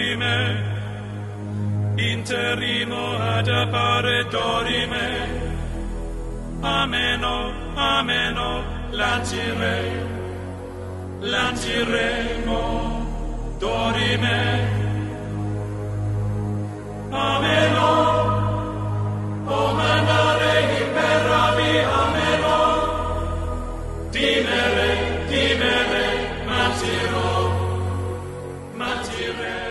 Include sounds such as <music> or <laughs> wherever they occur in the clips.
dorime, interrimo ad appare dorime, ameno, ameno, lancire, lanciremo, dorime, ameno, o mandare imperavi, ameno, dimere,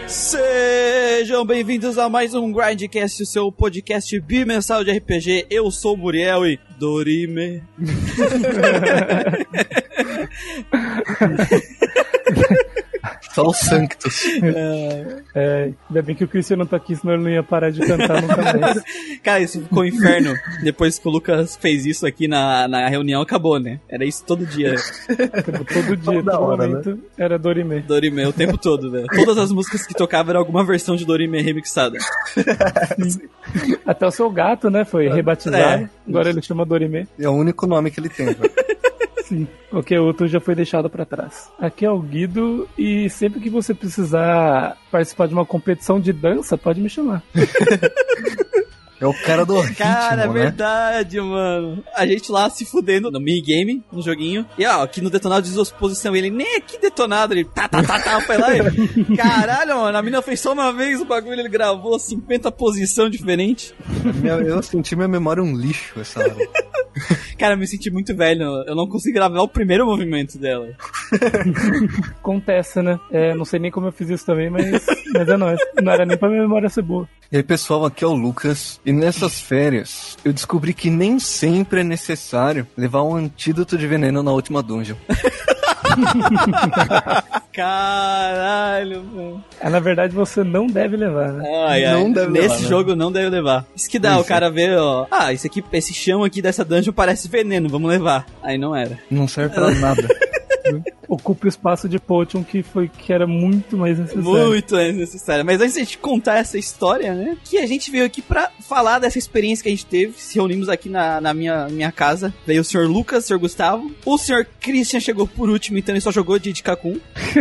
Sejam bem-vindos a mais um Grindcast, o seu podcast bimensal de RPG. Eu sou o Muriel e Dorime. <laughs> Só o Sanctus. É, ainda bem que o Cristiano não tá aqui, senão ele não ia parar de cantar nunca mais. <laughs> Cara, isso ficou um inferno. Depois que o Lucas fez isso aqui na, na reunião, acabou, né? Era isso todo dia. Todo dia, Toda todo hora, momento, era Dorime. Dorime, o tempo todo, velho. Todas as músicas que tocavam eram alguma versão de Dorime remixada. <laughs> Até o seu gato, né, foi rebatizado. É. Agora ele chama Dorime. É o único nome que ele tem. velho. Sim. Qualquer outro já foi deixado pra trás. Aqui é o Guido e sempre que você precisar participar de uma competição de dança, pode me chamar. <laughs> É o cara do <laughs> ritmo, Cara, é né? verdade, mano. A gente lá se fudendo no minigame, no joguinho. E ó, aqui no detonado de exposição, ele nem aqui detonado, ele tá, tá, tá, tá, foi lá e... Caralho, mano, a mina fez só uma vez o bagulho, ele gravou 50 posição diferente. Eu senti minha memória um lixo essa hora. <laughs> Cara, eu me senti muito velho, eu não consegui gravar o primeiro movimento dela. <laughs> Acontece, né? É, não sei nem como eu fiz isso também, mas, mas é nóis. Não era nem pra minha memória ser boa. E aí, pessoal, aqui é o Lucas. E nessas férias, eu descobri que nem sempre é necessário levar um antídoto de veneno na última dungeon. <laughs> Caralho, mano. É, na verdade, você não deve levar, né? Ai, ai. Não deve Nesse levar, né? jogo não deve levar. Isso que dá, Isso. o cara vê, ó. Ah, esse aqui, esse chão aqui dessa dungeon parece veneno, vamos levar. Aí não era. Não serve pra nada. <laughs> Ocupa o espaço de Potion que foi que era muito mais necessário. Muito é necessário. Mas antes de a gente contar essa história, né? Que a gente veio aqui pra falar dessa experiência que a gente teve. Se reunimos aqui na, na minha, minha casa. Veio o senhor Lucas, o senhor Gustavo. O senhor Christian chegou por último, então ele só jogou de Kakun.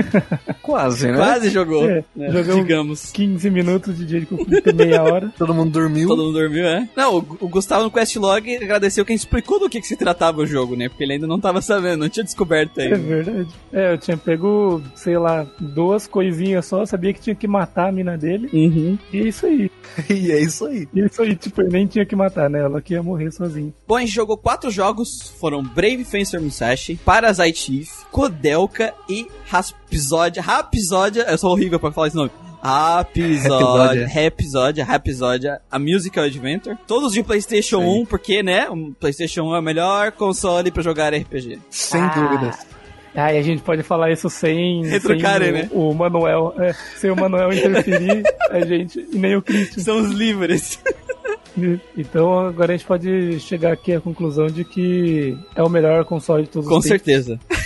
<laughs> Quase, né? Quase jogou. É, né, jogamos- Digamos. 15 minutos de dia de conflito, meia hora. <laughs> Todo mundo dormiu. Todo mundo dormiu, é? Não, o, o Gustavo no Questlog agradeceu que a gente explicou do que, que se tratava o jogo, né? Porque ele ainda não tava sabendo, não tinha descoberto É ainda. verdade. É, eu tinha pego, sei lá, duas coisinhas só, sabia que tinha que matar a mina dele. Uhum. E é isso aí. <laughs> E é isso aí. E é isso aí, tipo, ele nem tinha que matar, né? Ela que ia morrer sozinha. Bom, a gente jogou quatro jogos, foram Brave Fencer Musashi, Parasite Chief, Kodelka e Rapsódia. Rapsódia, eu sou horrível pra falar esse nome. Rapsódia, Rapsódia, Rapsódia, a Musical Adventure. Todos de PlayStation aí. 1, porque, né? O PlayStation 1 é o melhor console pra jogar RPG. Sem Ah. dúvidas. Ah, e a gente pode falar isso sem, sem né? o, o Manuel, é, sem o Manuel interferir, <laughs> a gente, e nem o Christian. São os livres. Então agora a gente pode chegar aqui à conclusão de que é o melhor console de todos Com os tempos. certeza. <laughs>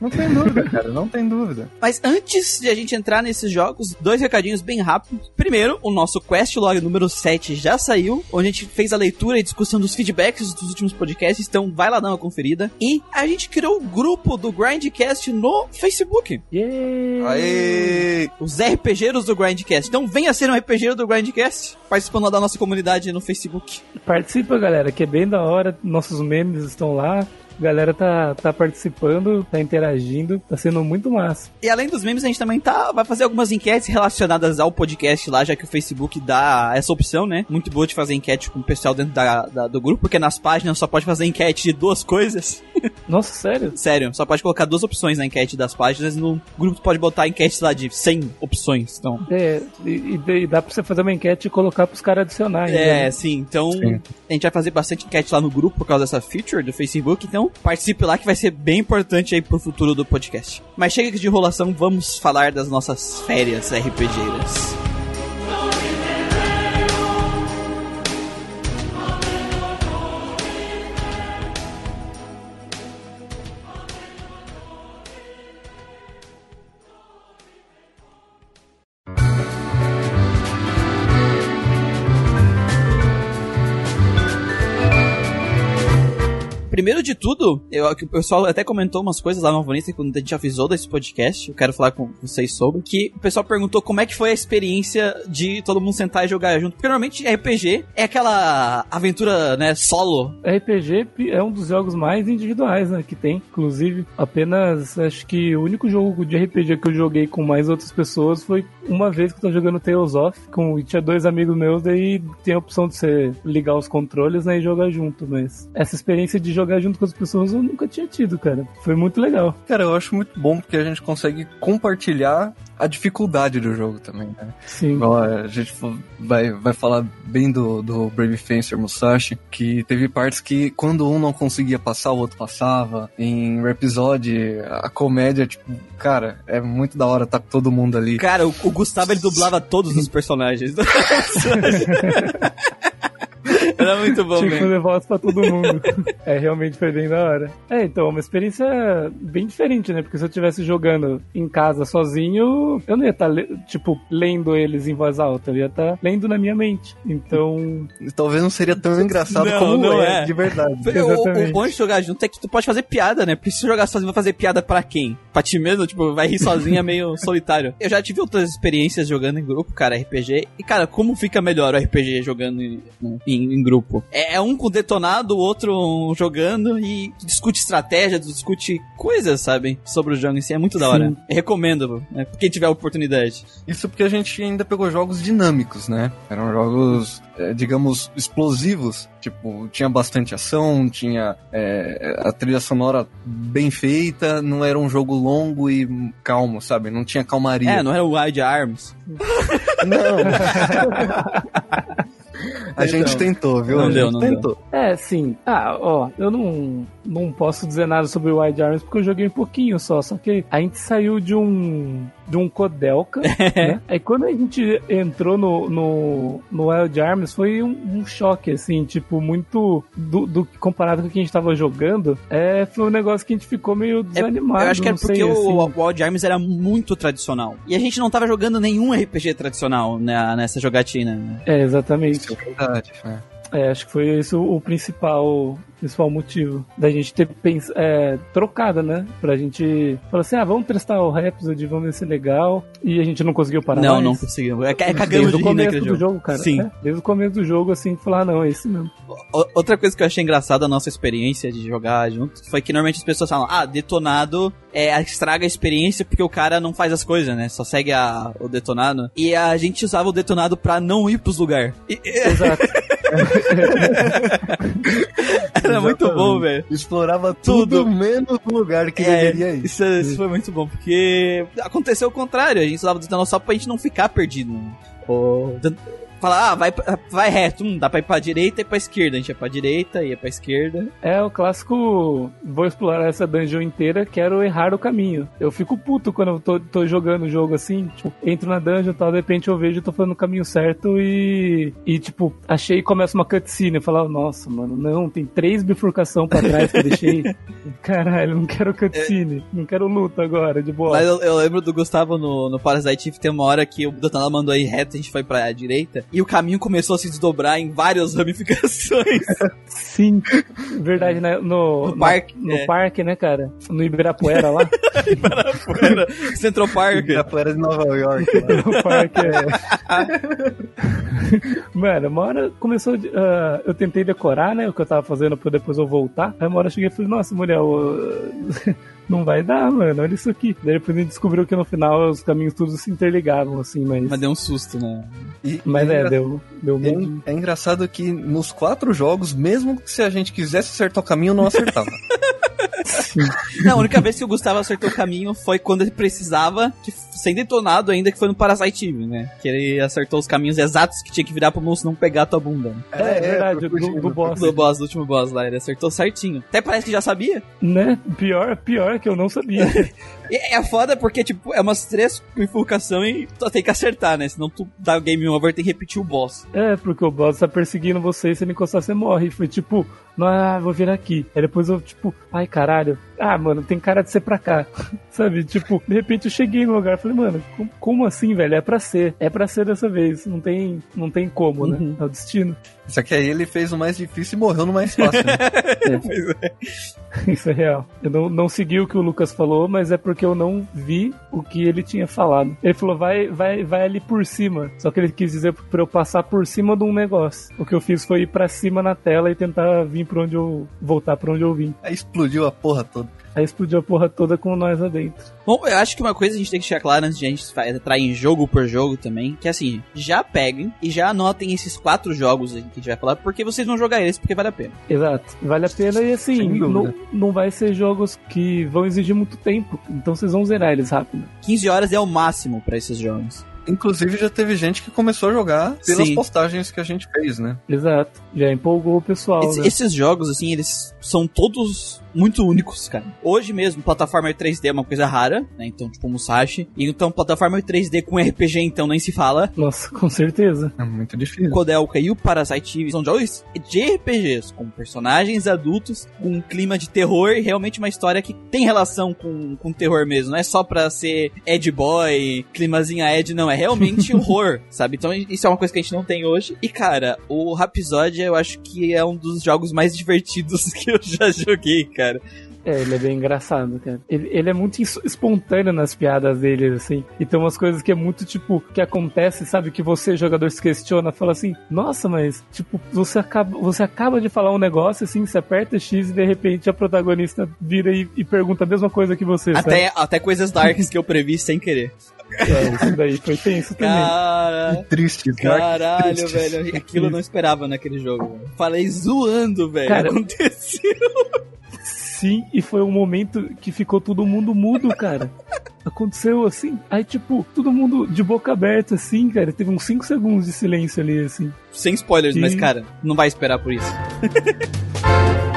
Não tem dúvida, <laughs> cara. Não tem dúvida. Mas antes de a gente entrar nesses jogos, dois recadinhos bem rápidos. Primeiro, o nosso Quest Log número 7 já saiu, onde a gente fez a leitura e discussão dos feedbacks dos últimos podcasts, então vai lá dar uma conferida. E a gente criou o grupo do Grindcast no Facebook. Yeah! Aê! Os RPGeiros do Grindcast. Então venha ser um RPGeiro do Grindcast, participando lá da nossa comunidade no Facebook. Participa, galera, que é bem da hora. Nossos memes estão lá. A galera tá, tá participando, tá interagindo, tá sendo muito massa. E além dos memes, a gente também tá, vai fazer algumas enquetes relacionadas ao podcast lá, já que o Facebook dá essa opção, né? Muito boa de fazer enquete com o pessoal dentro da, da- do grupo, porque nas páginas só pode fazer enquete de duas coisas. Nossa, sério? Sério, só pode colocar duas opções na enquete das páginas. No grupo tu pode botar enquete lá de 100 opções. Então, É, e, e dá pra você fazer uma enquete e colocar pros caras adicionarem. É, né? sim. Então, Sim. a gente vai fazer bastante enquete lá no grupo por causa dessa feature do Facebook. Então, participe lá que vai ser bem importante aí pro futuro do podcast. Mas chega de enrolação, vamos falar das nossas férias RPGeiras. Primeiro de tudo, eu, que o pessoal até comentou umas coisas lá no Alvanista quando a gente avisou desse podcast. Eu quero falar com vocês sobre. Que o pessoal perguntou como é que foi a experiência de todo mundo sentar e jogar junto. Porque normalmente RPG é aquela aventura, né, solo. RPG é um dos jogos mais individuais, né, que tem. Inclusive, apenas acho que o único jogo de RPG que eu joguei com mais outras pessoas foi uma vez que eu tô jogando Tales of, com tinha dois amigos meus, daí tem a opção de você ligar os controles né, e jogar junto, mas essa experiência de jogar junto com as pessoas eu nunca tinha tido, cara. Foi muito legal. Cara, eu acho muito bom porque a gente consegue compartilhar a dificuldade do jogo também, né? Sim. Igual a gente vai, vai falar bem do, do Brave Fencer Musashi, que teve partes que quando um não conseguia passar, o outro passava. Em episódio, a comédia, tipo, cara, é muito da hora tá com todo mundo ali. Cara, o, o Gustavo ele dublava todos os <laughs> personagens. <laughs> Era muito bom, Tinha que mesmo. fazer voz pra todo mundo. é, realmente foi bem da hora. É, então, uma experiência bem diferente, né? Porque se eu estivesse jogando em casa sozinho, eu não ia estar, tipo, lendo eles em voz alta. Eu ia estar lendo na minha mente. Então, Talvez não seria tão engraçado Não, como não é, é. de verdade. O, o bom de jogar junto é que tu pode fazer piada, né? Porque se tu jogar sozinho, vai fazer piada pra quem? Pra ti mesmo? Tipo, vai rir sozinho é meio <laughs> solitário. Eu já tive outras experiências jogando em grupo, cara, RPG. E, cara, como fica melhor o RPG jogando em, em- em grupo? É, é um com detonado, o outro jogando e discute estratégia, discute coisas, sabe? Sobre o jogo em si. É muito da hora. Recomendo, né? Pra quem tiver a oportunidade. Isso porque a gente ainda pegou jogos dinâmicos, né? Eram jogos, eh, digamos, explosivos. Tipo, tinha bastante ação, tinha eh, a trilha sonora bem feita, não era um jogo longo e calmo, sabe? Não tinha calmaria. É, não era o Wide Arms. Não. <laughs> A gente Então. tentou, viu? Não a gente deu, não deu. tentou. É, sim. Ah, ó, eu não, não posso dizer nada sobre o Wide Arms porque eu joguei um pouquinho só. Só que a gente saiu de um de um Codelca, <laughs> né? Aí quando a gente entrou no, no, no Wild Arms foi um, um choque, assim, tipo, muito do, do comparado com o que a gente tava jogando. É, foi um negócio que a gente ficou meio desanimado. Eu acho que é não porque sei, o, assim. o Wild Arms era muito tradicional. E a gente não tava jogando nenhum RPG tradicional né, nessa jogatina. né? É, exatamente. Isso é verdade. né? É, acho que foi esse o, o principal, principal motivo da gente ter pens é, trocado, né? Pra gente falar assim, ah, vamos testar o Rhapsody, vamos ver se é legal. E a gente não conseguiu parar não, mais. não conseguimos. É, é cagando Desde de o rir começo do jogo. jogo, cara. Sim. É, desde o começo do jogo, assim, falar, ah, não, é esse mesmo. O- Outra coisa que eu achei engraçada da nossa experiência de jogar junto foi que normalmente as pessoas falam, ah, detonado é, estraga a experiência porque o cara não faz as coisas, né? Só segue a- o detonado. E a gente usava o detonado pra não ir pros lugares. Exato. <laughs> <laughs> Era muito bom, velho. Explorava tudo, Tudo. menos o lugar que É, deveria ir. isso, isso foi muito bom, porque aconteceu o contrário, a gente usava o detonado só pra gente não ficar perdido. né? O- Falar, ah, vai, vai reto, hum, dá pra ir pra direita e pra esquerda. A gente ia pra direita, ia pra esquerda. É o clássico. Vou explorar essa dungeon inteira, quero errar o caminho. Eu fico puto quando eu tô, tô jogando o jogo assim. Tipo, entro na dungeon e tal, de repente eu vejo, tô fazendo o caminho certo e. E, tipo, achei e começa uma cutscene. Eu falo, nossa, mano, não, tem três bifurcação pra trás que eu deixei. <laughs> Caralho, não quero cutscene. Não quero luta agora, de boa. Mas eu, eu lembro do Gustavo no, no Parasite tem uma hora que o detonado mandou aí reto, a gente foi pra direita, e o caminho começou a se desdobrar em várias <laughs> ramificações. Sim, verdade, né? No, No parque, No, é. parque, né, cara? No Ibirapuera lá. <laughs> Fora Central Park. Ibirapuera de Nova York. <laughs> lá. no parque, é. Mano, uma hora começou. de- ah, eu tentei decorar, né? O que eu tava fazendo pra depois eu voltar. Aí uma hora eu cheguei e falei, nossa, mulher, eu- não vai dar, mano. Olha isso aqui. Daí depois a gente descobriu que no final os caminhos todos se interligavam, assim, mas. Mas deu um susto, né? E- Mas é, engra- deu, deu medo. É, é engraçado que nos quatro jogos, mesmo que se a gente quisesse acertar o caminho, não acertava. <laughs> <laughs> Não, a única vez que o Gustavo acertou o caminho foi quando ele precisava, que, sem detonado ainda, que foi no Parasite Eve, né? Que ele acertou os caminhos exatos que tinha que virar pro moço não pegar a tua bunda. né? É, é verdade, do, fugindo, do boss. Do boss, do último boss lá, ele acertou certinho. Até parece que já sabia. Né? Pior, pior que eu não sabia. <laughs> E é foda porque, tipo, é umas três bifurcações e tu tem que acertar, né? Senão tu dá o game over tem que repetir o boss. É, porque o boss tá perseguindo você e se ele encostar, você morre. E foi tipo, ah, vou virar aqui. Aí depois eu, tipo, ai caralho. Ah, mano, tem cara de ser pra cá. <laughs> Sabe? Tipo, de repente eu cheguei no lugar e falei, mano, como, como assim, velho? É pra ser. É pra ser dessa vez. Não tem, não tem como, né? Uhum. É o destino. Só que aí ele fez o mais difícil e morreu no mais fácil. Né? <laughs> Isso é real. Eu não, não segui o que o Lucas falou, mas é porque eu não vi o que ele tinha falado. Ele falou, vai, vai, vai ali por cima. Só que ele quis dizer pra eu passar por cima de um negócio. O que eu fiz foi ir pra cima na tela e tentar vir pra onde eu. voltar pra onde eu vim. Aí explodiu a porra toda. Aí explodiu a porra toda com nós lá dentro. Bom, eu acho que uma coisa a gente tem que deixar claro antes de a gente entrar em jogo por jogo também, que é assim, já peguem e já anotem esses quatro jogos que a gente vai falar, porque vocês vão jogar eles porque vale a pena. Exato. Vale a pena e assim, não, não vai ser jogos que vão exigir muito tempo. Então vocês vão zerar eles rápido. 15 horas é o máximo pra esses jogos. Inclusive já teve gente que começou a jogar pelas Sim. postagens que a gente fez, né? Exato. Já empolgou o pessoal. Esse- né? Esses jogos, assim, eles são todos muito únicos, cara. Hoje mesmo, plataforma 3D é uma coisa rara, né? Então, tipo, Musashi. E então, plataforma 3D com RPG, então, nem se fala. Nossa, com certeza. É muito O difícil. Kodelka e o Parasite Eve são jogos de RPGs, com personagens adultos, com um clima de terror e realmente uma história que tem relação com, com terror mesmo. Não é só pra ser Ed Boy, climazinho Ed, não. É realmente <laughs> horror, sabe? Então isso é uma coisa que a gente não tem hoje. E cara, o Rhapsody eu acho que é um dos jogos mais <laughs> divertidos que eu já joguei, cara. É, ele é bem engraçado, cara. Ele, ele é muito es- espontâneo nas piadas dele, assim. E tem umas coisas que é muito, tipo, que acontece, sabe? Que você, jogador, se questiona, fala assim, nossa, mas, tipo, você acaba, você acaba de falar um negócio, assim, você aperta X e de repente a protagonista vira e, e pergunta a mesma coisa que você, sabe? Até, até coisas darks que eu previ sem querer. É, isso daí foi tenso também. Cara. Triste, Caralho, triste. velho. Aquilo eu não esperava naquele jogo. Falei zoando, velho. Cara, Aconteceu. Sim, e foi um momento que ficou todo mundo mudo, cara. <laughs> Aconteceu assim. Aí, tipo, todo mundo de boca aberta, assim, cara. Teve uns 5 segundos de silêncio ali, assim. Sem spoilers, mas, Sim. cara, não vai esperar por isso. <laughs>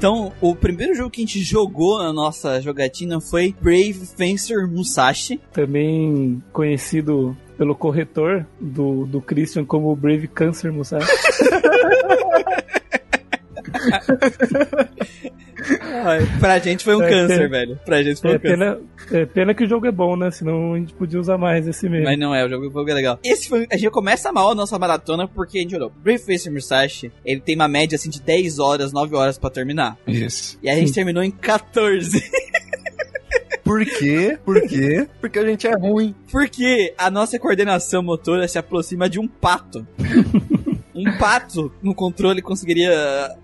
Então, o primeiro jogo que a gente jogou na nossa jogatina foi Brave Fencer Musashi. Também conhecido pelo corretor do, do Christian como Brave Cancer Musashi. <laughs> pra gente foi um É, câncer, é. velho. Pra gente foi um É câncer. pena, é pena que o jogo é bom, né? Senão a gente podia usar mais esse mesmo. Mas não é, o jogo, o jogo é legal. Esse foi, a gente começa mal a nossa maratona porque a gente olhou. Brave Face Musashi, ele tem uma média assim de 10 horas, 9 horas pra terminar. Isso. E a gente terminou em 14. Por quê? Por quê? Porque a gente é ruim. Porque a nossa coordenação motora se aproxima de um pato. <laughs> Um pato no controle conseguiria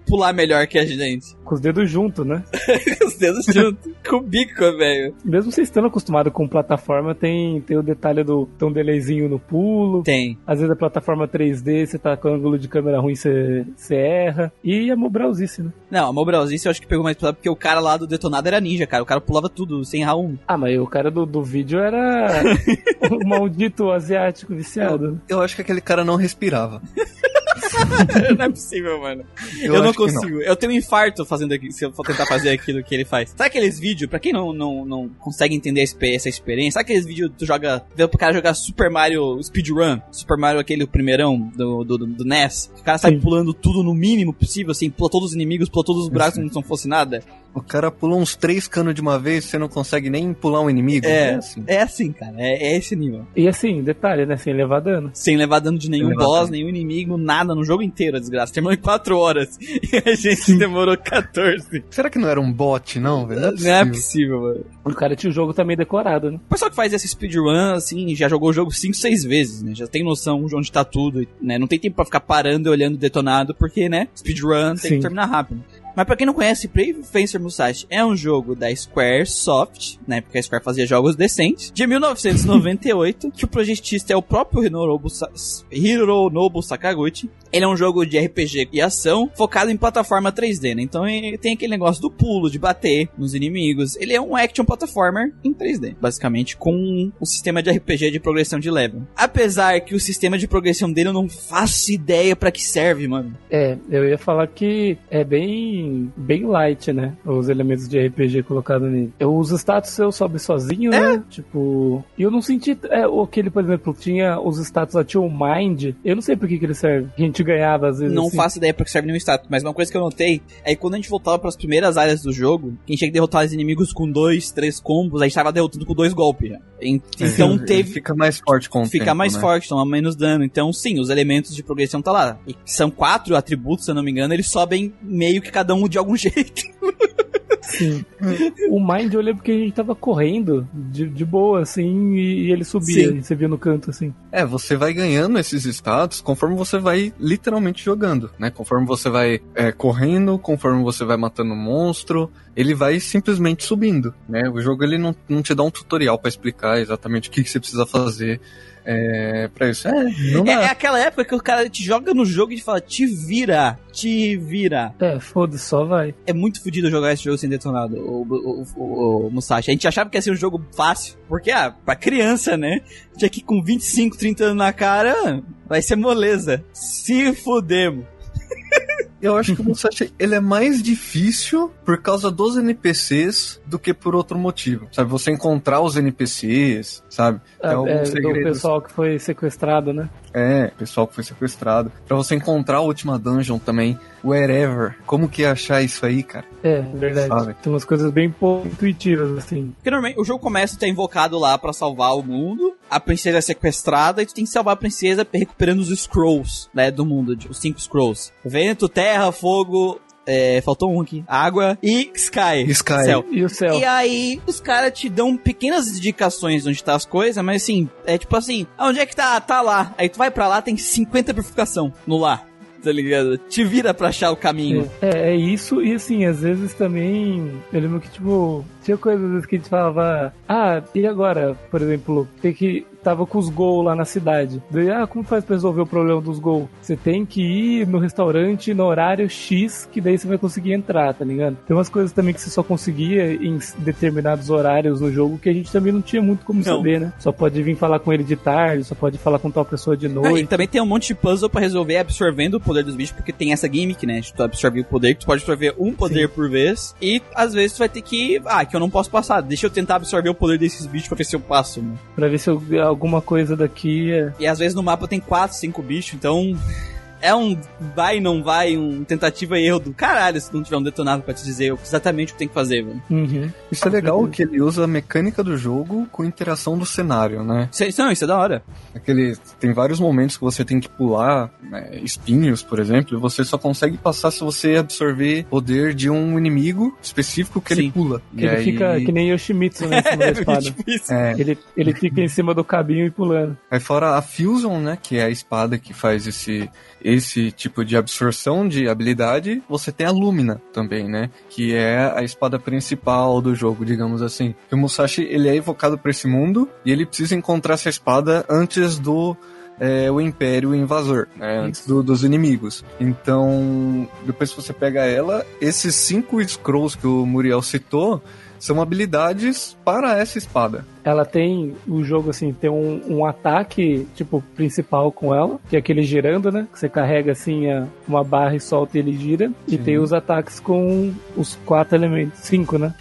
pular melhor que a gente. Com os dedos juntos, né? <laughs> Os dedos juntos. Com o bico, velho. Mesmo você estando acostumado com plataforma, tem, tem o detalhe do tem um delayzinho no pulo. Tem. Às vezes a plataforma 3D, você tá com ângulo de câmera ruim, você, você erra. E a Mobrauzice, né? Não, a Mobralzice eu acho que pegou mais pesado porque o cara lá do detonado era ninja, cara. O cara pulava tudo, sem errar um. Ah, mas o cara do, do vídeo era <laughs> o maldito asiático viciado. né? Eu acho que aquele cara não respirava. <laughs> <laughs> não é possível, mano. Eu, não acho que consigo. Eu tenho um infarto fazendo aqui, se eu for tentar fazer aquilo que ele faz. Sabe aqueles vídeos, pra quem não, não, não consegue entender essa experiência, sabe aqueles vídeos que tu joga, vê pro cara jogar Super Mario Speedrun, Super Mario aquele primeirão do, do, do NES, o cara sai Sim. pulando tudo no mínimo possível, assim, pula todos os inimigos, pula todos os buracos como se não fosse nada. O cara pula uns três canos de uma vez, você não consegue nem pular um inimigo. É, assim. é assim, cara, é, é esse nível. E assim, detalhe, né? Sem levar dano. Sem levar dano de nenhum Sem boss, dano. nenhum inimigo, nada, no jogo inteiro, a desgraça. Terminou em 4 horas. <laughs> E a gente Sim. demorou 14. Será que não era um bot, não, velho? Não é Não é possível. possível, mano. O cara tinha o jogo também decorado, né? O pessoal que faz esse speedrun, assim, já jogou o jogo 5, 6 vezes, né? Já tem noção de onde tá tudo, né? Não tem tempo pra ficar parando e olhando detonado, porque, né? Speedrun tem Sim. que terminar rápido. Mas pra quem não conhece, Brave Fencer Musashi é um jogo da Squaresoft, né? Porque a Square fazia jogos decentes, de 1998, que o projetista é o próprio Hironobu, Sa Hironobu Sakaguchi. ele é um jogo de RPG e ação focado em plataforma 3D, né? Então tem aquele negócio do pulo, de bater nos inimigos. Ele é um action platformer em 3D, basicamente, com um sistema de RPG de progressão de level. Apesar que o sistema de progressão dele eu não faço ideia para que serve, mano. É, eu ia falar que é bem bem light, né? Os elementos de RPG colocados nele. Eu, os status eu sobe sozinho, é. né? Tipo, e eu não senti é, aquele, por exemplo, tinha os status tinha o Mind. Eu não sei por que, que ele serve. Que a gente ganhava às vezes. Não assim. faço ideia pra que serve nenhum status, mas uma coisa que eu notei é que quando a gente voltava para as primeiras áreas do jogo, a gente tinha que derrotar os inimigos com dois, três combos, a gente tava derrotando com dois golpes já. Então Sim, teve. Fica mais forte com o Fica tempo, mais né? forte, toma menos dano. Então, sim, os elementos de progressão tá lá. E são quatro atributos, se eu não me engano, eles sobem meio que cada um de algum <laughs> jeito. Sim. o Mind eu lembro que a gente tava correndo de, de boa, assim, e, e ele subia, Sim. e você via no canto, assim. É, você vai ganhando esses status conforme você vai literalmente jogando, né? Conforme você vai é, correndo, conforme você vai matando um monstro, ele vai simplesmente subindo, né? O jogo ele não, não te dá um tutorial pra explicar exatamente o que, que você precisa fazer é, pra isso. É, não É, dá. é aquela época que o cara te joga no jogo e te fala, te vira, te vira. É, foda-se, só vai. É muito fodido jogar esse jogo sem detonado, o, o, o, o Musashi. A gente achava que ia ser um jogo fácil, porque, ah, pra criança, né? Tinha que com 25, 30 anos na cara, vai ser moleza. Se fudemos. <laughs> Eu acho que o Musashi ele é mais difícil por causa dos NPCs do que por outro motivo. Sabe, você encontrar os NPCs, sabe? É, alguns é, do segredos. pessoal que foi sequestrado, né? É, pessoal que foi sequestrado. Pra você encontrar a última dungeon também, wherever. Como que é achar isso aí, cara? É, verdade. Sabe? Tem umas coisas bem pouco intuitivas, assim. Porque normalmente o jogo começa, tu é invocado lá pra salvar o mundo, a princesa é sequestrada e tu tem que salvar a princesa recuperando os scrolls, né, do mundo, os cinco scrolls. Vento, terra, fogo, é, faltou um aqui, água e sky. Sky. Céu. E o céu? E aí, os caras te dão pequenas indicações onde tá as coisas, mas assim, é tipo assim, "Ah, onde é que tá? Tá lá. Aí tu vai pra lá, tem 50 purificação no lá. Tá ligado? Te vira pra achar o caminho. É, é isso, e assim, às vezes também. Eu lembro que, tipo, tinha coisas que a gente falava, ah, e agora, por exemplo, tem que. Tava com os gols lá na cidade. Daí, ah, como faz pra resolver o problema dos gols? Você tem que ir no restaurante no horário X, que daí você vai conseguir entrar, tá ligado? Tem umas coisas também que você só conseguia em determinados horários no jogo que a gente também não tinha muito como Não. saber, né? Só pode vir falar com ele de tarde, só pode falar com tal pessoa de Ah, e noite. também tem um monte de puzzle pra resolver absorvendo o poder dos bichos, porque tem essa gimmick, né? De tu absorver o poder, que tu pode absorver um poder por vez. E às vezes tu vai ter que. Ah, que eu não posso passar. Deixa eu tentar absorver o poder desses bichos pra ver se eu passo, né? Pra ver se eu- alguma coisa daqui é. E às vezes no mapa tem 4, 5 bichos, então. É um vai, não vai, um tentativa e erro do caralho se não tiver um detonado pra te dizer exatamente o que tem que fazer, velho. Uhum. Isso é legal que ele usa a mecânica do jogo com interação do cenário, né? Isso, é- não, isso é da hora. Aquele, tem vários momentos que você tem que pular né, espinhos, por exemplo, e você só consegue passar se você absorver poder de um inimigo específico que Sim. ele pula. Que E ele aí- fica que nem Yoshimitsu, né, em cima <laughs> da espada. Tipo isso. É, Ele, ele fica em cima do cabinho e pulando. Aí fora a Fusion, né, que é a espada que faz esse, esse tipo de absorção de habilidade, você tem a Lumina também, né, que é a espada principal do jogo, digamos assim. E o Musashi, ele é evocado para esse mundo e ele precisa encontrar essa espada antes do é, o Império Invasor, né, antes do- dos inimigos. Então, depois que você pega ela, esses cinco scrolls que o Muriel citou são habilidades para essa espada. Ela tem o jogo assim, tem um, um ataque tipo principal com ela, que é aquele girando, né? Que você carrega assim a- uma barra e solta e ele gira. E Sim. tem os ataques com os quatro elementos, cinco, né?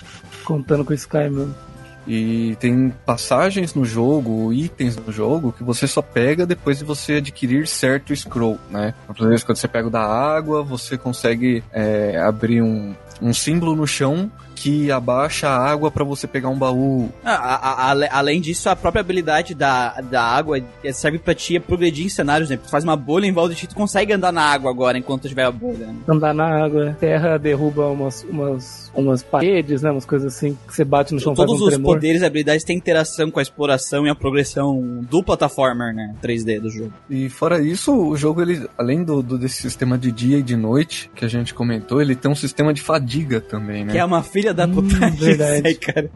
Contando com o Sky mesmo. E tem passagens no jogo, itens no jogo, que você só pega depois de você adquirir certo scroll, né? Por exemplo, quando você pega o da água, você consegue é, abrir um, um símbolo no chão que abaixa a água para você pegar um baú. Ah, a- a- ale- além disso, a própria habilidade da, da água eh, serve pra ti progredir em cenários, né? Tu faz uma bolha em volta de ti, tu consegue andar na água agora enquanto tiver a bolha. né? Andar na água, terra derruba umas, umas, umas paredes, né? Umas coisas assim que você bate no chão faz Todos um os tremor. poderes e habilidades têm interação com a exploração e a progressão do plataformer, né? 3D do jogo. E fora isso, o jogo, ele, além do, do- desse sistema de dia e de noite que a gente comentou, ele tem um sistema de fadiga também, né? Que é uma filha da Hum, puta. verdade. Isso aí, cara.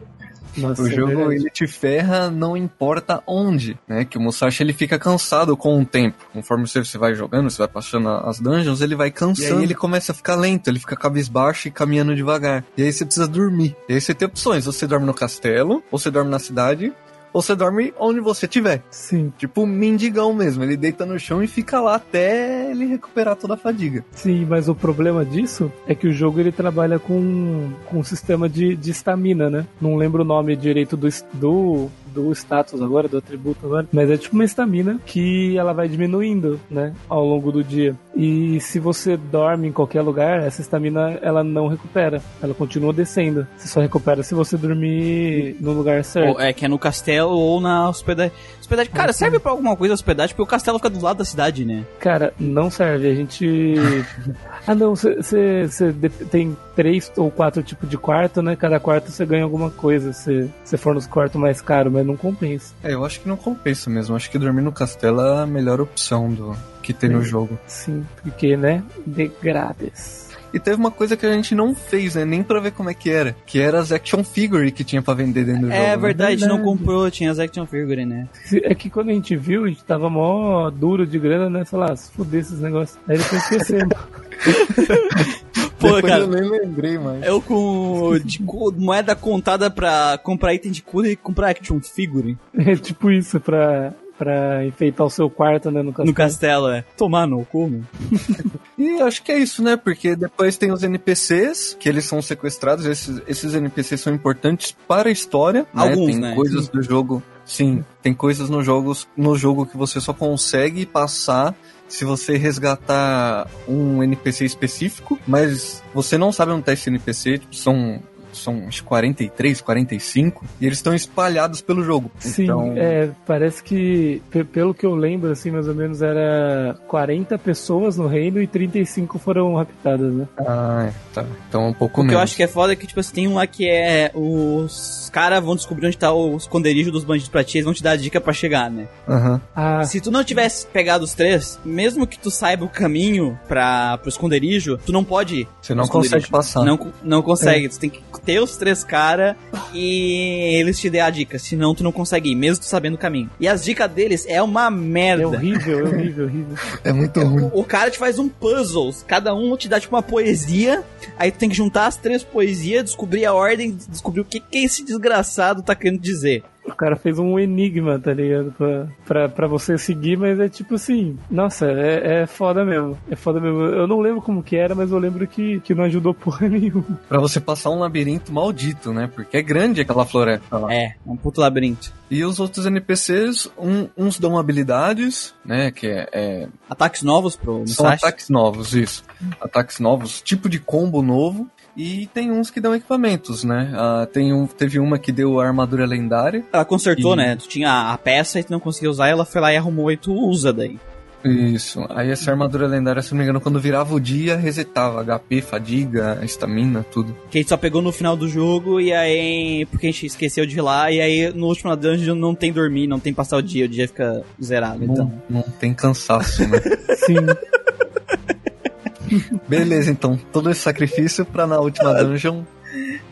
Nossa, O é jogo verdade. ele te ferra não importa onde, né? Que o Musashi ele fica cansado com o tempo. Conforme você, você vai jogando, você vai passando as dungeons, ele vai cansando. E ele começa a ficar lento, ele fica cabisbaixo e caminhando devagar. E aí você precisa dormir. E aí você tem opções, você dorme no castelo, ou você dorme na cidade, você dorme onde você estiver. Sim, Tipo um mendigão mesmo, ele deita no chão e fica lá até ele recuperar toda a fadiga. sim, mas o problema disso é que o jogo ele trabalha com, com um sistema de de estamina, né? Não lembro o nome direito do, do, do status agora, do atributo agora, mas é tipo uma estamina que ela vai diminuindo, né? Ao longo do dia. E se você dorme em qualquer lugar, essa estamina ela não recupera, ela continua descendo. Você só recupera se você dormir no lugar certo. Ou, é, que é no castelo ou na hospedagem. Hospedagem, cara, serve pra alguma coisa a hospedagem, porque o castelo fica do lado da cidade, né? Cara, não serve. A gente. <laughs> ah, não. Você tem três ou quatro tipos de quarto, né? Cada quarto você ganha alguma coisa. Se você for nos quartos mais caros, mas não compensa. É, eu acho que não compensa mesmo. Acho que dormir no castelo é a melhor opção do que tem no É. jogo. Sim, porque, né? Degrades. E teve uma coisa que a gente não fez, né? Nem pra ver como é que era. Que era as action figure que tinha pra vender dentro do É jogo. né? verdade, a gente não comprou, tinha as action figure, né? É que quando a gente viu, a gente tava mó duro de grana, né? Sei lá, se fuder esses negócios. Aí depois esquecemos. <laughs> Pô, Depois cara, eu nem lembrei mais. eu com de moeda contada pra comprar item de cura e comprar action figure é tipo isso, pra, pra enfeitar o seu quarto, né? No castelo. no castelo, é. Tomar no cu. <laughs> E acho que é isso, né? Porque depois tem os NPCs, que eles são sequestrados. Esses, esses NPCs são importantes para a história. Alguns, Tem né? coisas do jogo. Sim, tem coisas no, jogos, no jogo que você só consegue passar se você resgatar um NPC específico, mas você não sabe onde tá esse NPC, tipo, são, são uns 43, 45, e eles estão espalhados pelo jogo. Sim, então, é, parece que, pe- pelo que eu lembro, assim, mais ou menos, era 40 pessoas no reino e 35 foram raptadas, né? Ah, é, tá. Então é um pouco O que menos. eu acho que é foda é que, tipo assim, tem um lá que é. Os caras vão descobrir onde tá o esconderijo dos bandidos pra ti, eles vão te dar a dica pra chegar, né? Aham. Ah, Se tu não tivesse pegado os três, mesmo que tu saiba o caminho pra, pro esconderijo, tu não pode ir. Você não consegue passar. Não, não consegue. Tu tem que ter os três caras e eles te dêem a dica. Senão tu não consegue ir, mesmo tu sabendo o caminho. E as dicas deles é uma é merda. horrível, é horrível, horrível. É muito ruim. O cara te faz um puzzle, cada um te dá tipo uma poesia, aí tu tem que juntar as três poesias, descobrir a ordem, descobrir o que, que esse desgraçado tá querendo dizer. O cara fez um enigma, tá ligado? Pra, pra, pra você seguir, mas é tipo assim, nossa, é, é foda mesmo. É foda mesmo. Eu não lembro como que era, mas eu lembro que, que não ajudou porra <laughs> nenhuma. Pra você passar um labirinto maldito, né? Porque é grande aquela floresta lá. É, é um puto labirinto. E os outros NPCs, um- uns dão habilidades, né? Que é, é- Ataques novos pro são ataques novos, isso. Ataques novos, tipo de combo novo. E tem uns que dão equipamentos, né? Ah, tem um, teve uma que deu a armadura lendária. Ela consertou, E- né? Tu tinha a peça e tu não conseguia usar, ela foi lá e arrumou e tu usa daí. Isso. Aí essa armadura lendária, se não me engano, quando virava o dia, resetava HP, fadiga, estamina, tudo. Que a gente só pegou no final do jogo e aí. Porque a gente esqueceu de ir lá, e aí no último dungeon não tem dormir, não tem passar o dia, o dia fica zerado. Então. Não, não tem cansaço, né? <laughs> Sim, Beleza, então. Todo esse sacrifício pra na última dungeon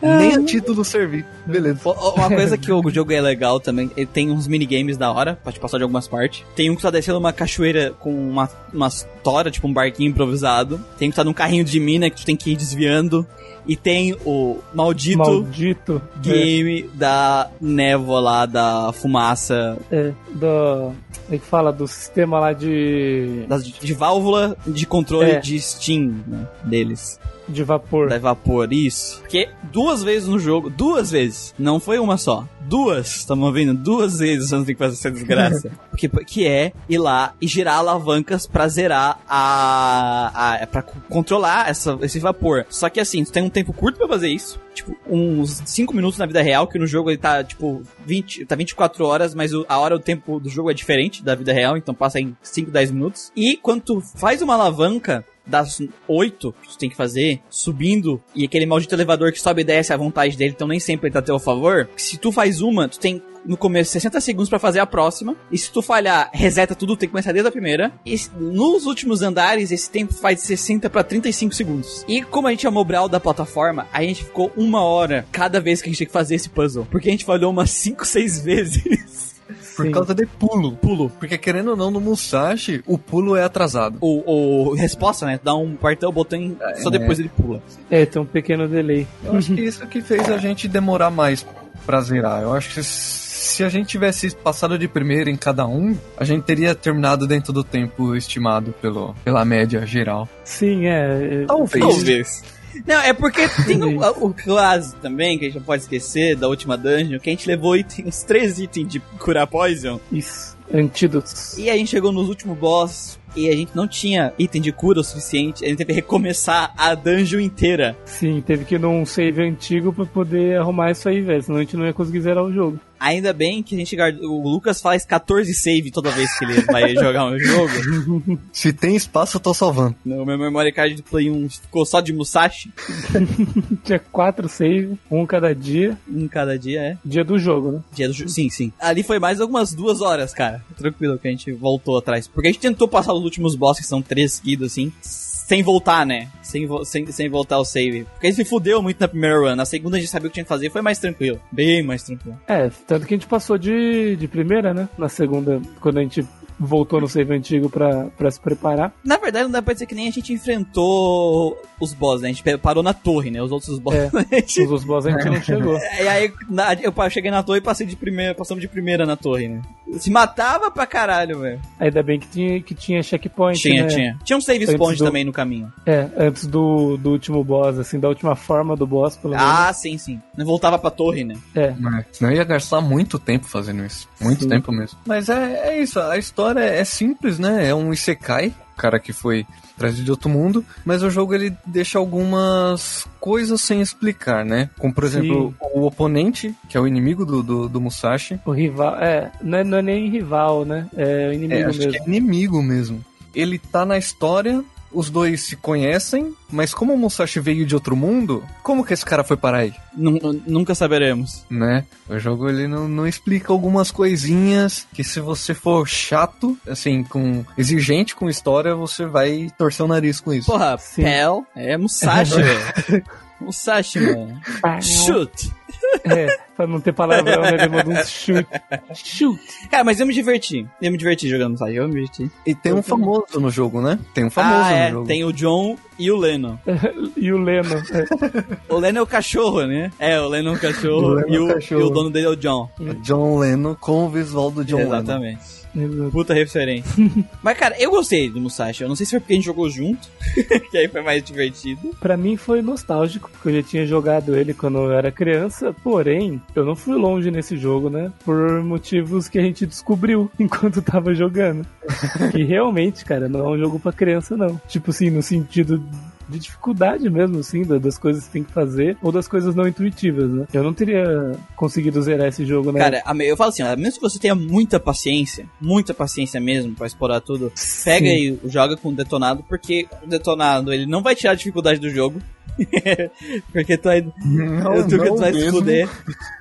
nem a título servir. Beleza. Uma coisa que o jogo é legal também, ele tem uns minigames da hora, pra te passar de algumas partes. Tem um que tá descendo uma cachoeira com uma, umas tora, tipo um barquinho improvisado. Tem um que tá num carrinho de mina que tu tem que ir desviando. E tem o maldito maldito. game da névoa lá, da fumaça, É, é, do. Como é que fala? Do sistema lá de. das, de válvula de controle É. de Steam né, deles. De vapor. Da vapor, isso. Porque duas vezes no jogo, duas vezes, não foi uma só. Duas, estamos ouvindo? Duas vezes antes de fazer essa desgraça. <laughs> que, que é ir lá e girar alavancas pra zerar a. a pra c- controlar essa, esse vapor. Só que assim, tu tem um tempo curto pra fazer isso. Tipo, uns 5 minutos na vida real, que no jogo ele tá, tipo, 20, tá 24 horas, mas o- a hora do tempo do jogo é diferente da vida real, então passa em 5, 10 minutos. E quando tu faz uma alavanca, das oito que tu tem que fazer, subindo, e aquele maldito elevador que sobe e desce à vontade dele, então nem sempre ele tá a teu favor, se tu faz uma, tu tem no começo 60 segundos pra fazer a próxima. E se tu falhar, reseta tudo, tem que começar desde a primeira. E nos últimos andares, esse tempo vai de 60 pra 35 segundos. E como a gente é mobral da plataforma, a gente ficou uma hora cada vez que a gente tinha que fazer esse puzzle. Porque a gente falhou umas 5, 6 vezes. <laughs> Por Sim. causa de pulo. Pulo. Porque querendo ou não, no Musashi, o pulo é atrasado. O, o resposta, né? Dá um o botão e só depois ele pula. É, tem um pequeno delay. Eu acho que isso que fez a gente demorar mais pra zerar. Eu acho que se a gente tivesse passado de primeira em cada um, a gente teria terminado dentro do tempo estimado pelo, pela média geral. Sim, é. é- Talvez. Talvez. Não, é porque <laughs> tem o, o caso também, que a gente não pode esquecer, da última dungeon, que a gente levou item, uns três itens de curar poison. Isso. Antídotos. E a gente chegou nos últimos boss e a gente não tinha item de cura o suficiente. A gente teve que recomeçar a dungeon inteira. Sim, teve que ir num save antigo pra poder arrumar isso aí, velho. Senão a gente não ia conseguir zerar o jogo. Ainda bem que a gente guardou. O Lucas faz 14 save toda vez que ele vai <laughs> jogar um jogo. Se tem espaço, eu tô salvando. No meu memory card do Play 1 ficou só de Musashi. <laughs> Tinha quatro saves, um cada dia. Um cada dia, é. Dia do jogo, né? Dia do ju- Sim, sim. Ali foi mais algumas duas horas, cara. Tranquilo que a gente voltou atrás. Porque a gente tentou passar os últimos bosses, que são três seguidos, assim, sem voltar, né? Sem, sem, sem voltar ao save. Porque gente se fudeu muito na primeira run. Na segunda a gente sabia o que tinha que fazer, foi mais tranquilo. Bem mais tranquilo. É, tanto que a gente passou de, de primeira, né? Na segunda, quando a gente voltou no save antigo pra, pra se preparar. Na verdade, não dá pra dizer que nem a gente enfrentou os bosses, né? A gente parou na torre, né? Os outros bosses. <laughs> a gente- Os boss a gente não chegou. <laughs> E aí na- eu cheguei na torre e passei de primeira, passamos de primeira na torre, né? Se matava pra caralho, velho. Ainda bem que tinha, que tinha checkpoint, Tinha, né? tinha. Tinha um save Antes spawn do- também no caminho. É, antes do, do último boss, assim, da última forma do boss, pelo menos. Ah, sim, sim. Não voltava pra torre, né? É, Né? Senão eu ia gastar muito tempo fazendo isso. Muito Sim. tempo mesmo. Mas é, é isso, a história é simples, né? É um Isekai, cara que foi trazido de outro mundo, mas o jogo ele deixa algumas coisas sem explicar, né? Como, por exemplo, o oponente, que é o inimigo do, do, do Musashi. o rival. É, não é, não é nem rival, né? É o É, inimigo acho mesmo. que é inimigo mesmo. Ele tá na história, os dois se conhecem, mas como o Musashi veio de outro mundo, como que esse cara foi parar aí? Nu- Nunca saberemos. né? O jogo ele não, não explica algumas coisinhas que se você for chato, assim, com exigente com história, você vai torcer o nariz com isso. Porra, Sim. Pel é Musashi, <laughs> velho. Musashi, mano. Shoot! <laughs> É, pra não ter palavrão, né? Ele mandou um shoot. Shoot. Cara, mas eu me diverti. Eu me diverti jogando Musashi, eu me diverti. E tem um famoso no jogo, né? Tem um famoso ah, é. no jogo. Tem o John e o Lennon. <laughs> E o Leno. é. O Lennon é o cachorro, né? É, o Lennon é o cachorro, O Lennon e, é o cachorro. e o dono dele é o John. O John Lennon com o visual do John Lennon. Exatamente. Exato. Puta referência. <laughs> Mas, cara, eu gostei do Musashi. Eu não sei se foi porque a gente jogou junto, <laughs> que aí foi mais divertido. Pra mim foi nostálgico, porque eu já tinha jogado ele quando eu era criança, porém, eu não fui longe nesse jogo, né? Por motivos que a gente descobriu <laughs> enquanto tava jogando. que realmente, cara, não é um jogo pra criança, não. Tipo assim, no sentido de dificuldade mesmo, assim, da- das coisas que tem que fazer, ou das coisas não intuitivas, né? Eu não teria conseguido zerar esse jogo, né? Cara, eu falo assim, menos que você tenha muita paciência, muita paciência mesmo pra explorar tudo, pega Sim. e joga com o detonado, porque o detonado ele não vai tirar a dificuldade do jogo. <laughs> porque tu vai, Não, eu tu, não tu vai se fuder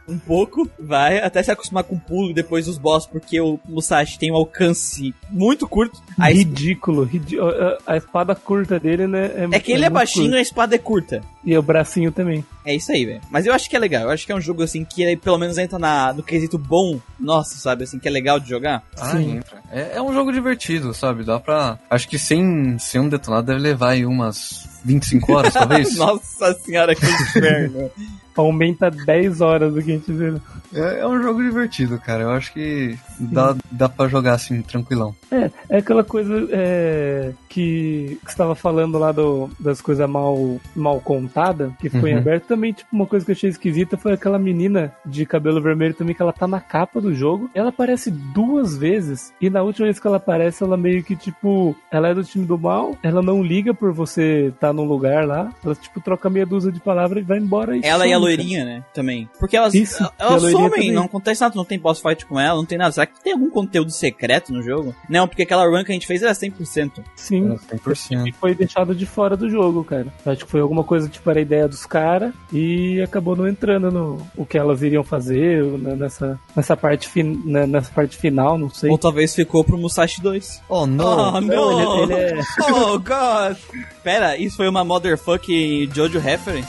um pouco, vai até se acostumar com o pulo e depois os boss, porque o Musashi tem um alcance muito curto. Aí, Ridículo, ridi- a- a espada curta dele, né? é que ele é muito baixinho e a espada é curta. E o bracinho também. É isso aí, velho. Mas eu acho que é legal. Eu acho que é um jogo assim que aí, pelo menos entra na, no quesito bom, nossa, sabe? Assim, que é legal de jogar. Ah, Sim. entra. É, é um jogo divertido, sabe? Dá pra. Acho que sem, sem um detonado deve levar aí umas 25 horas, talvez. <laughs> Nossa senhora, que inferno. Aumenta 10 horas do que a gente viu. é, é um jogo divertido, cara. Eu acho que dá, dá pra jogar assim, tranquilão. É, é aquela coisa é, que, que você estava falando lá do, das coisas mal, mal contadas, que em Uhum. aberto. Também, tipo, uma coisa que eu achei esquisita foi aquela menina de cabelo vermelho também, que ela tá na capa do jogo. Ela aparece duas vezes, e na última vez que ela aparece, ela meio que, tipo, ela é do time do mal, ela não liga por você estar tá num lugar lá, ela, tipo, troca meia dúzia de palavras e vai embora e Ela e a. loirinha, né? Também. Porque elas, Isso, elas somem, também. não acontece nada, não tem boss fight com ela, não tem nada. Será que tem algum conteúdo secreto no jogo? Não, porque aquela run que a gente fez era 100%. Sim. Era 100%. E foi deixado de fora do jogo, cara. Acho que foi alguma coisa tipo era a ideia dos caras e acabou não entrando no o que elas iriam fazer né, nessa, nessa, parte, fin, né, nessa parte final, não sei. Ou talvez ficou pro Musashi 2. Oh, não. Oh, Não, não! ele- ele é- <laughs> Oh, God! Pera, isso foi uma motherfucking Jojo reference?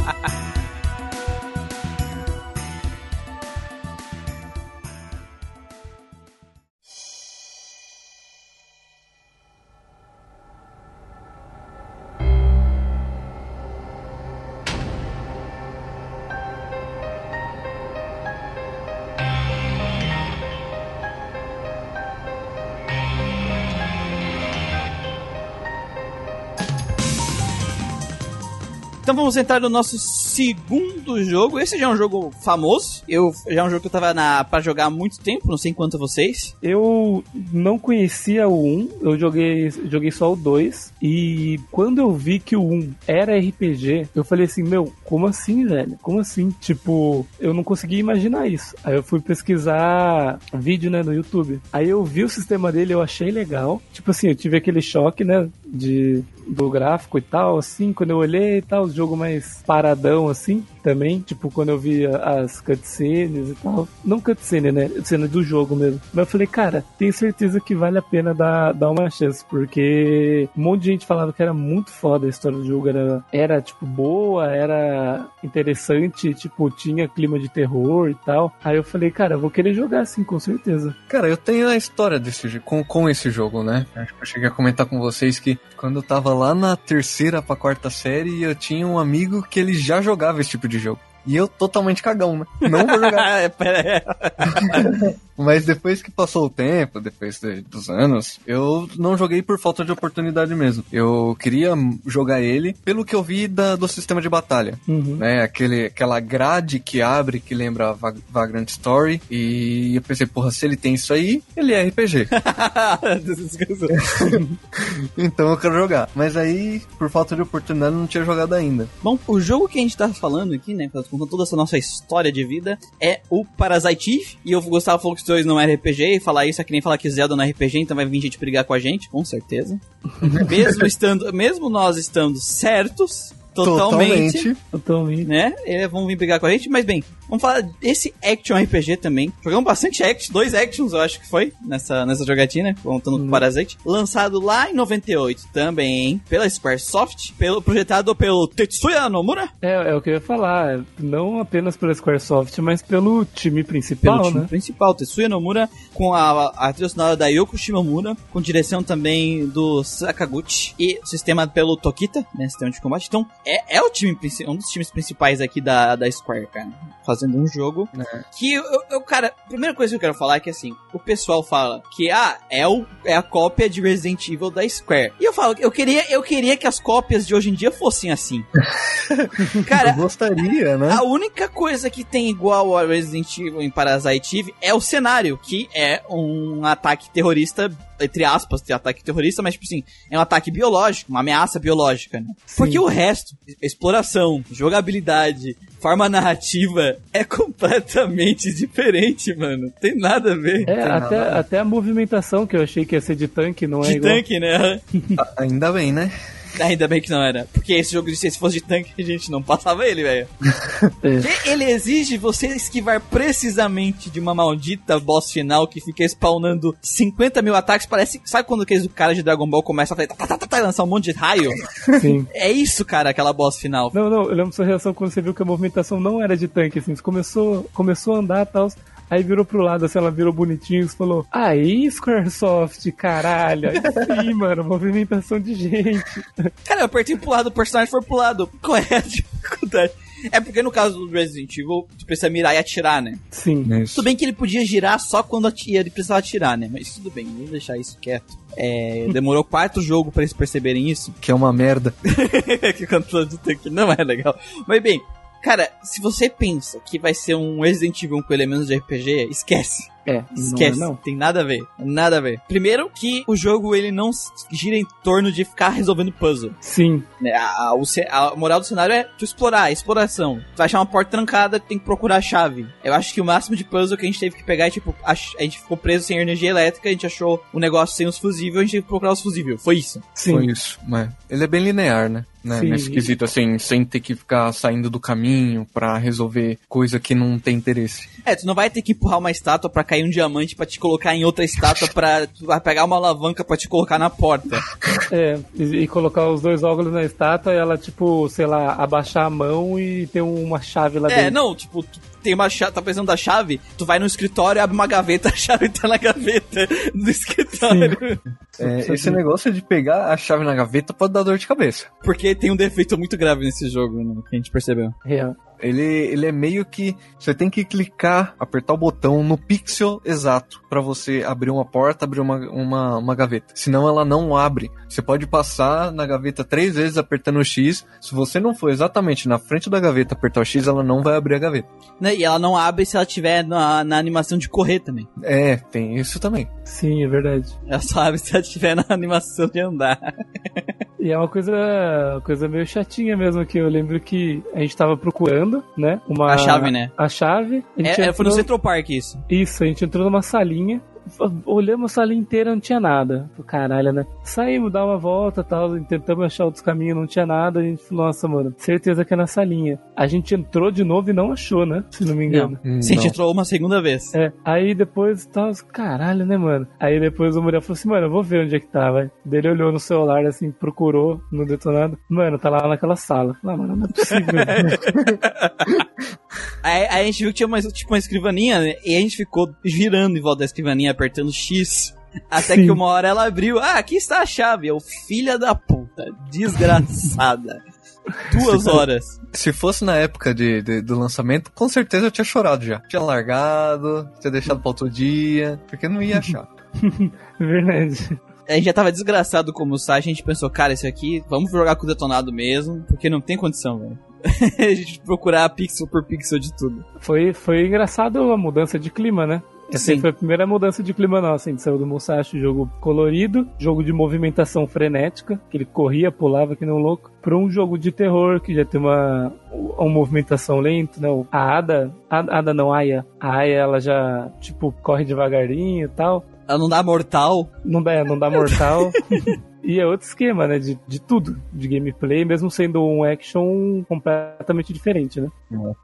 Então vamos entrar no nosso segundo jogo. Esse já é um jogo famoso. Eu já é um jogo que eu tava na para jogar há muito tempo, não sei quanto vocês. Eu não conhecia o 1, eu joguei, joguei só o 2. E quando eu vi que o 1 era RPG, eu falei assim: Meu, como assim, velho? Como assim? Tipo, eu não conseguia imaginar isso. Aí eu fui pesquisar vídeo né, no YouTube. Aí eu vi o sistema dele, eu achei legal. Tipo assim, eu tive aquele choque, né? De, do gráfico e tal, assim, quando eu olhei e tal, o jogo mais paradão, assim, também, tipo, quando eu vi as cutscenes e tal, não cutscene, né, cena do jogo mesmo, mas eu falei, cara, tenho certeza que vale a pena dar, dar uma chance, porque um monte de gente falava que era muito foda a história do jogo, era, era tipo, boa, era interessante, tipo, tinha clima de terror e tal, aí eu falei, cara, eu vou querer jogar, assim, com certeza. Cara, eu tenho a história desse com, com esse jogo, né? Acho que eu cheguei a comentar com vocês que quando eu tava lá na terceira pra quarta série, eu tinha um amigo que ele já jogava esse tipo de jogo. E eu totalmente cagão, né? Não vou jogar. <laughs> Aí. <laughs> Mas depois que passou o tempo, depois de- dos anos, eu não joguei por falta de oportunidade mesmo. Eu queria jogar ele pelo que eu vi da- do sistema de batalha. Uhum. Né, aquele, aquela grade que abre que lembra a Vag- Vagrant Story. E eu pensei, porra, se ele tem isso aí, ele é RPG. <laughs> então eu quero jogar. Mas aí, por falta de oportunidade, eu não tinha jogado ainda. Bom, o jogo que a gente tá falando aqui, né, contando toda essa nossa história de vida, é o Parasite Eve. E eu gostava falou que os dois não é RPG, e falar isso é que nem falar que Zelda não é RPG, então vai vir gente brigar com a gente, com certeza. <laughs> mesmo estando, mesmo nós estando certos, totalmente, Totalmente. né, eles vão vir brigar com a gente, mas bem, vamos falar desse action RPG também. Jogamos bastante action, dois actions eu acho que foi, nessa, nessa jogatina, contando com o Parasite. Lançado lá em 98 também, pela Squaresoft, pelo, projetado pelo Tetsuya Nomura. É, é o que eu ia falar, não apenas pela Squaresoft, mas pelo time principal, pelo time né? principal, Tetsuya Nomura, com a, a trilha sonora da Yoko Shimomura, com direção também do Sakaguchi e sistema pelo Tokita, né, sistema de combate. Então, é, é o time, um dos times principais aqui da, da Square, cara, fazendo um jogo É. que, eu, eu- cara, a primeira coisa que eu quero falar é que, assim, o pessoal fala que, ah, é, o, é a cópia de Resident Evil da Square. E eu falo, eu queria, eu queria que as cópias de hoje em dia fossem assim. <laughs> cara, eu gostaria, né? a única coisa que tem igual a Resident Evil em Parasite Eve é o cenário, que é um ataque terrorista, entre aspas, de ataque terrorista, mas tipo assim, é um ataque biológico, uma ameaça biológica, né? Porque o resto, exploração, jogabilidade, forma narrativa, é completamente <laughs> diferente, mano. Tem nada a ver. É, até, nada. até a movimentação que eu achei que ia ser de tanque, não é De igual. tanque, né? <laughs> Ainda bem, né? <laughs> Ainda bem que não era. Porque esse jogo, se fosse de tanque, a gente não passava ele, velho. <laughs> É. Ele exige você esquivar precisamente de uma maldita boss final que fica spawnando 50 mil ataques. Parece. Sabe quando aqueles cara de Dragon Ball começa a fazer, tá, tá, tá, tá, lançar um monte de raio? <laughs> Sim. É isso, cara, aquela boss final. Não, não, eu lembro sua reação quando você viu que a movimentação não era de tanque, assim, você começou, começou a andar e tal, aí virou pro lado, assim, ela virou bonitinho, você falou, aí, Squaresoft, caralho, aí sim, <laughs> mano, movimentação de gente. <laughs> Cara, eu apertei pro lado, o personagem foi pro lado. <laughs> Qual é a dificuldade? É porque no caso do Resident Evil, tu precisa mirar e atirar, né? Sim. Isso. Tudo bem que ele podia girar só quando ele precisava atirar, né? Mas tudo bem, vamos deixar isso quieto. É, demorou quatro jogos pra eles perceberem isso. Que é uma merda. que controle de tanque não é legal. Mas bem, cara, se você pensa que vai ser um Resident Evil com elementos de RPG, esquece. É, Esquece, não é não. tem nada a ver, nada a ver. Primeiro que o jogo ele não gira em torno de ficar resolvendo puzzle. Sim, né? A, a- a moral do cenário é tu explorar, exploração. Tu vai achar uma porta trancada, tem que procurar a chave. Eu acho que o máximo de puzzle que a gente teve que pegar é tipo, a, a gente ficou preso sem energia elétrica, a gente achou o negócio sem os fusíveis, a gente teve que procurar os fusíveis. Foi isso. sim. Foi isso. Mas ele é bem linear, né? né? Sim. Nesse quesito, assim, sem ter que ficar saindo do caminho pra resolver coisa que não tem interesse. É, tu não vai ter que empurrar uma estátua pra cair um diamante pra te colocar em outra estátua pra tu vai pegar uma alavanca pra te colocar na porta. <laughs> É, e, e colocar os dois óculos na estátua e ela, tipo, sei lá, abaixar a mão e ter uma chave lá É, dentro. não, tipo, tu tem uma chave, tá precisando da chave, tu vai no escritório, abre uma gaveta, <laughs> a chave tá na gaveta do escritório. É, esse negócio de pegar a chave na gaveta pode dar dor de cabeça. Porque tem um defeito muito grave nesse jogo, né, que a gente percebeu. Real. Ele, ele é meio que você tem que clicar, apertar o botão no pixel exato pra você abrir uma porta, abrir uma, uma, uma gaveta. Senão ela não abre. Você pode passar na gaveta três vezes apertando o X. Se você não for exatamente na frente da gaveta apertar o X, ela não vai abrir a gaveta. Né, E ela não abre se ela tiver na, na animação de correr também. É, tem isso também. Sim, é verdade. Ela só abre se ela tiver na <laughs> animação de andar. E é uma coisa, uma coisa meio chatinha mesmo, que eu lembro que a gente tava procurando, né? Uma, A chave, né? A chave. A É, é, foi no entrou- Central Park isso. Isso, a gente entrou numa salinha, olhamos a salinha inteira, não tinha nada. Falei, Caralho, né? Saímos, dar uma volta tal, tentamos achar outros caminhos, não tinha nada. A gente falou, nossa, mano, certeza que é na salinha. A gente entrou de novo e não achou, né? Se não me engano. Hum, Sim, a gente não. entrou uma segunda vez. É, aí depois tava, caralho, né, mano? Aí depois o Muriel falou assim, mano, eu vou ver onde é que tá, vai. Daí Ele olhou no celular, assim, procurou no detonado. Mano, tá lá naquela sala. Ah, mano, não é possível. <laughs> Aí, aí a gente viu que tinha uma, tipo, uma escrivaninha, né? E a gente ficou girando em volta da escrivaninha, apertando X. <laughs> Até Sim. que uma hora ela abriu. Ah, aqui está a chave. Eu, filha da puta. Desgraçada. <laughs> Duas horas. Se fosse na época de, de- do lançamento, com certeza eu tinha chorado já. Tinha largado, tinha deixado pra outro dia, porque não ia achar. <laughs> Verdade. A gente já tava desgraçado como site, a gente pensou, cara, isso aqui, vamos jogar com o detonado mesmo, porque não tem condição, velho. a gente procurar pixel por pixel de tudo. Foi, foi engraçado a mudança de clima, né? Essa Sim. foi a primeira mudança de clima nossa. A gente saiu do Musashi, jogo colorido, jogo de movimentação frenética, que ele corria, pulava que nem um louco, pra um jogo de terror, que já tem uma, uma movimentação lenta, né? A Ada, a Ada não, a Aya. A Aya, ela já, tipo, corre devagarinho e tal. Ela não dá mortal. Não dá, não dá mortal. <laughs> E é outro esquema, né? De, de tudo. De gameplay, mesmo sendo um action completamente diferente, né?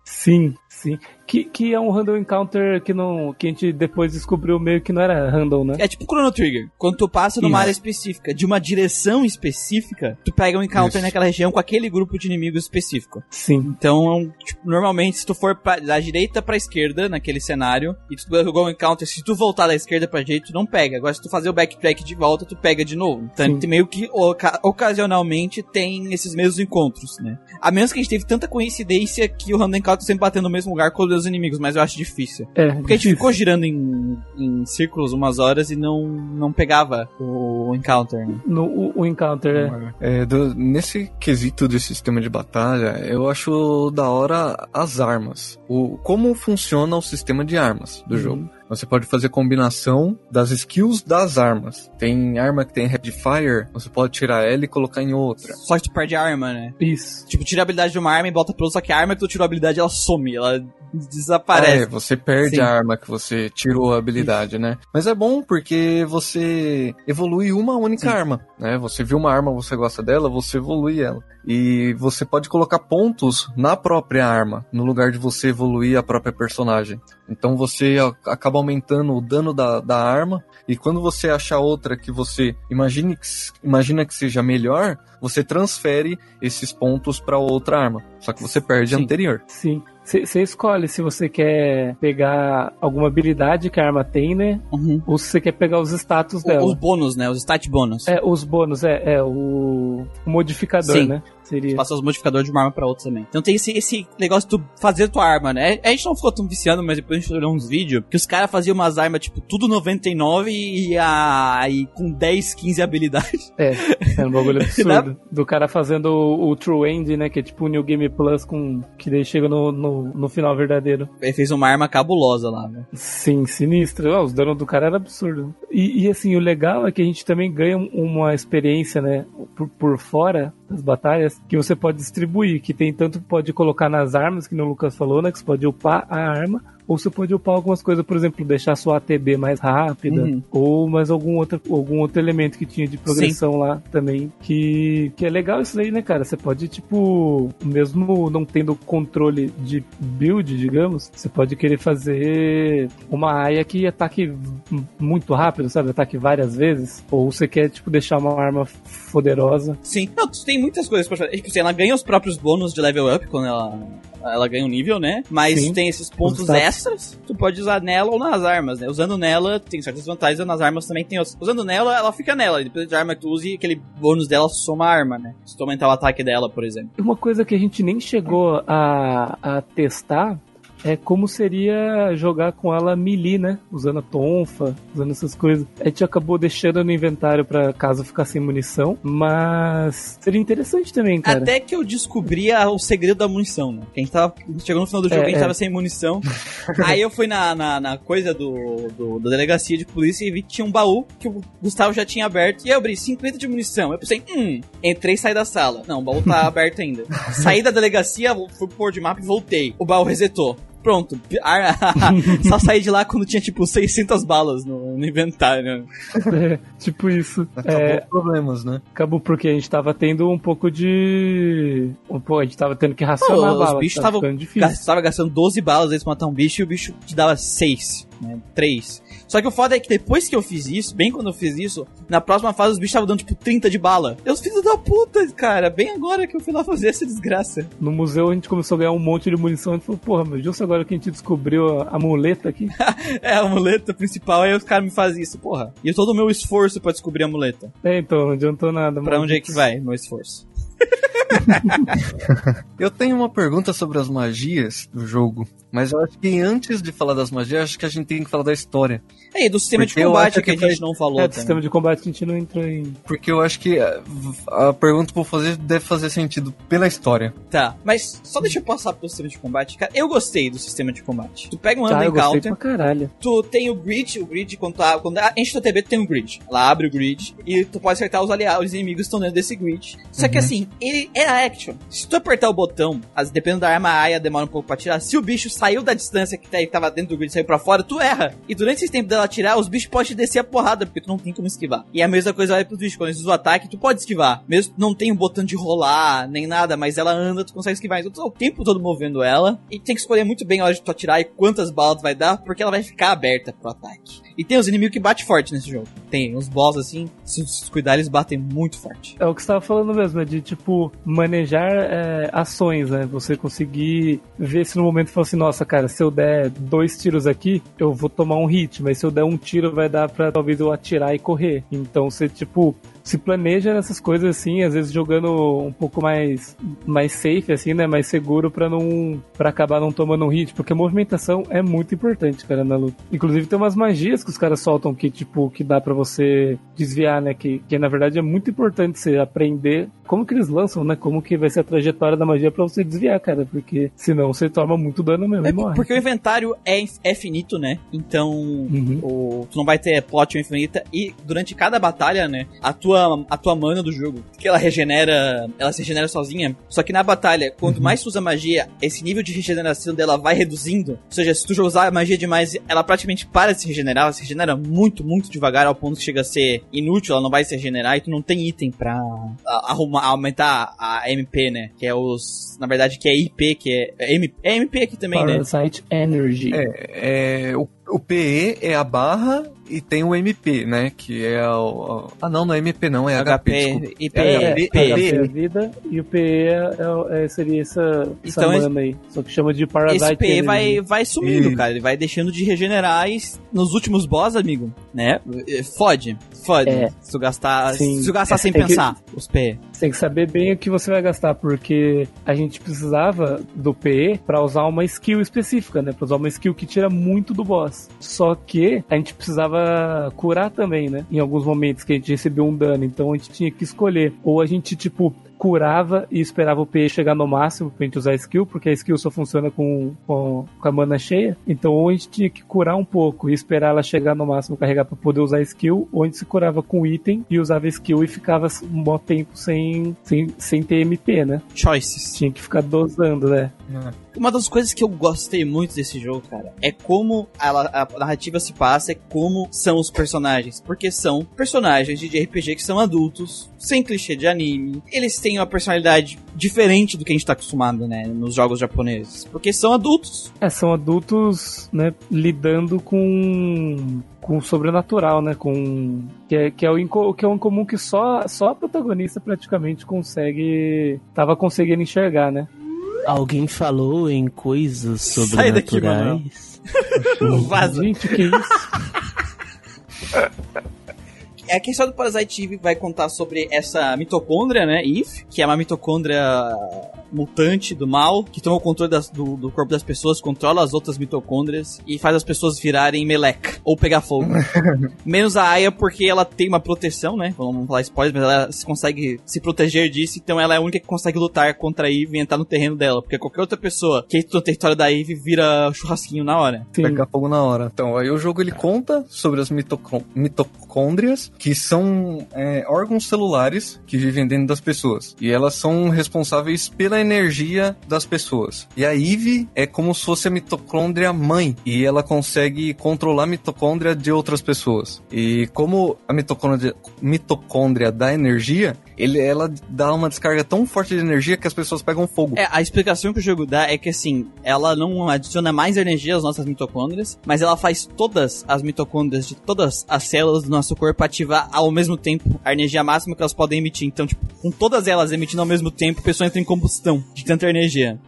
Sim, sim. Que, que é um random encounter que não. que a gente depois descobriu meio que não era random, né? É tipo Chrono Trigger. Quando tu passa numa Isso. área específica, de uma direção específica, tu pega um encounter Isso. naquela região com aquele grupo de inimigos específico. Sim. Então, tipo, normalmente, se tu for pra, da direita pra esquerda, naquele cenário, e tu jogou um encounter, se tu voltar da esquerda pra direita, tu não pega. Agora, se tu fazer o backtrack de volta, tu pega de novo. Então, meio que, oca- ocasionalmente, tem esses mesmos encontros, né? A menos que a gente teve tanta coincidência que o random encounter sempre batendo no mesmo lugar com os inimigos, mas eu acho difícil. É, Porque a gente difícil. ficou girando em, em círculos umas horas e não, não pegava o encounter, né? No, o, o encounter, é. É, do- nesse quesito de sistema de batalha, eu acho da hora as armas. O, como funciona o sistema de armas do Uhum. jogo. Você pode fazer combinação das skills das armas. Tem arma que tem rapid fire, você pode tirar ela e colocar em outra. Só que tu perde a arma, né? Isso. Tipo, tira a habilidade de uma arma e bota pro só que a arma que tu tirou a habilidade, ela some, ela É, desaparece. você perde Sim. a arma que você tirou a habilidade, né? Mas é bom porque você evolui uma única arma, né? Você viu uma arma, você gosta dela, você evolui ela. E você pode colocar pontos na própria arma, no lugar de você evoluir a própria personagem. Então você a- acaba aumentando o dano da, da arma, e quando você achar outra que você imagine que, imagina que seja melhor, você transfere esses pontos para outra arma. Só que você perde a Sim. anterior. Sim. Você escolhe se você quer pegar alguma habilidade que a arma tem, né? Uhum. Ou se você quer pegar os status O- dela. Os bônus, né? Os stat bônus. É, os bônus, é, é o, o modificador, Sim. né? Seria. Passa os modificadores de uma arma pra outra também. Então tem esse, esse negócio de tu fazer tua arma, né? A gente não ficou tão viciando, mas depois a gente olhou uns vídeos que os caras faziam umas armas, tipo, tudo 99 e, a, e com 10, 15 habilidades. É, é um bagulho <laughs> absurdo. Do cara fazendo o, o True End, né? Que é tipo o New Game Plus com. Que daí chega no, no no, final verdadeiro. Ele fez uma arma cabulosa lá, né? Sim, sinistro. Ah, os danos do cara era absurdo. E, e, assim, o legal é que a gente também ganha uma experiência, né, por, por fora das batalhas, que você pode distribuir, que tem tanto pode colocar nas armas, que o Lucas falou, né, que você pode upar a arma, ou você pode upar algumas coisas, por exemplo, deixar sua ATB mais rápida, Uhum. ou mais algum outro, algum outro elemento que tinha de progressão lá também, que, que é legal isso aí, né, cara? Você pode, tipo, mesmo não tendo controle de build, digamos, você pode querer fazer uma aia que ataque muito rápido, sabe? Ataque várias vezes, ou você quer, tipo, deixar uma arma poderosa. Sim. Não, tem muitas coisas pra fazer. Tipo assim, ela ganha os próprios bônus de level up quando ela, ela ganha um nível, né? Mas Sim. tem esses pontos extras, tu pode usar nela ou nas armas, né? Usando nela, tem certas vantagens, nas armas também tem outras. Usando nela, ela fica nela. Depois de arma que tu use, aquele bônus dela soma a arma, né? Se tu aumentar o ataque dela, por exemplo. Uma coisa que a gente nem chegou a, a testar é como seria jogar com ela melee, né? Usando a tonfa, usando essas coisas. A gente acabou deixando no inventário pra caso ficar sem munição, mas seria interessante também, cara. Até que eu descobri o segredo da munição, né? Que a gente tava. Chegou no final do jogo, É, a gente é. tava sem munição. <laughs> Aí eu fui na, na, na coisa do, do- da delegacia de polícia e vi que tinha um baú que o Gustavo já tinha aberto. E eu abri 50 de munição. Eu pensei, hum, entrei e saí da sala. Não, o baú tá <laughs> aberto ainda. Saí da delegacia, fui pro pôr de mapa e voltei. O baú resetou. Pronto, <laughs> só saí de lá quando tinha tipo 600 balas no, no inventário. <laughs> É, tipo isso. Acabou É, problemas, né? acabou porque a gente tava tendo um pouco de. pouco- a gente tava tendo que racionar Pô, bala. os bichos tava estavam ficando difícil. Gastava gastando 12 balas pra matar um bicho e o bicho te dava 6, né? 3. Só que o foda é que depois que eu fiz isso, bem quando eu fiz isso, na próxima fase os bichos estavam dando tipo 30 de bala. Eu filho da puta, cara, bem agora que eu fui lá fazer essa desgraça. No museu a gente começou a ganhar um monte de munição. A gente falou, porra, mas justo agora que a gente descobriu a, a muleta aqui. <laughs> É a muleta principal, aí os caras me fazem isso, porra. E todo o meu esforço pra descobrir a muleta. É, então, não adiantou nada. Pra mano. onde é que vai meu esforço? <laughs> <laughs> Eu tenho uma pergunta sobre as magias do jogo, mas eu acho que antes de falar das magias, acho que a gente tem que falar da história. É, e do sistema Porque de combate que, que a gente não falou É, do também. sistema de combate que a gente não entrou em. Porque eu acho que a, a pergunta que eu vou fazer deve fazer sentido pela história. Tá, mas só deixa eu passar pro sistema de combate. Cara, eu gostei do sistema de combate. Tu pega um Ah, random eu gostei encounter, pra caralho. tu tem o grid, o grid quando, tá, quando a- enche teu TB, tu tem um grid. Ela abre o grid e tu pode acertar os aliados, os inimigos que estão dentro desse grid. Só que assim, ele é a action. Se tu apertar o botão, as, dependendo da arma, a AIA demora um pouco pra atirar. Se o bicho saiu da distância que tá- que tava dentro do grid saiu pra fora, tu erra. E durante esse tempo dela atirar, os bichos podem descer a porrada, porque tu não tem como esquivar. E a mesma coisa vai pros bichos. Quando eles usam o ataque, tu pode esquivar. Mesmo não tem um botão de rolar, nem nada, mas ela anda, tu consegue esquivar. Então tu tá o tempo todo movendo ela. E tem que escolher muito bem a hora de tu atirar e quantas balas tu vai dar, porque ela vai ficar aberta pro ataque. E tem os inimigos que batem forte nesse jogo. Tem uns boss assim, se tu cuidar, eles batem muito forte. É o que você tava falando mesmo, é de tipo manejar é, ações, né? Você conseguir ver se no momento fala assim, nossa, cara, se eu der dois tiros aqui, eu vou tomar um hit, mas se eu der um tiro vai dar pra talvez eu atirar e correr. Então você, tipo, se planeja nessas coisas assim, às vezes jogando um pouco mais mais safe assim, né, mais seguro pra não para acabar não tomando um hit, porque a movimentação é muito importante, cara, na luta. Inclusive tem umas magias que os caras soltam que tipo que dá pra você desviar, né, que, que na verdade é muito importante você aprender como que eles lançam, né, como que vai ser a trajetória da magia pra você desviar, cara, porque senão você toma muito dano mesmo É e morre. porque o inventário é, é finito, né? Então, Uhum. o, tu não vai ter plot infinita. E durante cada batalha, né? A tua, a tua mana do jogo, que ela regenera. Ela se regenera sozinha. Só que na batalha, quanto mais tu usa magia, esse nível de regeneração dela vai reduzindo. Ou seja, se tu usar a magia demais, ela praticamente para de se regenerar. Ela se regenera muito, muito devagar, ao ponto que chega a ser inútil. Ela não vai se regenerar e tu não tem item pra a- arrumar, aumentar a MP, né? Que é os. Na verdade, que é IP, que é. É MP, é MP aqui também, né? Parasite Energy. É, o, o PE é a barra e tem o MP, né? Que é o. Ah, não, não é MP, não, é HP. desculpa. IP, É, é, HP é vida e o PE é, é- é- seria essa, essa Então, mana aí. Só que chama de Parasite Esse PE vai, vai sumindo, E- cara. Ele vai deixando de regenerar e nos últimos boss, amigo, né? eh, Fode. Fode. É. Se tu gastar, Sim. se tu gastar sem Tem que- pensar, os PE. Tem que saber bem o que você vai gastar, porque a gente precisava do PE pra usar uma skill específica, né? Pra usar uma skill que tira muito do boss. Só que a gente precisava curar também, né? Em alguns momentos que a gente recebeu um dano. Então a gente tinha que escolher. Ou a gente, tipo, curava e esperava o P chegar no máximo pra gente usar a skill, porque a skill só funciona com, com, com a mana cheia. Então, ou a gente tinha que curar um pouco e esperar ela chegar no máximo, carregar pra poder usar a skill, ou a gente se curava com item e usava skill e ficava um bom tempo sem, sem, sem ter MP, né? Choices. Tinha que ficar dosando, né? Uma das coisas que eu gostei muito desse jogo, cara, é como a, a narrativa se passa, é como são os personagens. Porque são personagens de RPG que são adultos, sem clichê de anime. Eles têm uma personalidade diferente do que a gente tá acostumado, né, nos jogos japoneses. Porque são adultos. É, são adultos, né, lidando com com o sobrenatural, né? Com que é, que é o inco, que é um comum que só só a protagonista praticamente consegue tava conseguindo enxergar, né? Alguém falou em coisas Sai daqui, sobrenaturais. <laughs> Vaza. Gente, que isso? É <laughs> que a história do Parasite Eve vai contar sobre essa mitocôndria, né, Eve, que é uma mitocôndria mutante do mal, que toma o controle das- do, do corpo das pessoas, controla as outras mitocôndrias e faz as pessoas virarem meleca, ou pegar fogo. <laughs> Menos a Aya, porque ela tem uma proteção, né, vamos falar spoiler, mas ela se consegue se proteger disso, então ela é a única que consegue lutar contra a Eve e entrar no terreno dela, porque qualquer outra pessoa que entra no território da Eve vira churrasquinho na hora. Sim. Pegar fogo na hora. Então, aí o jogo ele conta sobre as mitocô- mitocôndrias, que são é, órgãos celulares que vivem dentro das pessoas. E elas são responsáveis pela energia das pessoas. E a Eve é como se fosse a mitocôndria mãe. E ela consegue controlar a mitocôndria de outras pessoas. E como a mitocôndria, mitocôndria dá energia, ele, ela dá uma descarga tão forte de energia que as pessoas pegam fogo. É, a explicação que o jogo dá é que assim, ela não adiciona mais energia às nossas mitocôndrias, mas ela faz todas as mitocôndrias de todas as células do nosso corpo ativar ao mesmo tempo a energia máxima que elas podem emitir. Então, tipo, com todas elas emitindo ao mesmo tempo, a pessoa entra em combustão de tanta energia.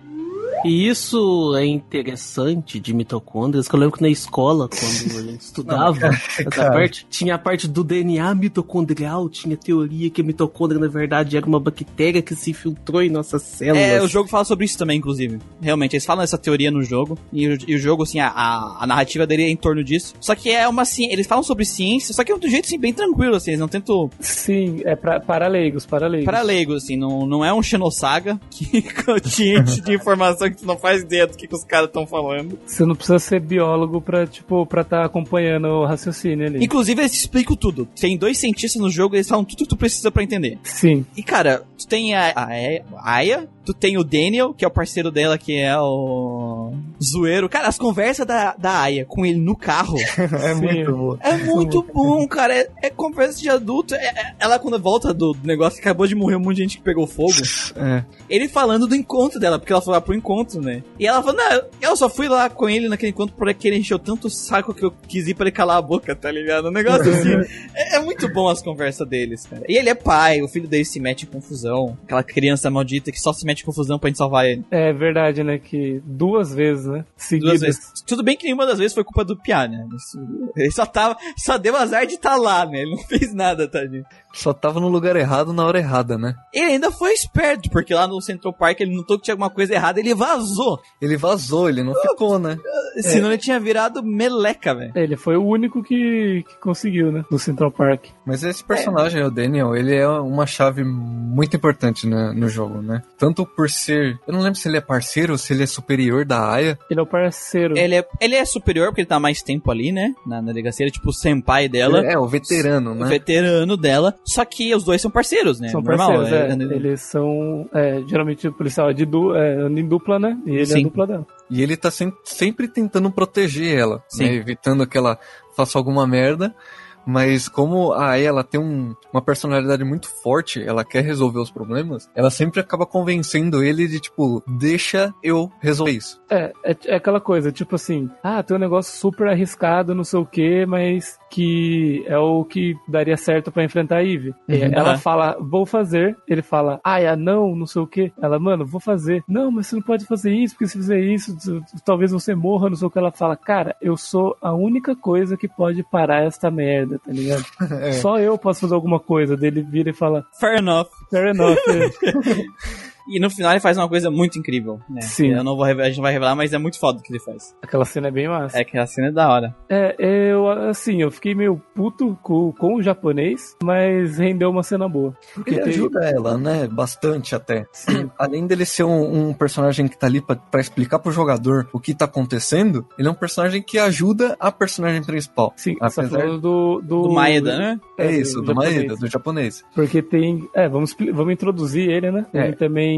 E isso é interessante de mitocôndrias, que eu lembro que na escola, quando a gente <laughs> estudava essa <laughs> cara. parte, tinha a parte do DNA mitocondrial, tinha teoria que a mitocôndria, na verdade, era uma bactéria que se infiltrou em nossas células. É, o jogo fala sobre isso também, inclusive. Realmente, eles falam essa teoria no jogo. E o, e o jogo, assim, a, a, a narrativa dele é em torno disso. Só que é uma ciência. Eles falam sobre ciência, só que é de um jeito assim, bem tranquilo, assim. Eles não tentam Sim, é pra, para leigos, para leigos. para leigos, assim, não, não é um Xenosaga que <laughs> te enche de informação que tu não faz ideia do que, que os caras estão falando. Você não precisa ser biólogo pra, tipo, pra tá acompanhando o raciocínio ali. Inclusive, eles explicam tudo. Tem dois cientistas no jogo, eles falam tudo que tu precisa pra entender. Sim. E, cara, tu tem a, a, a Aya, tu tem o Daniel, que é o parceiro dela, que é o zoeiro. Cara, as conversas da, da Aya com ele no carro <laughs> É Sim. muito bom. é muito bom, cara. É, é conversa de adulto. É- é- ela, quando volta do negócio que acabou de morrer um monte de gente que pegou fogo, <laughs> É. ele falando do encontro dela, porque ela foi lá pro encontro, né? E ela falou, não, eu só fui lá com ele naquele encontro porque ele encheu tanto o saco que eu quis ir pra ele calar a boca, tá ligado? Um negócio assim. <laughs> é, é muito bom as conversas deles, cara. E ele é pai, o filho dele se mete em confusão. Aquela criança maldita que só se mete em confusão pra gente salvar ele. É verdade, né? Que duas vezes, né? Seguidas. Duas vezes. Tudo bem que nenhuma das vezes foi culpa do Piá, né? Ele só tava. Só deu azar de estar lá, né? Ele não fez nada, tadinho. Só tava no lugar errado na hora errada, né? Ele ainda foi esperto, porque lá no Central Park ele notou que tinha alguma coisa errada, ele vazou. Ele vazou, ele não ficou, né? Senão ele tinha virado meleca, velho. Ele foi o único que, que conseguiu, né? No Central Park. Mas esse personagem, o Daniel, ele é uma chave muito importante né, no jogo, né? Tanto por ser. Eu não lembro se ele é parceiro ou se ele é superior da Aya. Ele é o parceiro. Ele é, ele é superior porque ele tá mais tempo ali, né? Na, na delegacia, ele é tipo o senpai dela. Ele é o veterano, O né? veterano dela. Só que os dois são parceiros, né? São Normal, parceiros, é. é- Eles são. é, geralmente o policial é de du, é, anda em dupla, né? E ele é Sim. a dupla dela. E ele tá sem- sempre tentando proteger ela, Sim. né? Evitando que ela faça alguma merda. Mas como a Aya ela tem um- uma personalidade muito forte, ela quer resolver os problemas, ela sempre acaba convencendo ele de tipo, deixa eu resolver isso. É, é, é aquela coisa, tipo assim, ah, tem um negócio super arriscado, não sei o que, mas que é o que daria certo pra enfrentar a Eve. É, Uhum. ela Aham. fala, vou fazer. Ele fala, ah, é, não, não sei o que. Ela, mano, vou fazer. Não, mas você não pode fazer isso, porque se fizer isso, talvez você morra, não sei o que. Ela fala, cara, eu sou a única coisa que pode parar esta merda, tá ligado? <laughs> Só eu posso fazer alguma coisa. Dele vira e fala, Fair enough. fair enough. é. <laughs> E no final ele faz uma coisa muito incrível, né? Sim. Eu não vou revelar, a gente não vai revelar, mas é muito foda o que ele faz. Aquela cena é bem massa. É que a cena é da hora. É, eu, assim, eu fiquei meio puto com, com o japonês, mas rendeu uma cena boa. Porque Ele tem- ajuda ela, né? Bastante até. <clears throat> Além dele ser um, um personagem que tá ali pra, pra explicar pro jogador o que tá acontecendo, ele é um personagem que ajuda a personagem principal. Sim, você tá Apesar- falando do, do. Do Maeda, né? É isso, do japonês. Maeda, do japonês. Porque tem. É, vamos, vamos introduzir ele, né? É.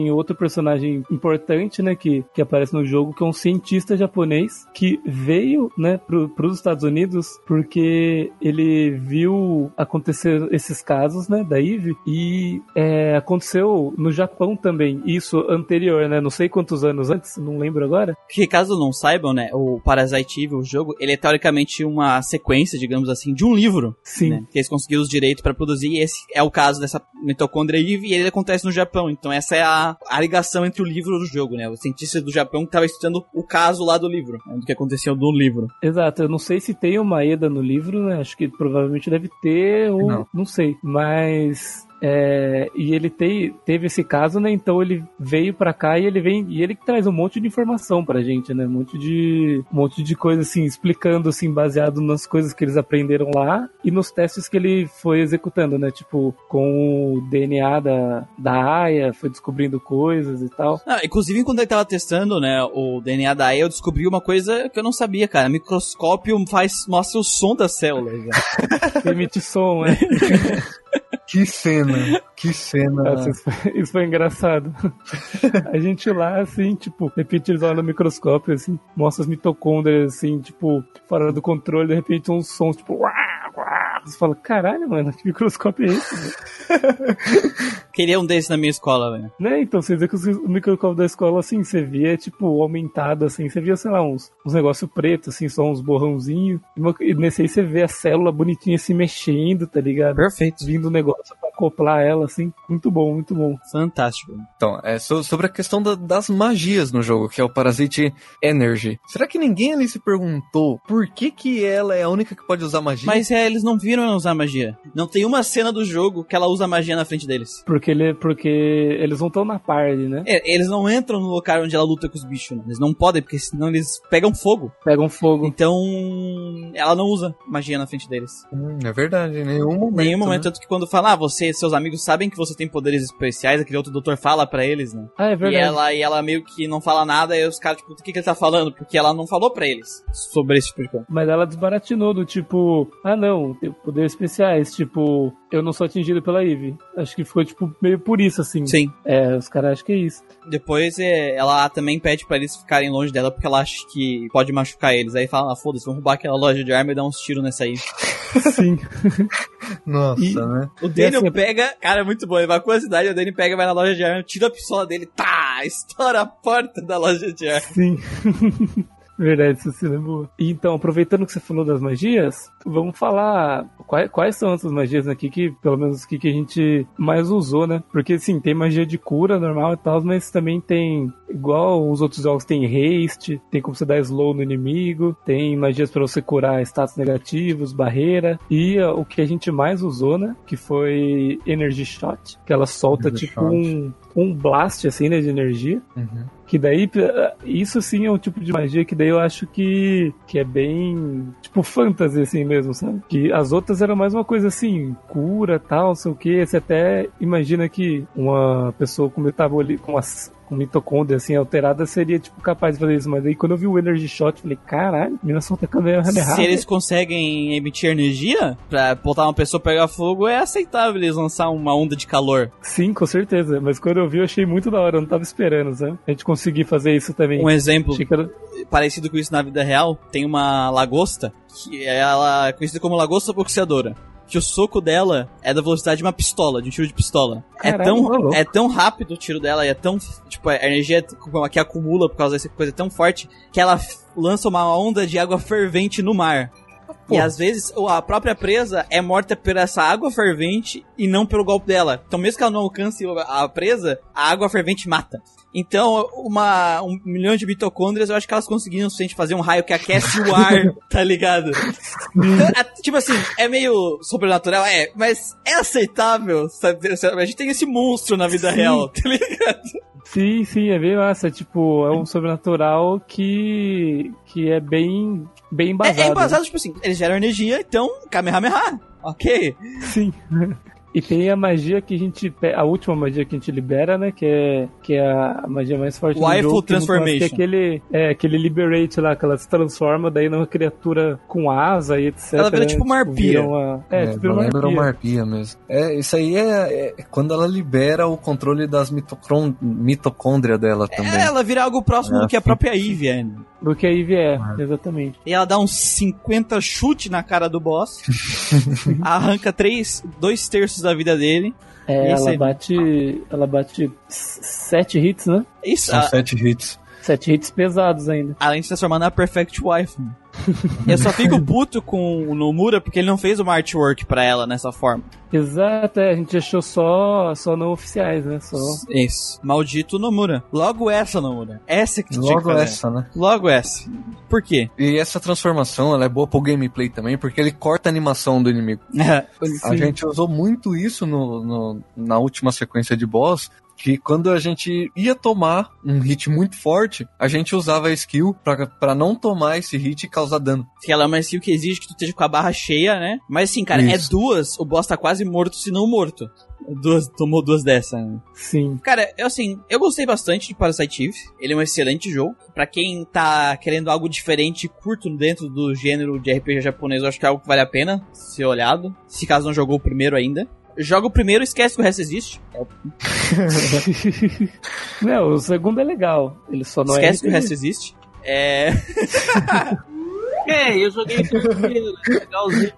Tem outro personagem importante, né? Que, que aparece no jogo, que é um cientista japonês que veio, né, pro, pros Estados Unidos porque ele viu acontecer esses casos, né, da Eve. E é, aconteceu no Japão também, isso anterior, né? Não sei quantos anos antes, não lembro agora. Que caso não saibam, né, o Parasite Eve, o jogo, ele é teoricamente uma sequência, digamos assim, de um livro, Sim. né, que eles conseguiram os direitos pra produzir, e esse é o caso dessa mitocôndria Eve, e ele acontece no Japão, então essa é a, a ligação entre o livro e o jogo, né, o cientista do Japão que tava estudando o caso lá do livro, né, do que aconteceu do livro. Exato, eu não sei se tem uma Eda no livro, né? Acho que provavelmente deve ter, ou não, Não. sei. Mas. É, e ele te- teve esse caso, né? Então ele veio pra cá e ele vem e ele traz um monte de informação pra gente, né? Um monte de um monte de coisa assim, explicando assim, baseado nas coisas que eles aprenderam lá e nos testes que ele foi executando, né? Tipo, com o DNA da, da Aya, foi descobrindo coisas e tal. Ah, inclusive, enquanto ele tava testando, né, o DNA da Aya, eu descobri uma coisa que eu não sabia, cara. Microscópio faz, mostra o som das células. <laughs> Emite som, né? <laughs> Que cena, que cena. Nossa, isso, foi, <laughs> isso foi engraçado. A gente lá, assim, tipo, de repente eles olham no microscópio, assim, mostra as mitocôndrias, assim, tipo, fora do controle, de repente uns sons, tipo, uá, Você fala, caralho, mano, que microscópio é esse? velho?" <laughs> Queria um desses na minha escola, velho. né? Então, você vê que o microscópio da escola, assim, você via, tipo, aumentado, assim, você via, sei lá, uns, uns negócios pretos, assim, só uns borrãozinhos. E E nesse aí você vê a célula bonitinha se mexendo, tá ligado? Perfeito. Vindo o negócio pra acoplar ela, assim. Muito bom, muito bom. Fantástico. Então, é so- sobre a questão da- das magias no jogo, que é o Parasite Energy. Será que ninguém ali se perguntou por que que ela é a única que pode usar magia? Mas é, eles não viram ela usar magia. Não tem uma cena do jogo que ela usa magia na frente deles. Porque, ele, porque eles não estão na party, né? É, eles não entram no lugar onde ela luta com os bichos, né? Eles não podem, porque senão eles pegam fogo. Pegam fogo. Então, ela não usa magia na frente deles. Hum, é verdade, em nenhum momento. Nenhum momento, né? tanto que quando fala, ah, você e seus amigos sabem que você tem poderes especiais, aquele outro doutor fala pra eles, né? Ah, é E verdade. ela, e ela meio que não fala nada, e os caras, tipo, o que, que ele tá falando? Porque ela não falou pra eles sobre esse tipo de coisa. Mas ela desbaratinou do tipo, ah não, tem poderes especiais, tipo, eu não sou atingido pela Eve. Acho que ficou, tipo, meio por isso, assim. Sim. É, os caras acham que é isso. Depois é, ela também pede pra eles ficarem longe dela porque ela acha que pode machucar eles. Aí fala, ah, foda-se, vamos roubar aquela loja de arma e dar uns tiros nessa aí. Sim. <laughs> Nossa, E- né? O Daniel assim, pega, cara, é muito bom. Ele vai com a cidade, o Daniel pega, vai na loja de arma, tira a pistola dele, tá, estoura a porta da loja de arma. Sim. <laughs> Verdade, isso se lembrou. E Então, aproveitando que você falou das magias, vamos falar quais, quais são essas magias aqui que, pelo menos aqui que a gente mais usou, né? Porque sim, tem magia de cura normal e tal, mas também tem, igual os outros jogos, tem haste, tem como você dar slow no inimigo, tem magias pra você curar status negativos, barreira, e ó, o que a gente mais usou, né? Que foi Energy Shot, que ela solta Energy tipo Shot. um, um blast assim, né, de energia. Uhum. Que daí, eh, isso sim é um tipo de magia que daí eu acho que, que é bem, tipo, fantasy assim mesmo, sabe? Que as outras eram mais uma coisa assim, cura, tal, não sei o que. Você até imagina que uma pessoa com metabolismo, com as com mitocôndria assim alterada seria tipo capaz de fazer isso, mas aí quando eu vi o Energy Shot, falei, caralho, a mina solta Kamehameha errado. Se eles conseguem emitir energia pra botar uma pessoa pegar fogo, é aceitável eles lançar uma onda de calor. Sim, com certeza, mas quando eu vi eu achei muito da hora, eu não tava esperando, sabe? A gente conseguir fazer isso também. Um exemplo era- parecido com isso na vida real, tem uma lagosta, que ela é conhecida como lagosta boxeadora. Que o soco dela é da velocidade de uma pistola, de um tiro de pistola. Caralho, é, tão, é tão rápido o tiro dela e é tão. Tipo, a energia que acumula por causa dessa coisa é tão forte que ela lança uma onda de água fervente no mar. E às vezes a própria presa é morta por essa água fervente e não pelo golpe dela. Então, mesmo que ela não alcance a presa, a água fervente mata. Então, uma, um milhão de mitocôndrias, eu acho que elas conseguiram o suficiente fazer um raio que aquece o ar, <laughs> tá ligado? <laughs> É, tipo assim, é meio sobrenatural, é, mas é aceitável, sabe? A gente tem esse monstro na vida real, <laughs> tá ligado? Sim, sim, é bem massa. Tipo, é um sobrenatural que, que é bem, bem embasado. É, é embasado, tipo assim, eles geram energia, então Kamehameha. Ok. Sim. <laughs> E tem a magia que a gente. A última magia que a gente libera, né? Que é, que é a magia mais forte Waifu do jogo. é Transformation. Que é aquele, é, aquele Liberate lá, que ela se transforma daí numa criatura com asa e etc. Ela vira né? tipo uma arpia. vira uma- É, tipo vira uma arpia. uma arpia mesmo. É, isso aí é, é quando ela libera o controle das mitocron- mitocôndrias dela também. É, ela vira algo próximo É, do que a sim. própria Eve é. Do que a Eve é, exatamente. E ela dá uns 50 chute na cara do boss. <laughs> arranca três, dois terços da vida dele. É, ela bate. Ela bate sete hits, né? Isso, São a- sete hits. Sete hits pesados ainda. além de se transformar na Perfect Wife. eu só fico puto com o Nomura porque ele não fez uma artwork pra ela nessa forma. Exato, é, a gente achou só, só não oficiais, né? Só. Isso. Maldito Nomura. Logo essa, Nomura. Essa que tu tinha que Logo fazer. essa, né? Logo essa. Por quê? E essa transformação, ela é boa pro gameplay também, porque ele corta a animação do inimigo. <laughs> A gente usou muito isso no, no- na última sequência de boss, que quando a gente ia tomar um hit muito forte, a gente usava a skill pra, pra não tomar esse hit e causar dano. que ela é uma skill que exige que tu esteja com a barra cheia, né? Mas assim, cara, é Isso. duas, o boss tá quase morto, se não morto. Duas, tomou duas dessas. né? Sim. Cara, eu assim, eu gostei bastante de Parasite Eve. Ele é um excelente jogo. Pra quem tá querendo algo diferente e curto dentro do gênero de RPG japonês, eu acho que é algo que vale a pena ser olhado. Se caso não jogou o primeiro ainda. Joga o primeiro, esquece que o resto existe. <laughs> não, o segundo é legal. Ele só não esquece que é. o RPG. resto existe. É. <laughs> É, eu joguei isso primeiro, legalzinho.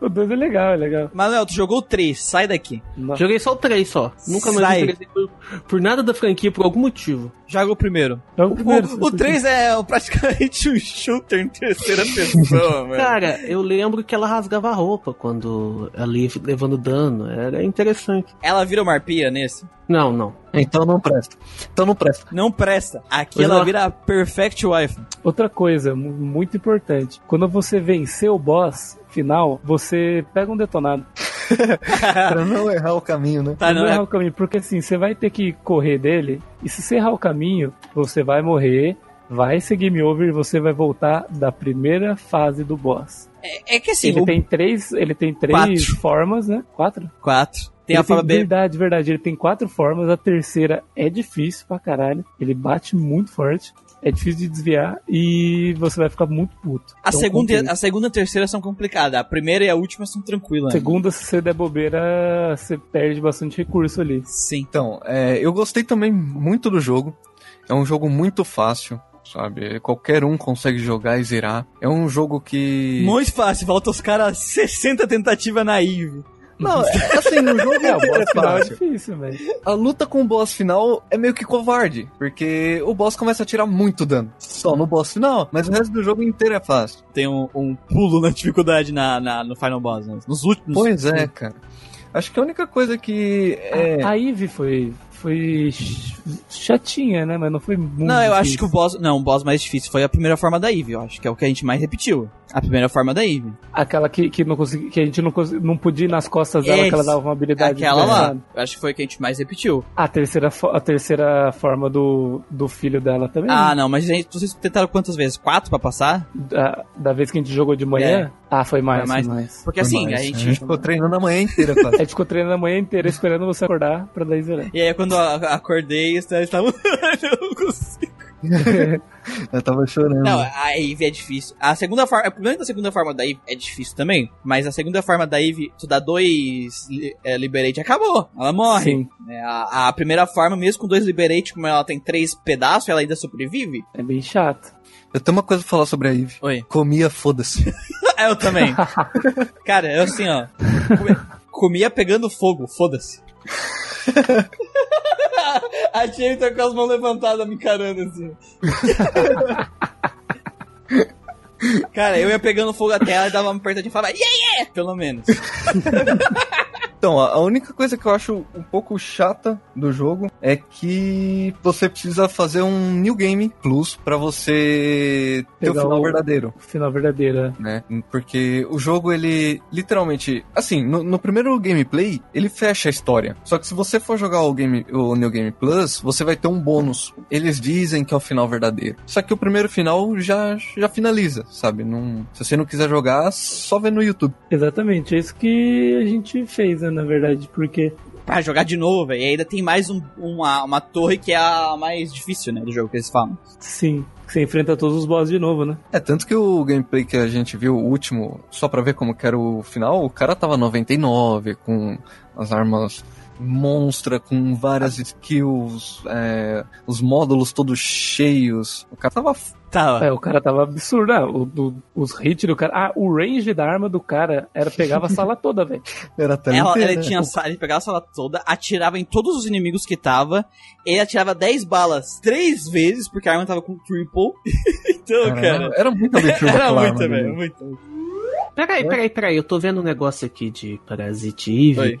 O dois é legal, é legal. Manuel, tu jogou o 3, sai daqui. Não. Joguei só o 3 só. Nunca mais Sai. por, por nada da franquia, por algum motivo. Joga o primeiro. Joga o primeiro, O, o você 3 é praticamente um shooter em terceira <laughs> pessoa, velho. Cara, eu lembro que ela rasgava a roupa quando ela ia levando dano. Era interessante. Ela vira uma arpia nesse? Não, não. Então não presta. Então não presta. Não presta. Aqui Pois ela não. vira a Perfect Wife. Outra coisa mu- muito importante: quando você vencer o boss final, você pega um detonado. <laughs> pra não errar o caminho, né? Pra não não é? errar o caminho, porque assim, você vai ter que correr dele, e se você errar o caminho, você vai morrer, vai ser game over e você vai voltar da primeira fase do boss. É, é que assim, ele o tem três, ele tem três Quatro. formas, né? Quatro? 4 tem ele a forma B. Verdade, verdade. Ele tem quatro formas. A terceira é difícil pra caralho. Ele bate muito forte. É difícil de desviar e você vai ficar muito puto. A Então, segunda, e a segunda e a terceira são complicadas. A primeira e a última são tranquilas. Segunda, se você der bobeira, você perde bastante recurso ali. Sim. Então, é, eu gostei também muito do jogo. É um jogo muito fácil, sabe? Qualquer um consegue jogar e zerar. É um jogo que. Muito fácil. Falta os caras 60 tentativas na Eve. Não, é, assim, no jogo <laughs> É, o inteiro boss é final é fácil. difícil, velho. A luta com o boss final é meio que covarde, porque o boss começa a tirar muito dano. Só no boss final, mas o resto do jogo inteiro é fácil. Tem um, um pulo na dificuldade na, na- no Final Boss. Né? Nos últimos. Pois é, cara. Acho que a única coisa que é. A Eve foi, foi ch- chatinha, né? Mas não foi muito. Não, eu acho difícil. que o boss. Não, o boss mais difícil foi a primeira forma da Eve. Eu acho que é o que a gente mais repetiu. A primeira forma da Eve. Aquela que, que, não consegui, que a gente não, consegui, não podia ir nas costas dela, Esse. que ela dava uma habilidade. Aquela lá. Eu acho que foi a que a gente mais repetiu. A terceira, a terceira forma do, do filho dela também. Ah, não, mas a gente, vocês tentaram quantas vezes? Quatro pra passar? Da, da vez que a gente jogou de manhã? Ah, foi mais, Foi mais. foi mais. Porque assim, Mas a a gente. gente ficou treinando a manhã inteira <laughs> A gente ficou treinando a manhã inteira esperando você acordar pra daí zerar. E aí quando eu acordei, os caras estavam. <laughs> eu não consigo. <laughs> Eu tava chorando. Não, a Eve é difícil. A segunda forma. O problema da segunda forma da Eve é difícil também. Mas a segunda forma da Eve, tu dá dois li- é, Liberate acabou. Ela morre. Sim, É, a, a primeira forma, mesmo com dois Liberate, como ela tem três pedaços, ela ainda sobrevive. é bem chato. Eu tenho uma coisa pra falar sobre a Eve. Oi. Comia, foda-se. <laughs> eu também. <laughs> Cara, eu assim, ó. come- comia pegando fogo, foda-se. A Jamie tá com as mãos levantadas me encarando assim. <laughs> Cara, eu ia pegando fogo até ela e dava uma apertadinha e falava, yeah, yeah! Pelo menos. <laughs> Então, a única coisa que eu acho um pouco chata do jogo é que você precisa fazer um New Game Plus pra você ter o final o- verdadeiro. Final verdadeira. né? Porque o jogo, ele literalmente. Assim, no, no primeiro gameplay, ele fecha a história. Só que se você for jogar o, game, o New Game Plus, você vai ter um bônus. Eles dizem que é o final verdadeiro. Só que o primeiro final já, já finaliza, sabe? Não, se você não quiser jogar, só vê no YouTube. Exatamente, é isso que a gente fez, né, na verdade, porque Pra jogar de novo, velho. E ainda tem mais um- uma, uma torre que é a mais difícil, né, do jogo que eles falam. sim, você enfrenta todos os bosses de novo, né? É, tanto que o gameplay que a gente viu, o último, só pra ver como que era o final, o cara tava 99, com as armas monstra, com várias skills, é, os módulos todos cheios. O cara tava Tá, É, o cara tava absurdo. Ah, o, do- os hits do cara. Ah, o range da arma do cara era pegava a sala toda, velho. <laughs> Era a tela Ela, inteira, ele né? tinha ele pegava a sala toda, atirava em todos os inimigos que tava, ele atirava 10 balas três vezes, porque a arma tava com triple. <laughs> então, Era, cara. era muito absurdo Era muito, arma, velho. né? Muito. Peraí, peraí, peraí, eu tô vendo um negócio aqui de Parasite Eve. Oi.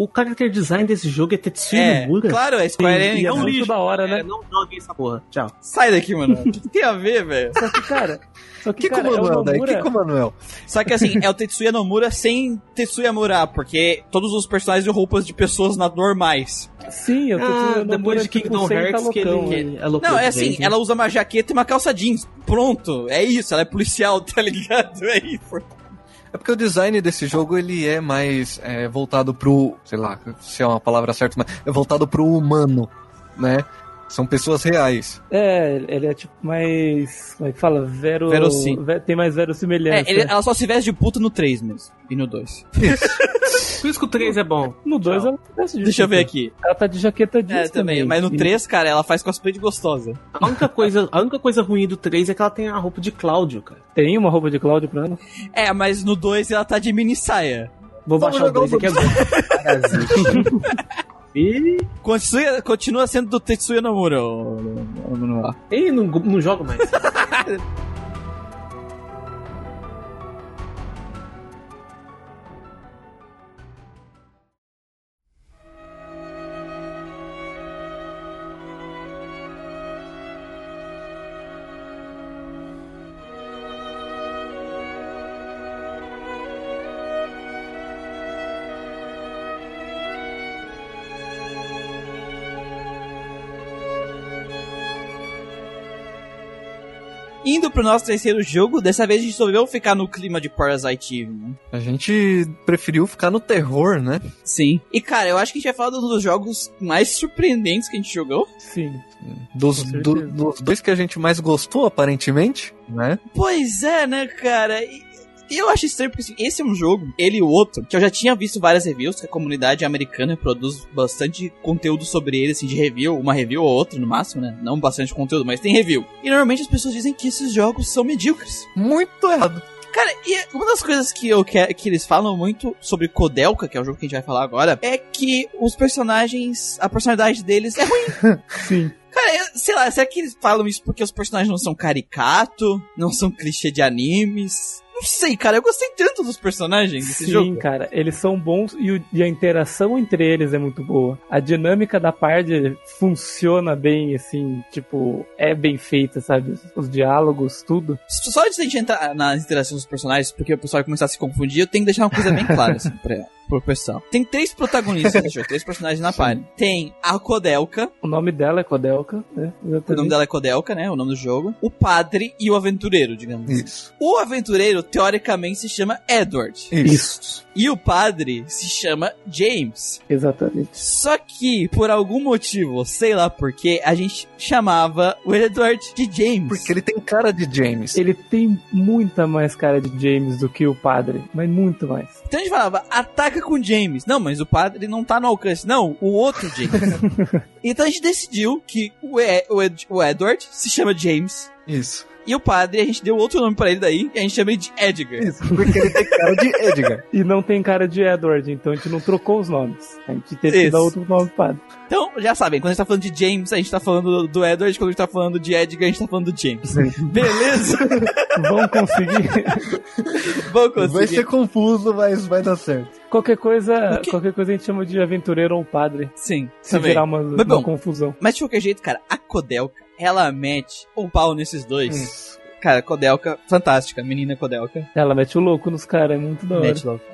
O character design desse jogo é Tetsuya É, Nomura. claro, a Square E Enix. é não muito lixo. da hora, né? É, não joguem essa porra. Tchau. Sai daqui, mano. O que, que tem a ver, velho? Só que, cara. Só que, Que com cara, o é o Manuel daí? Nomura. Que com o Manuel? Só que assim, é o Tetsuya Nomura sem Tetsuya Mura, porque todos os personagens de roupas de pessoas normais. Sim, eu tô Ah, o depois de tipo, Kingdom sem Hearts que loucão, ele né? é loucura Não, é assim, vez, né? ela usa uma jaqueta e uma calça jeans. Pronto, é isso, ela é policial, <laughs> tá ligado? É isso. É porque o design desse jogo ele é mais é, voltado pro, sei lá, se é uma palavra certa, mas é voltado pro humano, né? São pessoas reais. É, ele é tipo mais. Como é que fala? Vero. Verossim- ve- Tem mais É, verossimilhança. ele- ela só se veste de puta no 3 mesmo. E no 2. Por isso que o 3 é bom. No 2 Tchau. ela parece de Deixa eu ver aqui. Ela tá de jaqueta jeans É, também. Mas no E- 3, cara, ela faz cosplay de gostosa. A única coisa, a única coisa ruim do 3 é que ela tem a roupa de Cláudio, cara. Tem uma roupa de Cláudio pra ela? É, mas no 2 ela tá de mini saia. Vou Vamos baixar o jogar 2 aqui agora. <laughs> E, Continua, continua sendo do Tetsuya Nomura, ô, ô, ô, Manuel. e não, não jogo mais. <laughs> Indo pro nosso terceiro jogo, dessa vez a gente resolveu ficar no clima de Parasite Eve, né? A gente preferiu ficar no terror, né? Sim. E cara, eu acho que a gente vai falar de um dos jogos mais surpreendentes que a gente jogou. Sim. Dos, do- dos dois que a gente mais gostou, aparentemente, né? Pois é, né, cara? E e eu acho estranho porque assim, esse é um jogo, ele e o outro, que eu já tinha visto várias reviews, que a comunidade americana produz bastante conteúdo sobre ele, assim, de review, uma review ou outra no máximo, né? Não bastante conteúdo, mas tem review. E normalmente as pessoas dizem que esses jogos são medíocres. Muito errado. Cara, e uma das coisas que eu quero que eles falam muito sobre Kodelka, que é o jogo que a gente vai falar agora, é que os personagens, a personalidade deles é ruim. <laughs> Sim. Cara, eu- sei lá, será que eles falam isso porque os personagens não são caricato, não são clichê de animes? Não sei, cara, eu gostei tanto dos personagens desse Sim, jogo. cara, eles são bons e, o- e a interação entre eles é muito boa. A dinâmica da parte funciona bem, assim, tipo, é bem feita, sabe? Os diálogos, tudo. Só antes da gente entrar nas interações dos personagens, porque o pessoal vai começar a se confundir, eu tenho que deixar uma coisa bem clara, assim, pra, pessoal. Tem três protagonistas <laughs> nesse jogo, três personagens na party. Tem a Kodelka, O nome dela é Kodelka, né? o nome dela é Kodelka, né, o nome do jogo. O padre e o aventureiro, digamos. assim. Isso. O aventureiro, teoricamente, se chama Edward. Isso. E o padre se chama James. Exatamente. Só que, por algum motivo, sei lá porquê, a gente chamava o Edward de James. Porque ele tem cara de James. Ele tem muita mais cara de James do que o padre, mas muito mais. Então a gente falava, ataca com James. Não, mas o padre não tá no alcance. Não, o outro James. <laughs> então a gente decidiu que o, E- o Ed- o Edward se chama James. Isso. E o padre, a gente deu outro nome pra ele daí, e a gente chama ele de Edgar. Isso, porque ele tem cara de Edgar. <laughs> E não tem cara de Edward, então a gente não trocou os nomes. A gente teve que dar outro nome pro padre. Então, já sabem, quando a gente tá falando de James, a gente tá falando do Edward, quando a gente tá falando de Edgar, a gente tá falando do James. Beleza? <laughs> Vão conseguir. <laughs> Vamos Vai conseguir. ser confuso, mas vai dar certo. qualquer coisa, qualquer coisa a gente chama de aventureiro ou padre. Sim, Se também. virar uma, Mas uma bom. confusão. Mas de qualquer jeito, cara, a Kodelka, ela mete um pau nesses dois. Cara, Kodelka, fantástica, menina Kodelka. Ela mete o louco nos caras, é muito da hora. Mete louco.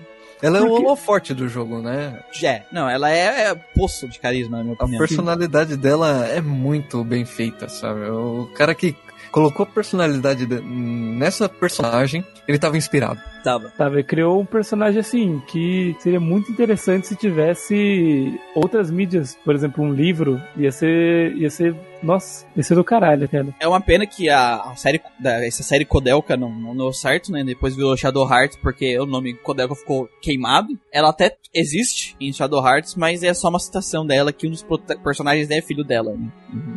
Ela é o holoforte do jogo, né? É, não, ela é, é poço de carisma, na minha A opinião. personalidade dela é muito bem feita, sabe? O cara que colocou a personalidade de- nessa personagem, ele tava inspirado. Tava. Sabe, criou um personagem assim, que seria muito interessante se tivesse outras mídias, por exemplo, um livro, ia ser, ia ser, nossa, ia ser do caralho, cara. É uma pena que a, série, essa série Kodelka não, não deu certo, né? Depois virou Shadow Hearts, porque o nome Kodelka ficou queimado. Ela até existe em Shadow Hearts, mas é só uma citação dela que um dos personagens é filho dela, né?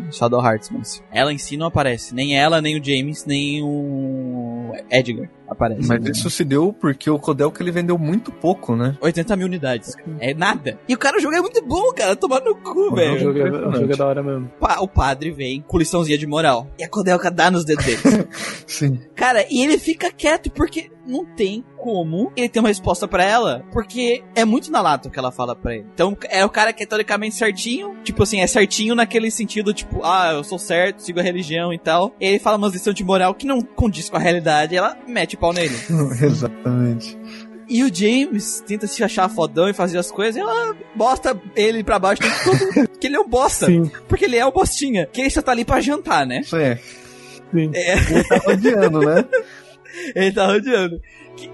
Em Shadow Hearts, mas ela em si não aparece. Nem ela, nem o James, nem o Edgar aparece. Mas isso se deu porque o Kodelka ele vendeu muito pouco, né? 80 mil unidades. É nada. E o cara, o jogo é muito bom, cara. Tomar no cu, O velho. jogo, é, o jogo é da hora mesmo. Pa- O padre vem com liçãozinha de moral. E a Kodelka dá nos dedos dele. <laughs> Sim. Cara, e ele fica quieto porque não tem como ele ter uma resposta pra ela, porque é muito na lata o que ela fala pra ele. Então é o cara que é teoricamente certinho, tipo assim, é certinho naquele sentido, tipo, ah, eu sou certo, sigo a religião e tal. E ele fala umas lições de moral que não condiz com a realidade, e ela mete o pau nele. <laughs> Exatamente. E o James tenta se achar fodão e fazer as coisas, e ela bosta ele pra baixo o tempo todo, <laughs> que ele é um bosta. Sim, Porque ele é um bostinha, que ele só tá ali pra jantar, né? Isso é. sim. Ele tá rodeando, né? <laughs> Ele tá rodeando.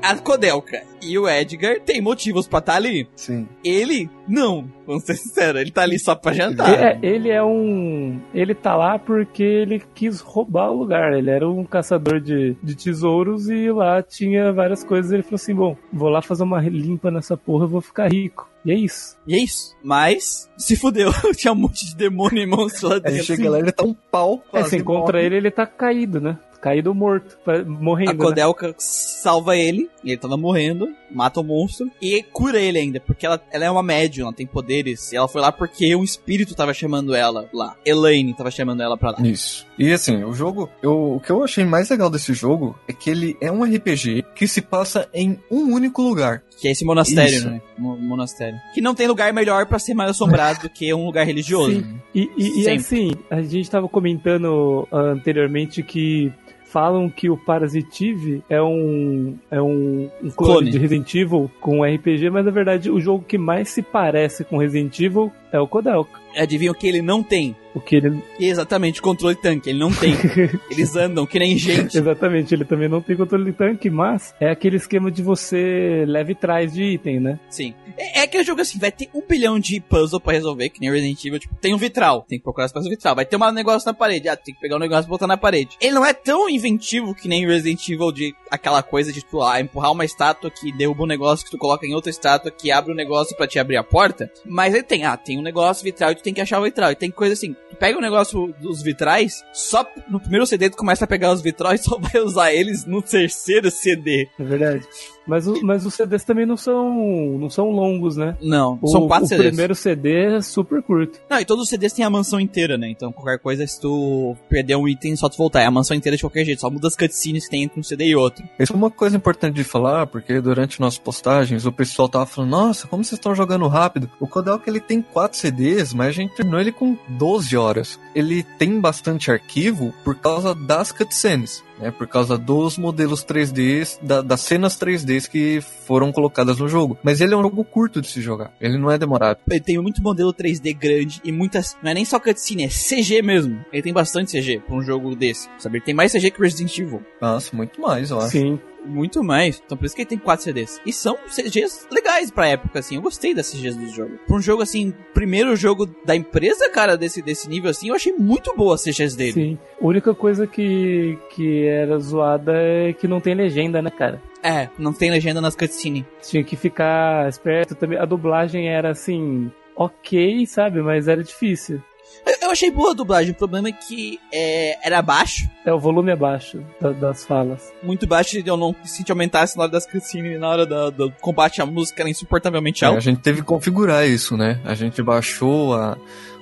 A Kodelka e o Edgar têm motivos pra estar ali. Sim. Ele, não. Vamos ser sinceros, ele tá ali só pra jantar. É, ele é um. Ele tá lá porque ele quis roubar o lugar. Ele era um caçador de, de tesouros e lá tinha várias coisas. Ele falou assim: bom, vou lá fazer uma limpa nessa porra, eu vou ficar rico. E é isso. E é isso. Mas, se fudeu. <laughs> Tinha um monte de demônio e monstro lá Aí dentro. chega lá, ele tá um pau. É, você encontra morre. ele, ele tá caído, né? Caído morto, morrendo. A né? Kodelka salva ele, e ele tava morrendo, mata o monstro, e cura ele ainda, porque ela, ela é uma médium, ela tem poderes, e ela foi lá porque um espírito tava chamando ela lá. Elaine tava chamando ela pra lá. Isso. E assim, o jogo, eu, o que eu achei mais legal desse jogo é que ele é um RPG que se passa em um único lugar. Que é esse monastério, Isso. né? Mo- monastério. Que não tem lugar melhor pra ser mais assombrado do <laughs> que um lugar religioso. Sim. E, e- e assim, a gente tava comentando ah, anteriormente que falam que o Parasitive é um é um, um clone, Clone. de Resident Evil com RPG, mas na verdade o jogo que mais se parece com Resident Evil é o Kodelka. Adivinha o que ele não tem? O que ele Exatamente, controle tanque. Ele não tem. <laughs> Eles andam que nem gente. exatamente, ele também não tem controle de tanque, mas é aquele esquema de você leve trás de item, né? Sim. É, é aquele jogo assim, vai ter um bilhão de puzzle pra resolver, que nem Resident Evil. Tipo, tem um vitral, tem que procurar as coisas do vitral. Vai ter um negócio na parede, ah, tem que pegar um negócio e botar na parede. Ele não é tão inventivo que nem Resident Evil de aquela coisa de tu, ah, empurrar uma estátua que derruba um negócio que tu coloca em outra estátua que abre um negócio pra te abrir a porta. Mas ele tem, ah, tem um negócio vitral e tu tem que achar o vitral. E tem coisa assim, tu pega o negócio dos vitrais, só no primeiro CD tu começa a pegar os vitrais e só <laughs> vai usar eles no terceiro CD. É verdade. Mas, o- mas os CDs também não são, não são longos, né? Não, O, são quatro o CDs. primeiro CD é super curto. Não, e todos os CDs têm a mansão inteira, né? Então qualquer coisa, se tu perder um item, só tu voltar. É a mansão inteira de qualquer jeito, só muda as cutscenes que tem entre um CD e outro. Isso é uma coisa importante de falar, porque durante nossas postagens o pessoal tava falando, nossa, como vocês estão jogando rápido. O Kodelka ele tem 4 CDs, mas a gente terminou ele com 12 horas. Ele tem bastante arquivo por causa das cutscenes, né? Por causa dos modelos 3D, da- das cenas 3D que foram colocadas no jogo. Mas ele é um jogo curto de se jogar, ele não é demorado. Ele tem muito modelo 3D grande e muitas. Não é nem só cutscene, é CG mesmo. Ele tem bastante CG pra um jogo desse, sabe? Ele tem mais CG que Resident Evil. Nossa, muito mais, eu acho. Sim. Muito mais. Então por isso que ele tem 4 CDs. E são CGs legais pra época, assim. Eu gostei das CGs do jogo. Pra um jogo assim, primeiro jogo da empresa, cara, desse, desse nível assim, eu achei muito boa as CGs dele. Sim. A única coisa que, que era zoada é que não tem legenda, né, cara? É, não tem legenda nas cutscenes. Tinha que ficar esperto também. A dublagem era assim, ok, sabe? Mas era difícil. Eu, eu achei boa a dublagem, o problema é que é, era baixo, É o volume abaixo da- das falas. muito baixo, e eu não senti aumentasse na hora das cutscenes, na hora da- do combate à música, era insuportavelmente É, alto. a gente teve que configurar isso, né? A gente baixou a,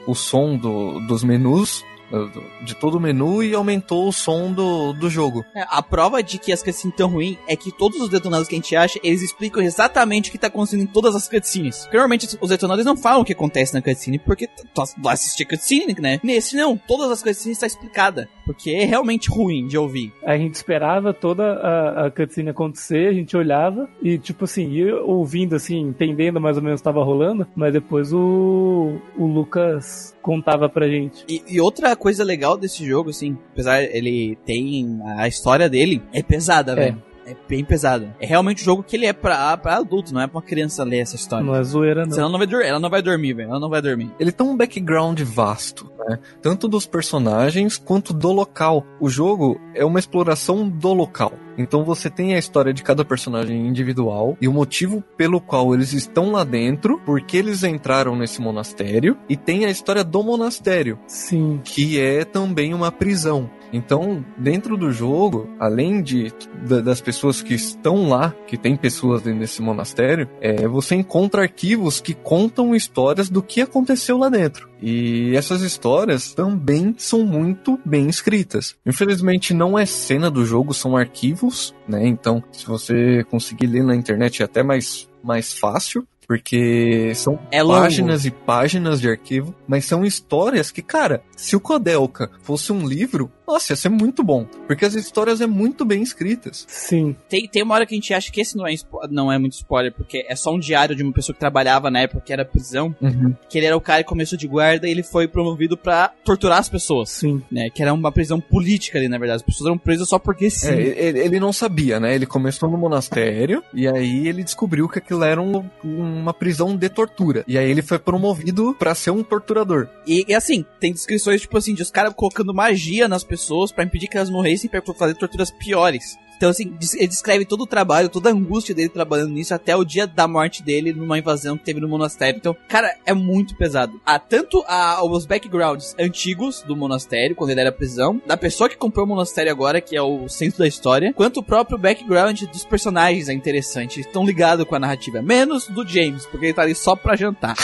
o som do- dos menus, de todo o menu, e aumentou o som do, do jogo. É, A prova de que as cutscenes tão ruins é que todos os detonados que a gente acha, eles explicam exatamente o que tá acontecendo em todas as cutscenes. Porque normalmente os detonados não falam o que acontece na cutscene, porque tu tu assistir a cutscene, né? Nesse não, todas as cutscenes tá explicada. Porque é realmente ruim de ouvir. A gente esperava toda a, a cutscene acontecer, a gente olhava e, tipo assim, ia ouvindo, assim, entendendo mais ou menos o que tava rolando, mas depois o, o Lucas contava pra gente. E, e outra coisa legal desse jogo, assim, apesar ele tem a história dele, é pesada, É. velho. É bem pesada. É realmente um jogo que ele é pra, pra adulto, não é pra uma criança ler essa história. Não é zoeira, não. Senão ela não vai dormir, ela não vai dormir, velho. Ela não vai dormir. Ele tem um background vasto, né? Tanto dos personagens quanto do local. O jogo é uma exploração do local. Então você tem a história de cada personagem individual e o motivo pelo qual eles estão lá dentro, porque eles entraram nesse monastério, e tem a história do monastério, Sim. que é também uma prisão. Então, dentro do jogo, além de da- das pessoas que estão lá, que tem pessoas dentro desse monastério, é, você encontra arquivos que contam histórias do que aconteceu lá dentro. E essas histórias também são muito bem escritas. Infelizmente não é cena do jogo, são arquivos, né? Então, se você conseguir ler na internet é até mais mais fácil, porque são É páginas e páginas de arquivo, mas são histórias que, cara, se o Codelca fosse um livro, nossa, ia ser muito bom, porque as histórias é muito bem escritas. Sim. Tem, tem uma hora que a gente acha que esse não é, não é muito spoiler, porque é só um diário de uma pessoa que trabalhava na época que era prisão, que ele era o cara que começou de guarda e ele foi promovido pra torturar as pessoas, Sim. né? Que era uma prisão política ali, na verdade. As pessoas eram presas só porque sim. É, ele, ele não sabia, né? Ele começou no monastério e aí ele descobriu que aquilo era um- uma prisão de tortura. E aí ele foi promovido pra ser um torturador. E, e assim, tem descrições, tipo assim, de os caras colocando magia nas pessoas pra impedir que elas morressem pra fazer torturas piores. Então, assim, ele descreve todo o trabalho, toda a angústia dele trabalhando nisso até o dia da morte dele numa invasão que teve no monastério. Então, cara, é muito pesado. Há tanto a, os backgrounds antigos do monastério, quando ele era prisão, da pessoa que comprou o monastério agora, que é o centro da história, quanto o próprio background dos personagens é interessante. Estão ligados com a narrativa. Menos do James, porque ele tá ali só pra jantar.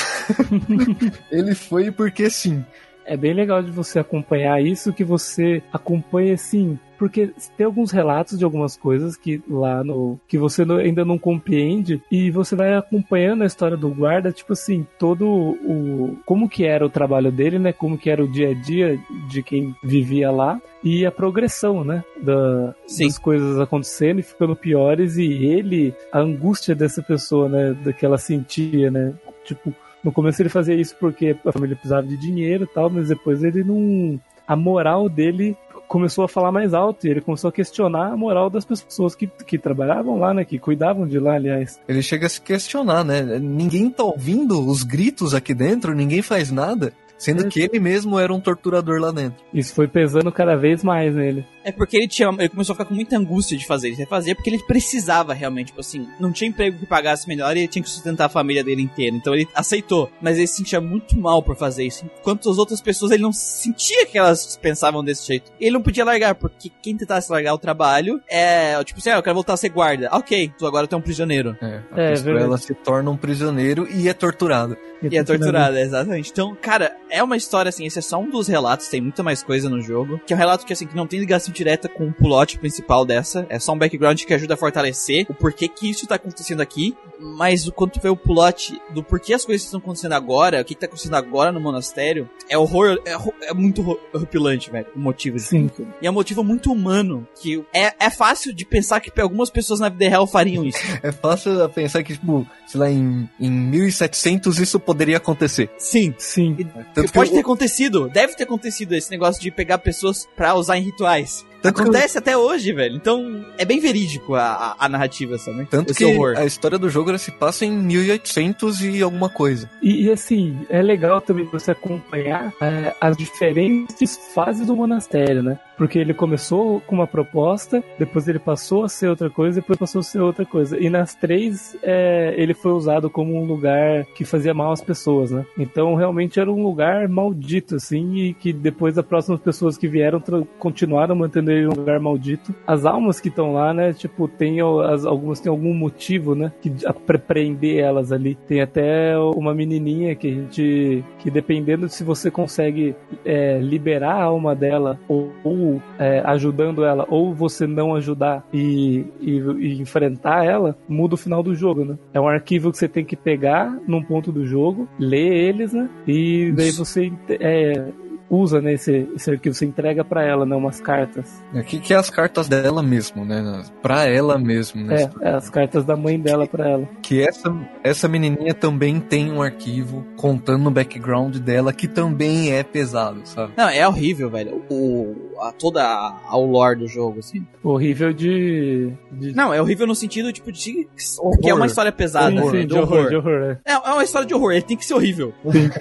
<laughs> Ele foi porque sim. É bem legal de você acompanhar isso, que você acompanha assim. Porque tem alguns relatos de algumas coisas que lá no. que você ainda não compreende. E você vai acompanhando a história do guarda, tipo assim, todo o. como que era o trabalho dele, né? Como que era o dia a dia de quem vivia lá. E a progressão, né? Da, Sim. das coisas acontecendo e ficando piores. E ele, a angústia dessa pessoa, né? Da que ela sentia, né? Tipo, no começo ele fazia isso porque a família precisava de dinheiro e tal, mas depois ele não. A moral dele começou a falar mais alto e ele começou a questionar a moral das pessoas que, que trabalhavam lá, né? Que cuidavam de lá, aliás. Ele chega a se questionar, né? Ninguém tá ouvindo os gritos aqui dentro, ninguém faz nada. Sendo É. que ele mesmo era um torturador lá dentro. Isso foi pesando cada vez mais nele. É porque ele tinha, ele começou a ficar com muita angústia de fazer. Ele fazia porque ele precisava realmente, tipo assim, não tinha emprego que pagasse melhor e ele tinha que sustentar a família dele inteira. Então ele aceitou, mas ele se sentia muito mal por fazer isso. Enquanto as outras pessoas ele não sentia que elas pensavam desse jeito. E ele não podia largar, porque quem tentasse largar o trabalho é, tipo assim, ah, eu quero voltar a ser guarda. Ok, tu agora tu é um prisioneiro. É, a É, ela se torna um prisioneiro e é torturado. E é torturada, exatamente. Então, cara, é uma história assim, esse é só um dos relatos, tem muita mais coisa no jogo. Que é um relato que assim, que não tem ligação direta com o plot principal dessa. É só um background que ajuda a fortalecer o porquê que isso tá acontecendo aqui. Mas o quanto vê o plot do porquê as coisas estão acontecendo agora, o que tá acontecendo agora no monastério, é horror, é, é muito horripilante, velho. O motivo. Sim. E é um motivo muito humano. Que é, é fácil de pensar que algumas pessoas na vida real fariam isso. <laughs> É fácil pensar que, tipo, sei lá, em, em 1700 isso poderia acontecer. Sim. Sim. Que Pode o- ter acontecido, deve ter acontecido esse negócio de pegar pessoas pra usar em rituais. Tanto que, Acontece até hoje, velho. Então, é bem verídico a, a, a narrativa, sabe? tanto Esse que horror. a história do jogo ela se passa em 1800 e alguma coisa. E, e, assim, é legal também você acompanhar é, as diferentes fases do monastério, né? Porque ele começou com uma proposta, depois ele passou a ser outra coisa, depois passou a ser outra coisa. E nas três, é, ele foi usado como um lugar que fazia mal às pessoas, né? Então realmente era um lugar maldito, assim, e que depois as próximas pessoas que vieram continuaram mantendo ele um lugar maldito. As almas que estão lá, né? Tipo, tem as, algumas têm algum motivo, né? Que a pre- prender elas ali. Tem até uma menininha que a gente. que dependendo de se você consegue é, liberar a alma dela ou, ou, é, ajudando ela, ou você não ajudar e, e, e enfrentar ela, muda o final do jogo, né? É um arquivo que você tem que pegar num ponto do jogo, ler eles, né? E daí você é, usa né, esse, esse arquivo, você entrega pra ela, né? Umas cartas. Aqui que é as cartas dela mesmo, né? Pra ela mesmo, né? É, é, as cartas da mãe dela pra ela. Que essa, essa menininha também tem um arquivo contando o background dela, que também é pesado, sabe? Não, é horrível, velho. O, a, toda a, a lore do jogo, assim. Horrível de. de... Não, é horrível no sentido, tipo, de que é Horror. uma história pesada, Sim, né? sim, de de horror, de horror, é. É, é uma história de horror, ele tem que ser horrível.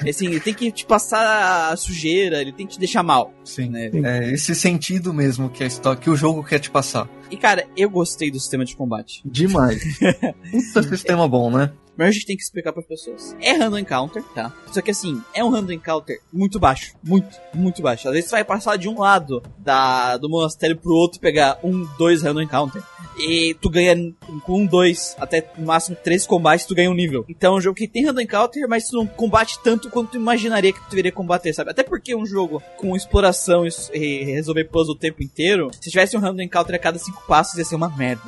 Assim, ele tem que te passar a sujeira, ele tem que te deixar mal. Sim. Né? É esse sentido mesmo que a história, que o jogo quer te passar. E cara, eu gostei do sistema de combate. Demais. <laughs> Puta sistema bom, né? Mas a gente tem que explicar para pessoas. É random encounter, tá? Só que assim, é um random encounter muito baixo. Muito, muito baixo. Às vezes você vai passar de um lado da, do monastério pro outro pegar um, dois random encounter. E tu ganha com um, dois, até no máximo três combates, tu ganha um nível. Então é um jogo que tem random encounter, mas tu não combate tanto quanto tu imaginaria que tu deveria combater, sabe? Até porque um jogo com exploração e, resolver puzzle o tempo inteiro, se tivesse um random encounter a cada cinco passos, ia ser uma merda.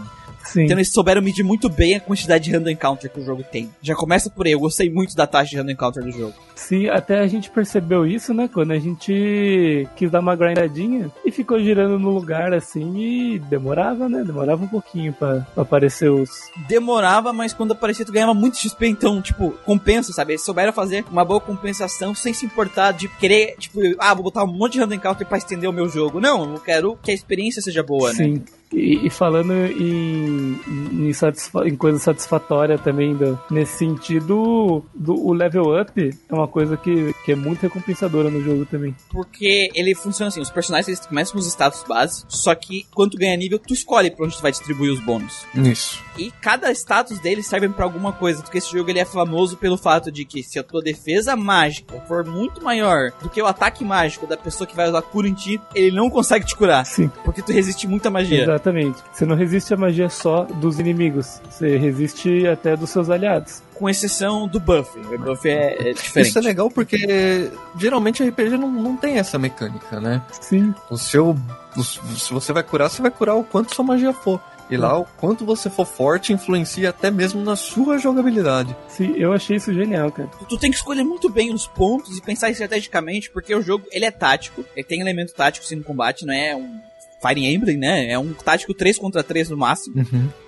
Sim. Então eles souberam medir muito bem a quantidade de random encounter que o jogo tem. Já começa por aí, eu gostei muito da taxa de random encounter do jogo. Sim, até a gente percebeu isso, né? Quando a gente quis dar uma grindadinha e ficou girando no lugar assim e demorava, né? Demorava um pouquinho pra, pra aparecer os. Demorava, mas quando aparecia tu ganhava muito XP, então, tipo, compensa, sabe? Eles souberam fazer uma boa compensação sem se importar de querer, tipo, ah, vou botar um monte de random encounter pra estender o meu jogo. Não, eu quero que a experiência seja boa, né? Sim. E, e falando em, em, satisfa- em coisa satisfatória também, do- nesse sentido, do, o level up é uma coisa que, que é muito recompensadora no jogo também. Porque ele funciona assim, os personagens eles começam com os status básicos, só que quando tu ganha nível, tu escolhe pra onde tu vai distribuir os bônus. Isso. E cada status deles serve pra alguma coisa, porque esse jogo ele é famoso pelo fato de que se a tua defesa mágica for muito maior do que o ataque mágico da pessoa que vai usar cura em ti, ele não consegue te curar, Sim. porque tu resiste muita magia. Exatamente. Você não resiste à magia só dos inimigos, você resiste até dos seus aliados. Com exceção do buff. O buff é, é diferente. Isso é legal porque geralmente RPG não, não tem essa mecânica, né? Sim. O seu. o- se você vai curar, você vai curar o quanto sua magia for. E lá, o quanto você for forte influencia até mesmo na sua jogabilidade. Sim, eu achei isso genial, cara. Tu tem que escolher muito bem os pontos e pensar estrategicamente, porque o jogo ele é tático, ele tem elemento tático sim no combate, não é um Fire Emblem, né? É um tático 3 contra 3 no máximo.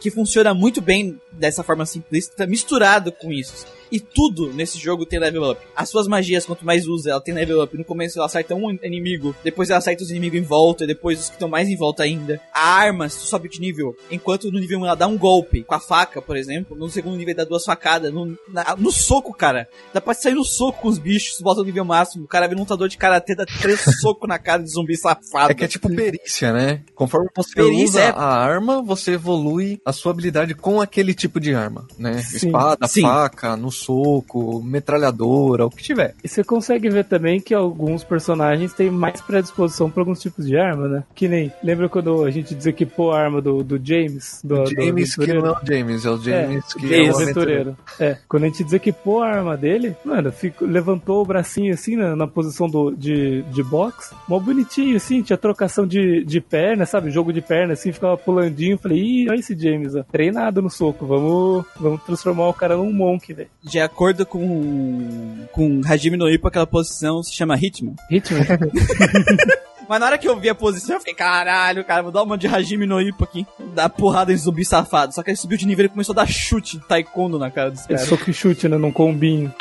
que funciona muito bem dessa forma simplista, misturado com isso. E tudo nesse jogo tem level up. As suas magias, quanto mais usa, ela tem level up. No começo ela acerta um inimigo, depois ela acerta os inimigos em volta, e depois os que estão mais em volta ainda. A arma, se tu sobe de nível, enquanto no nível 1 ela dá um golpe, com a faca, por exemplo, no segundo nível dá duas facadas. No, na- no soco, cara. Dá pra sair no soco com os bichos, tu bota no nível máximo. O cara vira um lutador de karatê, dá três <laughs> socos na cara de zumbi safado. É que é tipo perícia, né? Conforme você Perícia usa é- a arma, você evolui a sua habilidade com aquele tipo de arma, né? Sim. Espada, Sim. faca, no soco, metralhadora, o que tiver. E você consegue ver também que alguns personagens têm mais predisposição para alguns tipos de arma, né? Que nem. Lembra quando a gente desequipou a arma do, do James? Do, O do James que não é o James, é o James que É, é o aventureiro. É, quando a gente desequipou a arma dele, mano, fico, levantou o bracinho assim na, na posição do, de, de box, mó bonitinho assim, tinha trocação de, de perna, sabe? Jogo de perna assim, ficava pulandinho. Falei, ih, olha esse James, ó, treinado no soco, vamos, vamos transformar o cara num monk, velho. De acordo com, com Hajime no Ippo, aquela posição se chama Hitman. Hitman. <laughs> Mas na hora que eu vi a posição, eu fiquei, caralho, cara, vou dar uma de Hajime no Ippo aqui. Dar porrada em zumbi safado. Só que ele subiu de nível e começou a dar chute de taekwondo na cara dos caras. soco e chute, né? Num combinho.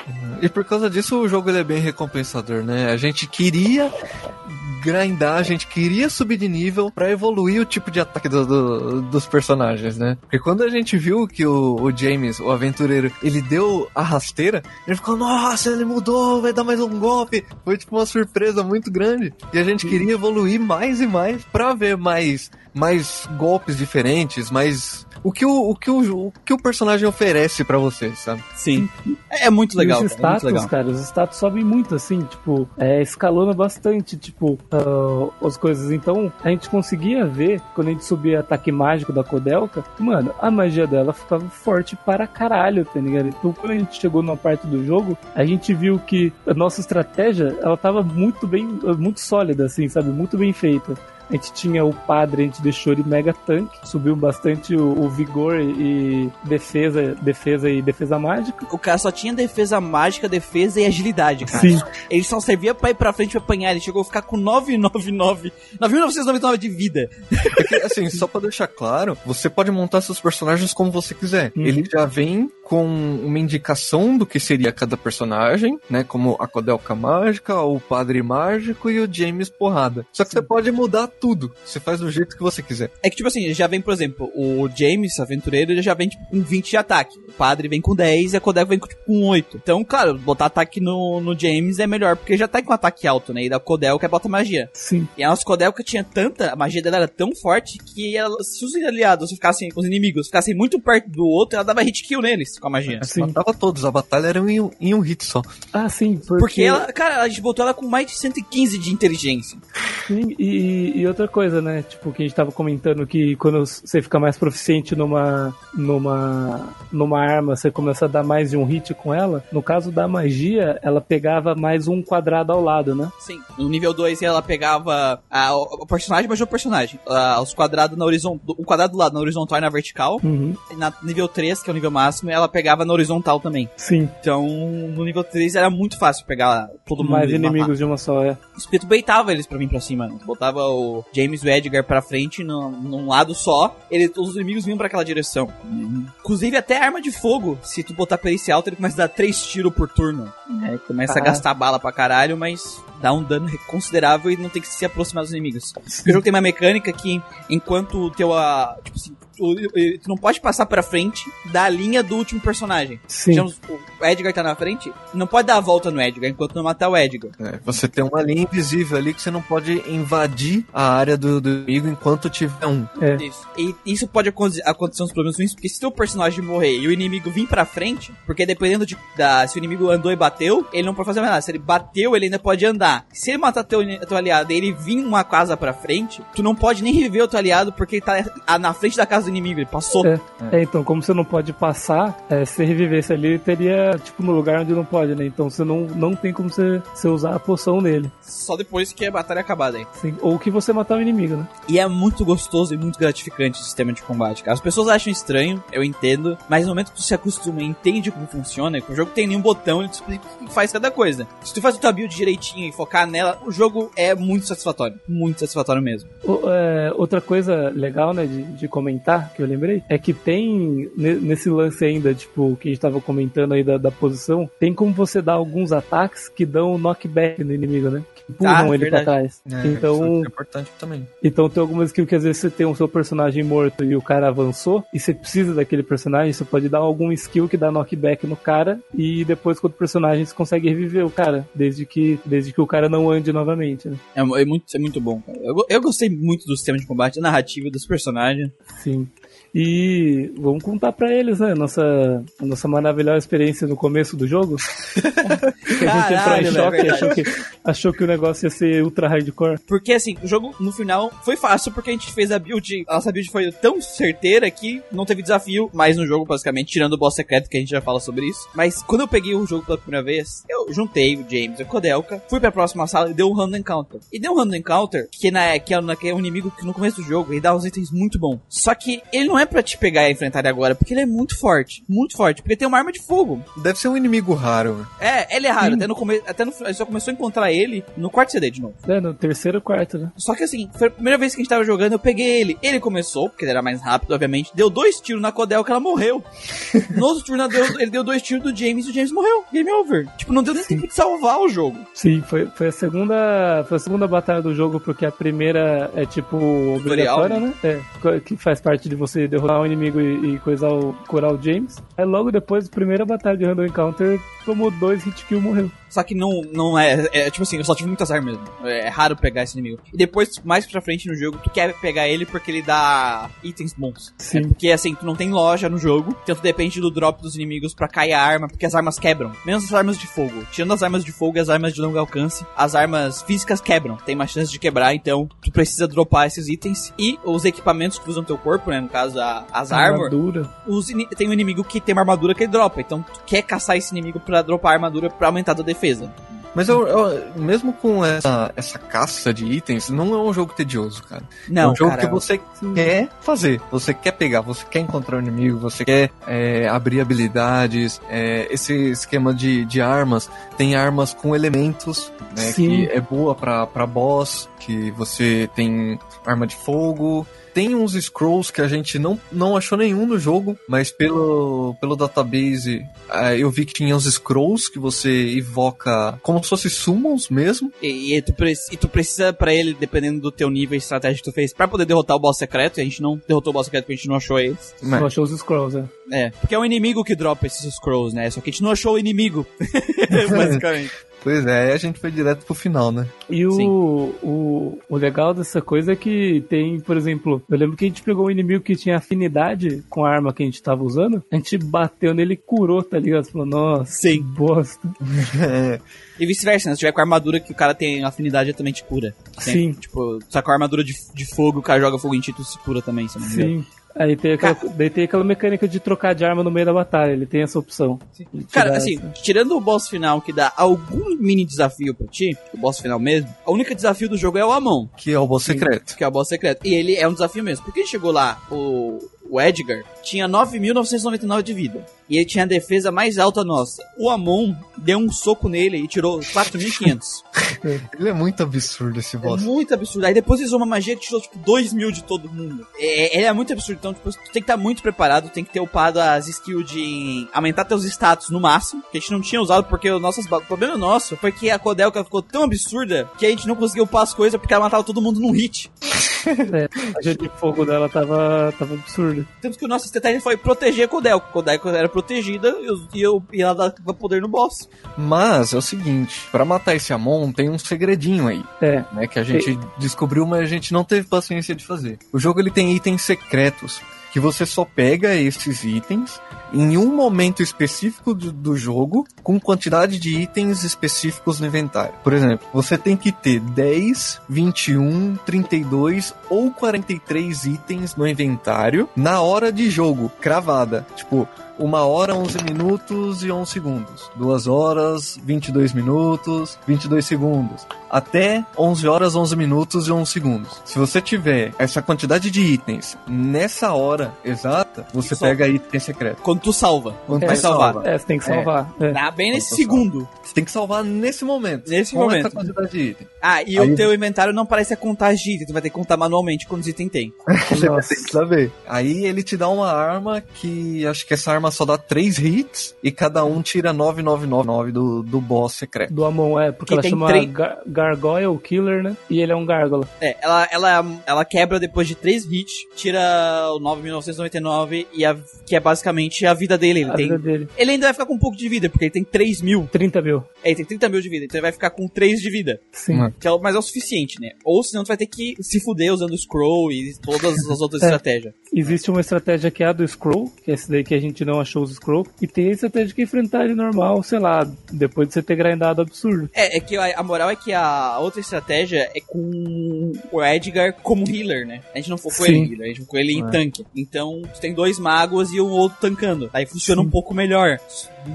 E por causa disso o jogo ele é bem recompensador, né? A gente queria grindar, a gente queria subir de nível pra evoluir o tipo de ataque do- do- dos personagens, né? Porque quando a gente viu que o, o James, o aventureiro, ele deu a rasteira, ele ficou, nossa, ele mudou, vai dar mais um golpe. Foi tipo uma surpresa muito grande. E a gente queria evoluir mais e mais pra ver mais, mais golpes diferentes, mais. O que o, o, que o, o que o personagem oferece pra você, sabe? Sim. É, é muito legal. E os cara, é muito status, legal. cara, os status sobem muito, assim, tipo, é, escalona bastante, tipo, ah, as coisas. Então, a gente conseguia ver, quando a gente subia ataque mágico da Kodelka, mano, a magia dela ficava forte para caralho, tá ligado? Então, quando a gente chegou numa parte do jogo, a gente viu que a nossa estratégia, ela tava muito bem, muito sólida, assim, sabe? Muito bem feita. A gente tinha o padre, a gente deixou ele mega tanque, subiu bastante o, o vigor e defesa, defesa e defesa mágica. O cara só tinha defesa mágica, defesa e agilidade, cara. Sim. Ele só servia pra ir pra frente e apanhar. Ele chegou a ficar com 999, 9.999 de vida. É que, assim, só pra deixar claro, você pode montar seus personagens como você quiser. Uhum. Ele já vem com uma indicação do que seria cada personagem, né? Como a Codelca Mágica, o Padre Mágico e o James Porrada. Só que você pode mudar tudo. Você faz do jeito que você quiser. É que, tipo assim, já vem, por exemplo, o James, aventureiro, ele já vem tipo, com 20 de ataque. O padre vem com 10 e a Kodak vem com, tipo, com 8. Então, claro, botar ataque no, no James é melhor, porque já tá com ataque alto, né? E da Kodelka bota magia. Sim. E a nossa Kodelka tinha tanta, a magia dela era tão forte que ela, se os aliados ficassem, os inimigos ficassem muito perto do outro, ela dava hit kill neles com a magia. Sim. Matava todos. A batalha era em um, em um hit só. Ah, sim, porque, Porque ela, cara, a gente botou ela com mais de 115 de inteligência. Sim, e, e outra coisa, né? Tipo, que a gente tava comentando que quando você fica mais proficiente numa, numa, numa arma, você começa a dar mais de um hit com ela. No caso da magia, ela pegava mais um quadrado ao lado, né? Sim. No nível 2 ela pegava a, o personagem, mas o personagem. A, os quadrados na horizontal. O quadrado do lado na horizontal e na vertical. Uhum. E na nível 3, que é o nível máximo, ela pegava na horizontal também. Sim, Então, no nível 3 era muito fácil pegar todo mundo. mais e matar. inimigos de uma só, é. Os preto baitava eles pra vir pra cima. né? Botava o James e o Edgar pra frente num, num lado só. Ele, todos os inimigos vinham pra aquela direção. Inclusive até arma de fogo. Se tu botar perícia alta, ele começa a dar três tiros por turno. É, começa a Ah. gastar bala pra caralho, mas dá um dano considerável e não tem que se aproximar dos inimigos. O jogo tem uma mecânica que, enquanto o teu. ah, tipo assim, tu, não pode passar pra frente da linha do último personagem. Sim. Digamos, o Edgar tá na frente, não pode dar a volta no Edgar enquanto não matar o Edgar. É, você tem uma linha invisível ali que você não pode invadir a área do, do inimigo enquanto tiver um. É. Isso. E isso pode aconte- acontecer uns problemas ruins, porque se teu personagem morrer e o inimigo vir pra frente, porque dependendo de da, se o inimigo andou e bateu, ele não pode fazer mais nada. Se ele bateu, ele ainda pode andar. Se ele matar teu, teu aliado e ele vir uma casa pra frente, tu não pode nem reviver o teu aliado porque ele tá na frente da casa do inimigo, ele passou. É. É, então, como você não pode passar, é, se revivesse ali, teria, tipo, no lugar onde não pode, né? Então você não, não tem como você, você usar a poção nele. Só depois que a batalha acabar daí. Sim. Ou que você matar o inimigo, né? E é muito gostoso e muito gratificante o sistema de combate, cara. As pessoas acham estranho, eu entendo, mas no momento que tu se acostuma e entende como funciona, que o jogo tem nenhum botão, ele te explica o que faz cada coisa. Se tu faz o tua build direitinho e focar nela, o jogo é muito satisfatório. Muito satisfatório mesmo. O- é, outra coisa legal, né, de, de comentar, que eu lembrei, é que tem, ne- nesse lance ainda, tipo, que a gente tava comentando aí da, da posição, tem como você dar alguns ataques que dão knockback no inimigo, né? Empurram Ah, ele verdade. pra trás. É, então, isso é importante também. então tem algumas skills que às vezes você tem o seu personagem morto e o cara avançou, e você precisa daquele personagem, você pode dar algum skill que dá knockback no cara, e depois com outro personagem você consegue reviver o cara, desde que, desde que o cara não ande novamente, né? É, é muito, é muito bom. Eu, eu gostei muito do sistema de combate, da narrativa, dos personagens. Sim. E vamos contar pra eles, né? Nossa, a nossa maravilhosa experiência no começo do jogo. <laughs> que a gente entrou em choque, verdade. achou que, achou que o negócio ia ser ultra hardcore. Porque assim, o jogo no final foi fácil porque a gente fez a build. A nossa build foi tão certeira que não teve desafio mais no jogo, basicamente, tirando o boss secreto, que a gente já fala sobre isso. Mas quando eu peguei o jogo pela primeira vez, eu juntei o James e o Kodelka, fui pra próxima sala e deu um random encounter. E deu um random encounter, que, na, que, é, que é um inimigo que no começo do jogo ele dá uns itens muito bons. Só que ele não é pra te pegar e enfrentar ele agora, porque ele é muito forte. Muito forte. Porque tem uma arma de fogo. Deve ser um inimigo raro. É, ele é raro. Até no começo. Até no, a gente só começou a encontrar ele no quarto CD de novo. É, no terceiro quarto, né? Só que assim, foi a primeira vez que a gente tava jogando, eu peguei ele. Ele começou, porque ele era mais rápido, obviamente. Deu dois tiros na Codel que ela morreu. <laughs> No outro turno, ele deu dois tiros do James e o James morreu. Game over. Tipo, não deu nem tempo de salvar o jogo. Sim, foi, foi a segunda. Foi a segunda batalha do jogo, porque a primeira é tipo obrigatória, né? É, co- que faz parte de você derrotar o inimigo e, e coisar o, curar o James. Aí logo depois, primeira batalha de Random Encounter, tomou dois hit kill e morreu. Só que não, não é, é. Tipo assim, eu só tive muitas armas mesmo. É, raro pegar esse inimigo. E depois, mais pra frente no jogo, tu quer pegar ele porque ele dá itens bons. É Sim. porque assim, tu não tem loja no jogo, então tu depende do drop dos inimigos pra cair a arma, porque as armas quebram. Menos as armas de fogo. Tirando as armas de fogo e as armas de longo alcance, as armas físicas quebram. Tem mais chance de quebrar, então tu precisa dropar esses itens. E os equipamentos que tu usa no teu corpo, né? No caso, a- as ini- tem um inimigo que tem uma armadura que ele dropa. Então tu quer caçar esse inimigo pra dropar a armadura pra aumentar a tua defesa. Mas eu, eu- mesmo com essa, essa caça de itens, não é um jogo tedioso, cara. Não, é um jogo cara, que você quer fazer, você quer pegar, você quer encontrar o inimigo, você quer é, abrir habilidades. é, esse esquema de, de armas, tem armas com elementos, né? Sim. Que é boa pra, pra boss, que você tem arma de fogo. Tem uns scrolls que a gente não, não achou nenhum no jogo, mas pelo, pelo database ah, eu vi que tinha uns scrolls que você invoca como se fosse summons mesmo. E, e tu, pre- e tu precisa pra ele, dependendo do teu nível e estratégia que tu fez, pra poder derrotar o boss secreto. E a gente não derrotou o boss secreto porque a gente não achou eles. Mas- Não achou os scrolls, é. É, porque é o inimigo que dropa esses scrolls, né? Só que a gente não achou o inimigo. <laughs> Basicamente. Pois é, aí a gente foi direto pro final, né? E o, Sim. o, o legal dessa coisa é que tem, por exemplo, eu lembro que a gente pegou um inimigo que tinha afinidade com a arma que a gente tava usando, a gente bateu nele e curou, tá ligado? Falou, nossa, Sim. que bosta. É, <laughs> E vice-versa, né? Se tiver com a armadura que o cara tem afinidade, também te cura. Sim. Tipo, só com a armadura de, de fogo, o cara joga fogo em ti, tu se cura também, se não me engano. Sim. Aí tem aquela, daí tem aquela mecânica de trocar de arma no meio da batalha, ele tem essa opção. Cara, assim, essa- tirando o boss final que dá algum mini desafio pra ti, o boss final mesmo, o único desafio do jogo é o Amon, que é o boss secreto. que é o boss secreto. E ele é um desafio mesmo. Porque ele chegou lá, o, o Edgar tinha 9.999 de vida. E ele tinha a defesa mais alta nossa. O Amon deu um soco nele e tirou 4.500. <laughs> Ele é muito absurdo esse É boss. muito absurdo. Aí depois ele usou uma magia que tirou, tipo, 2 mil de todo mundo. É, ele é muito absurdo. Então, tipo, tu tem que estar muito preparado, tem que ter upado as skills de aumentar teus status no máximo, que a gente não tinha usado, porque o, nosso, o problema nosso foi que a Kodelka ficou tão absurda que a gente não conseguiu upar as coisas porque ela matava todo mundo num hit. <laughs> A magia de fogo dela tava, tava absurda. Temos que o nosso estratégia foi proteger a Kodelka. Kodelka era protegida e, eu- e, eu, e ela dava poder no boss. Mas é o seguinte, pra matar esse Amon tem um segredinho aí, É, né, que a gente descobriu, mas a gente não teve paciência de fazer. O jogo ele tem itens secretos que você só pega esses itens em um momento específico do, do jogo com quantidade de itens específicos no inventário. Por exemplo, você tem que ter 10, 21, 32 ou 43 itens no inventário na hora de jogo, cravada. Tipo, uma hora, 11 minutos e 11 segundos. Duas horas, 22 minutos, 22 segundos. Até 11 horas, 11 minutos e 11 segundos. Se você tiver essa quantidade de itens nessa hora exata, você Só- pega item secreto. Quando tu salva. Quando vai você salvar. salva. é, você tem que salvar. É. Dá bem nesse tu segundo. Você tem que salvar nesse momento. Nesse com momento. essa quantidade de item. Ah, e Aí- o teu inventário não parece a contagem de item. Tu vai ter que contar manualmente quantos itens tem. <laughs> Você ter que saber. Aí ele te dá uma arma que acho que essa arma só dá 3 hits e cada um tira 9999 do, do boss secreto. Do Amon, é, porque Que ela tem chama três- Gar Gargoyle Killer, né? E ele é um gárgula. É, ela, ela, ela quebra depois de 3 hits, tira o 9.999 e a, que é basicamente a vida dele. Ele, a tem, vida dele. ele ainda vai ficar com um pouco de vida, porque ele tem 3 mil. 30 mil. É, ele tem 30 mil de vida, então ele vai ficar com 3 de vida. Sim. Mano. Que é, o- mas é o suficiente, né? Ou senão tu vai ter que se fuder usando o scroll e todas as outras <laughs> É. estratégias. Existe uma estratégia que é a do Scroll, que é esse daí que a gente não achou os scroll. E tem a estratégia de enfrentar ele normal, sei lá, depois de você ter grindado absurdo. É, é que a, a moral é que a outra estratégia é com o Edgar como healer, né? A gente não focou Sim. ele em healer, a gente focou ele em É. tanque. Então, tu tem dois magos e o outro tancando. Aí funciona um pouco melhor.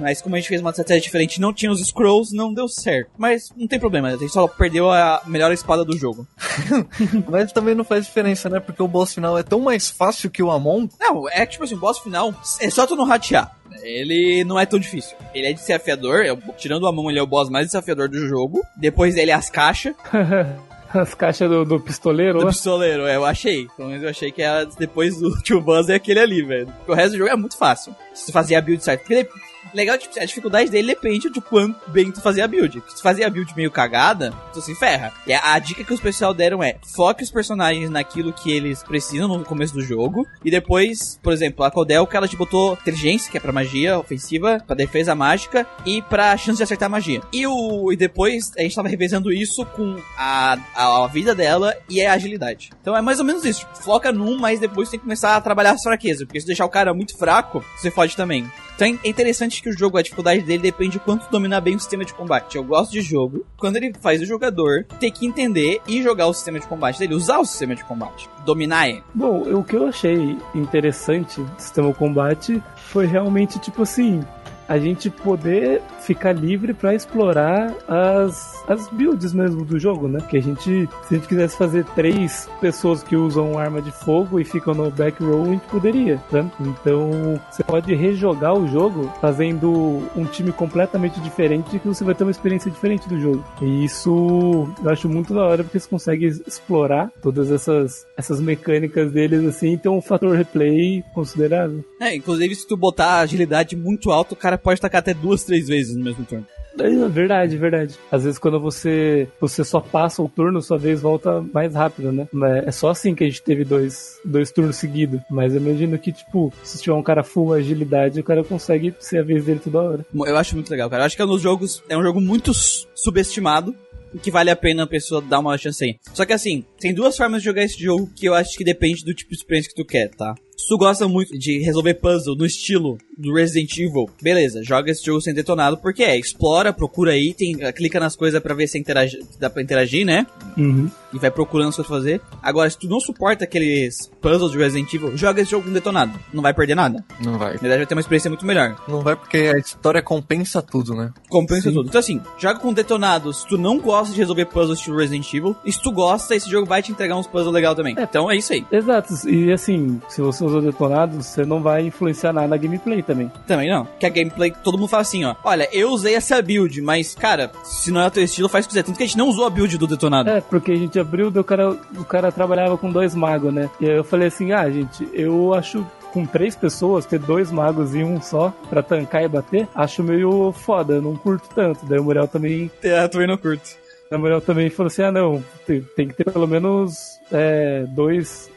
Mas como a gente fez uma estratégia diferente, não tinha os scrolls, não deu certo. Mas não tem problema, a gente só perdeu a melhor espada do jogo. <laughs> Mas também não faz diferença, né? Porque o boss final é tão mais fácil que o Amon. Não, é que tipo assim, o boss final é só tu não ratear. Ele não é tão difícil. Ele é desafiador, é, tirando a mão, ele é o boss mais desafiador do jogo. Depois ele é as caixas. <laughs> As caixas do, do pistoleiro Do lá. pistoleiro, é, eu achei. Pelo menos eu achei que era depois do <laughs> Tio Buzz é aquele ali, velho. Porque o resto do jogo é muito fácil. Se tu fazer a build certo. Porque legal, tipo, a dificuldade dele depende de quanto bem tu fazer a build. Se tu fazer a build meio cagada, tu se ferra. E a, a dica que os pessoal deram é: foque os personagens naquilo que eles precisam no começo do jogo. E depois, por exemplo, a Codelka, ela te botou inteligência, que é pra magia ofensiva, pra defesa mágica e pra chance de acertar magia. E, o, e depois a gente tava revezando isso com a, a, a vida dela e a agilidade. Então é mais ou menos isso. Foca num, mas depois tem que começar a trabalhar as fraquezas. Porque se deixar o cara muito fraco, você fode também. Então é interessante que o jogo, a dificuldade dele depende de quanto dominar bem o sistema de combate. Eu gosto de jogo quando ele faz o jogador ter que entender e jogar o sistema de combate dele, usar o sistema de combate, dominar ele. Bom, o que eu achei interessante do sistema de combate foi realmente tipo assim. A gente poder ficar livre pra explorar as, as builds mesmo do jogo, né? Que a gente, se a gente quisesse fazer três pessoas que usam arma de fogo e ficam no back row, a gente poderia, né? Então, você pode rejogar o jogo fazendo um time completamente diferente que você vai ter uma experiência diferente do jogo. E isso eu acho muito da hora porque você consegue explorar todas essas, essas mecânicas deles assim e ter um fator replay considerável. É, inclusive se tu botar a agilidade muito alta, o cara pode tacar até duas, três vezes no mesmo turno. É verdade, verdade. Às vezes quando você você só passa o turno, sua vez volta mais rápido, né? É só assim que a gente teve dois, dois turnos seguidos. Mas eu imagino que, tipo, se tiver um cara full agilidade, o cara consegue ser a vez dele toda hora. Eu acho muito legal, cara. Eu acho que é um dos jogos. É um jogo muito subestimado. e Que vale a pena a pessoa dar uma chance aí. Só que assim, tem duas formas de jogar esse jogo que eu acho que depende do tipo de experiência que tu quer, tá? Se tu gosta muito de resolver puzzle no estilo do Resident Evil, beleza, joga esse jogo sem detonado, porque é, explora, procura item, clica nas coisas pra ver se interage, dá pra interagir, né? Uhum. E vai procurando as coisas pra fazer. Agora, se tu não suporta aqueles puzzles de Resident Evil, joga esse jogo com detonado. Não vai perder nada. Não vai. Na verdade, vai ter uma experiência muito melhor. Não vai porque a história compensa tudo, né? Compensa tudo. Então assim, joga com detonado se tu não gosta de resolver puzzles estilo Resident Evil. E se tu gosta, esse jogo vai te entregar uns puzzles legais também. Então é isso aí. Exato, e assim, se você usou detonado, você não vai influenciar nada na gameplay também. Também não. Que a gameplay, todo mundo fala assim, ó. Olha, eu usei essa build, mas, cara, se não é o teu estilo, faz o que quiser. Tanto que a gente não usou a build do detonado. É, porque a gente abriu, o cara, o cara trabalhava com dois magos, né? E aí eu falei assim, ah, gente, eu acho com três pessoas, ter dois magos e um só pra tancar e bater, acho meio foda, eu não curto tanto. Daí o Muriel também, Eu também não curto. o Muriel também falou assim, ah não, tem, tem que ter pelo menos é, dois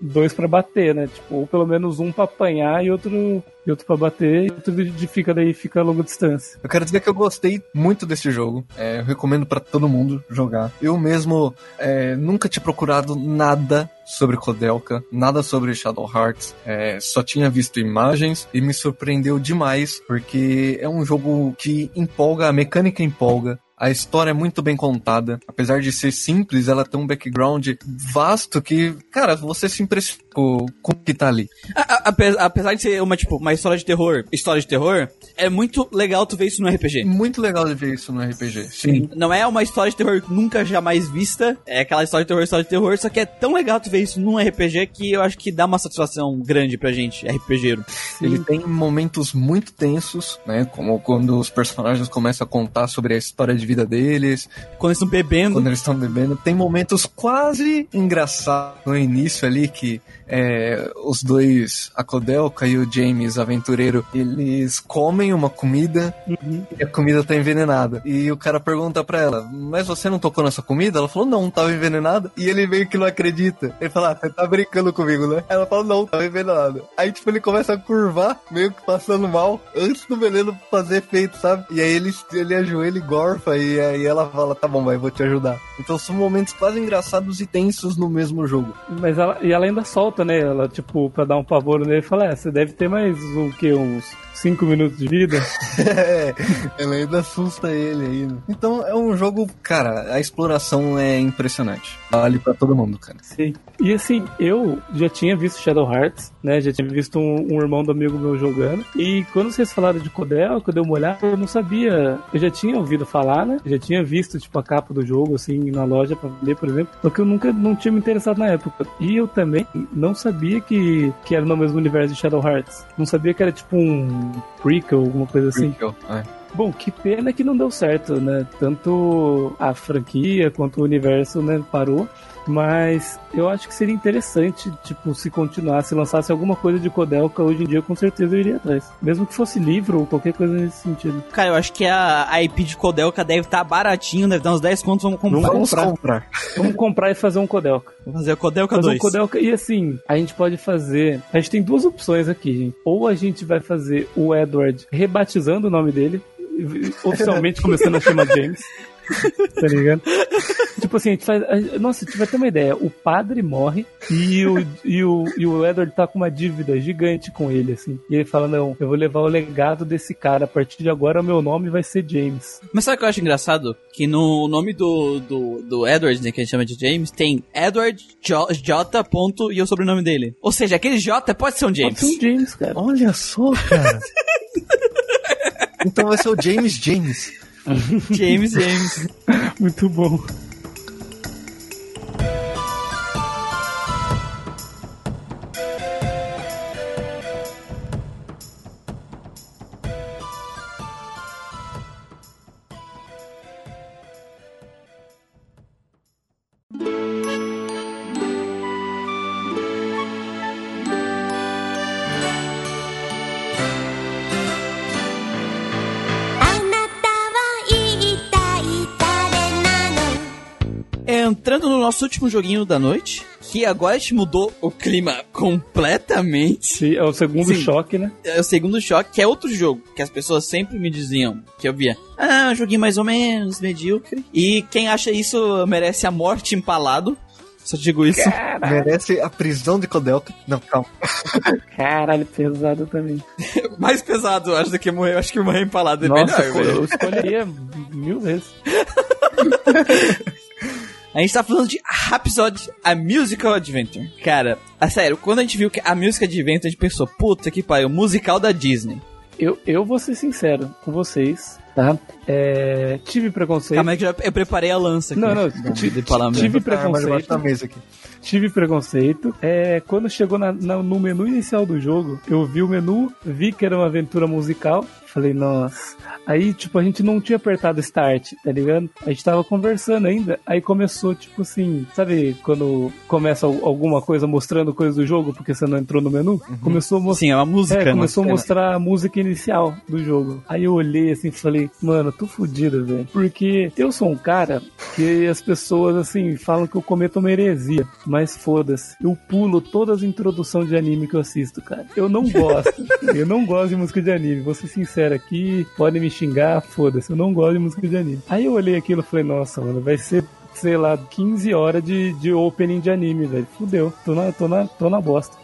dois pra bater, né? Tipo, ou pelo menos um pra apanhar e outro e outro pra bater, e outro de fica daí fica a longa distância. Eu quero dizer que eu gostei muito desse jogo. É, eu recomendo pra todo mundo jogar. Eu mesmo é, nunca tinha procurado nada sobre Kodelka, nada sobre Shadow Hearts. É, só tinha visto imagens e me surpreendeu demais, porque é um jogo que empolga, a mecânica empolga. A história é muito bem contada. Apesar de ser simples, ela tem um background vasto que, cara, você se impressiona com o que tá ali. A- a- ape- apesar de ser uma, tipo, uma história de terror, história de terror, é muito legal tu ver isso no RPG. Muito legal de ver isso no RPG. Sim. Não é uma história de terror nunca jamais vista. É aquela história de terror, história de terror. Só que é tão legal tu ver isso num RPG que eu acho que dá uma satisfação grande pra gente, RPGero. Ele tem momentos muito tensos, né? Como quando os personagens começam a contar sobre a história de vida deles, Quando eles estão bebendo. quando eles estão bebendo. Tem momentos quase engraçados no início ali que é, os dois, a Kodelka e o James, aventureiro, eles comem uma comida e a comida tá envenenada. E o cara pergunta pra ela, mas você não tocou nessa comida? Ela falou, não, tava envenenada. E ele meio que não acredita. Ele fala, ah, você tá brincando comigo, né? Ela fala, não, tava envenenada. Aí, tipo, ele começa a curvar, meio que passando mal, antes do veneno fazer efeito, sabe? E aí ele, ele ajoelha e gorfa, e aí ela fala, tá bom, vai, vou te ajudar. Então são momentos quase engraçados e tensos no mesmo jogo. Mas ela, e ela ainda solta, né? Ela, tipo, pra dar um pavor né? Ele fala, é, você deve ter mais o que? Uns 5 minutos de vida? <laughs> É, ela ainda assusta ele ainda. Então é um jogo, cara, a exploração é impressionante. Vale pra todo mundo, cara. Sim. E assim, eu já tinha visto Shadow Hearts, né? Já tinha visto um, um irmão do amigo meu jogando. E quando vocês falaram de Codel, que eu dei uma olhada, eu não sabia. Eu já tinha ouvido falar, né? Eu já tinha visto, tipo, a capa do jogo, assim, na loja pra vender, por exemplo. Só que eu nunca não tinha me interessado na época. E eu também não sabia que, que era no mesmo universo de Shadow Hearts. Não sabia que era tipo um prequel, alguma coisa assim. É. Bom, que pena que não deu certo, né? Tanto a franquia quanto o universo, né, parou. Mas eu acho que seria interessante, tipo, se continuasse, lançasse alguma coisa de Codelca hoje em dia, com certeza eu iria atrás. Mesmo que fosse livro ou qualquer coisa nesse sentido. Cara, eu acho que a, a IP de Codelca deve estar baratinho, deve dar uns 10 contos, vamos comprar. Vamos comprar. Vamos comprar e fazer um Codelca. Vamos fazer o Codelca Fazer 2. um Codelca. E assim, a gente pode fazer. A gente tem duas opções aqui, gente. Ou a gente vai fazer o Edward rebatizando o nome dele, <laughs> oficialmente começando a chamar James. <laughs> Tá ligado? tipo assim, a gente faz. a- Nossa, você vai ter uma ideia. O padre morre e o, e, o, e o Edward tá com uma dívida gigante com ele, assim. E ele fala: Não, eu vou levar o legado desse cara. A partir de agora, o meu nome vai ser James. Mas sabe o que eu acho engraçado? Que no nome do, do, do Edward, né, que a gente chama de James, tem Edward J. J. Ponto, e o sobrenome dele. Ou seja, aquele J pode ser um James. Pode ser um James, cara. Olha só, cara. <laughs> então vai ser o James James. James James. <laughs> Muito bom. Nosso último joguinho da noite, que agora a gente mudou o clima completamente. Sim, é o segundo Sim. choque, né? É o segundo choque, que é outro jogo, que as pessoas sempre me diziam, que eu via, ah, um joguinho mais ou menos, medíocre. E quem acha isso merece a morte empalado. Só digo isso. Merece a prisão de Codelca. Não, calma. <laughs> Caralho, pesado também. <laughs> Mais pesado, acho, do que morrer. Eu acho que morrer empalado é Nossa, melhor, velho. eu escolheria mil vezes. <laughs> A gente tá falando de Rhapsody, a Musical Adventure. Cara, a sério, quando a gente viu que a música de Adventure, a gente pensou, puta que pariu, musical da Disney. Eu, eu vou ser sincero com vocês, tá? É, tive preconceito. Calma aí que eu, já- eu preparei a lança aqui. Não, não, tive Ah, debaixo preconceito. aqui. Tive preconceito. É, quando chegou na- na- no menu inicial do jogo, eu vi o menu, vi que era uma aventura musical. Falei, nossa. Aí, tipo, a gente não tinha apertado start, tá ligado? A gente tava conversando ainda. Aí começou, tipo assim, sabe quando começa al- alguma coisa mostrando coisa do jogo porque você não entrou no menu? Começou a mostrar. Sim, é uma música, É, né? começou a cena. mostrar a música inicial do jogo. Aí eu olhei assim e falei, mano, tô fudido, velho. Porque eu sou um cara que as pessoas, assim, falam que eu cometo uma heresia. Mas foda-se. Eu pulo todas as introduções de anime que eu assisto, cara. Eu não gosto. eu não gosto de música de anime. Vou ser sincero aqui, podem me xingar, foda-se. Eu não gosto de música de anime. Aí eu olhei aquilo e falei, nossa, mano, vai ser sei lá, 15 horas de, de opening de anime, velho. Fudeu. Tô na, tô na, tô na bosta.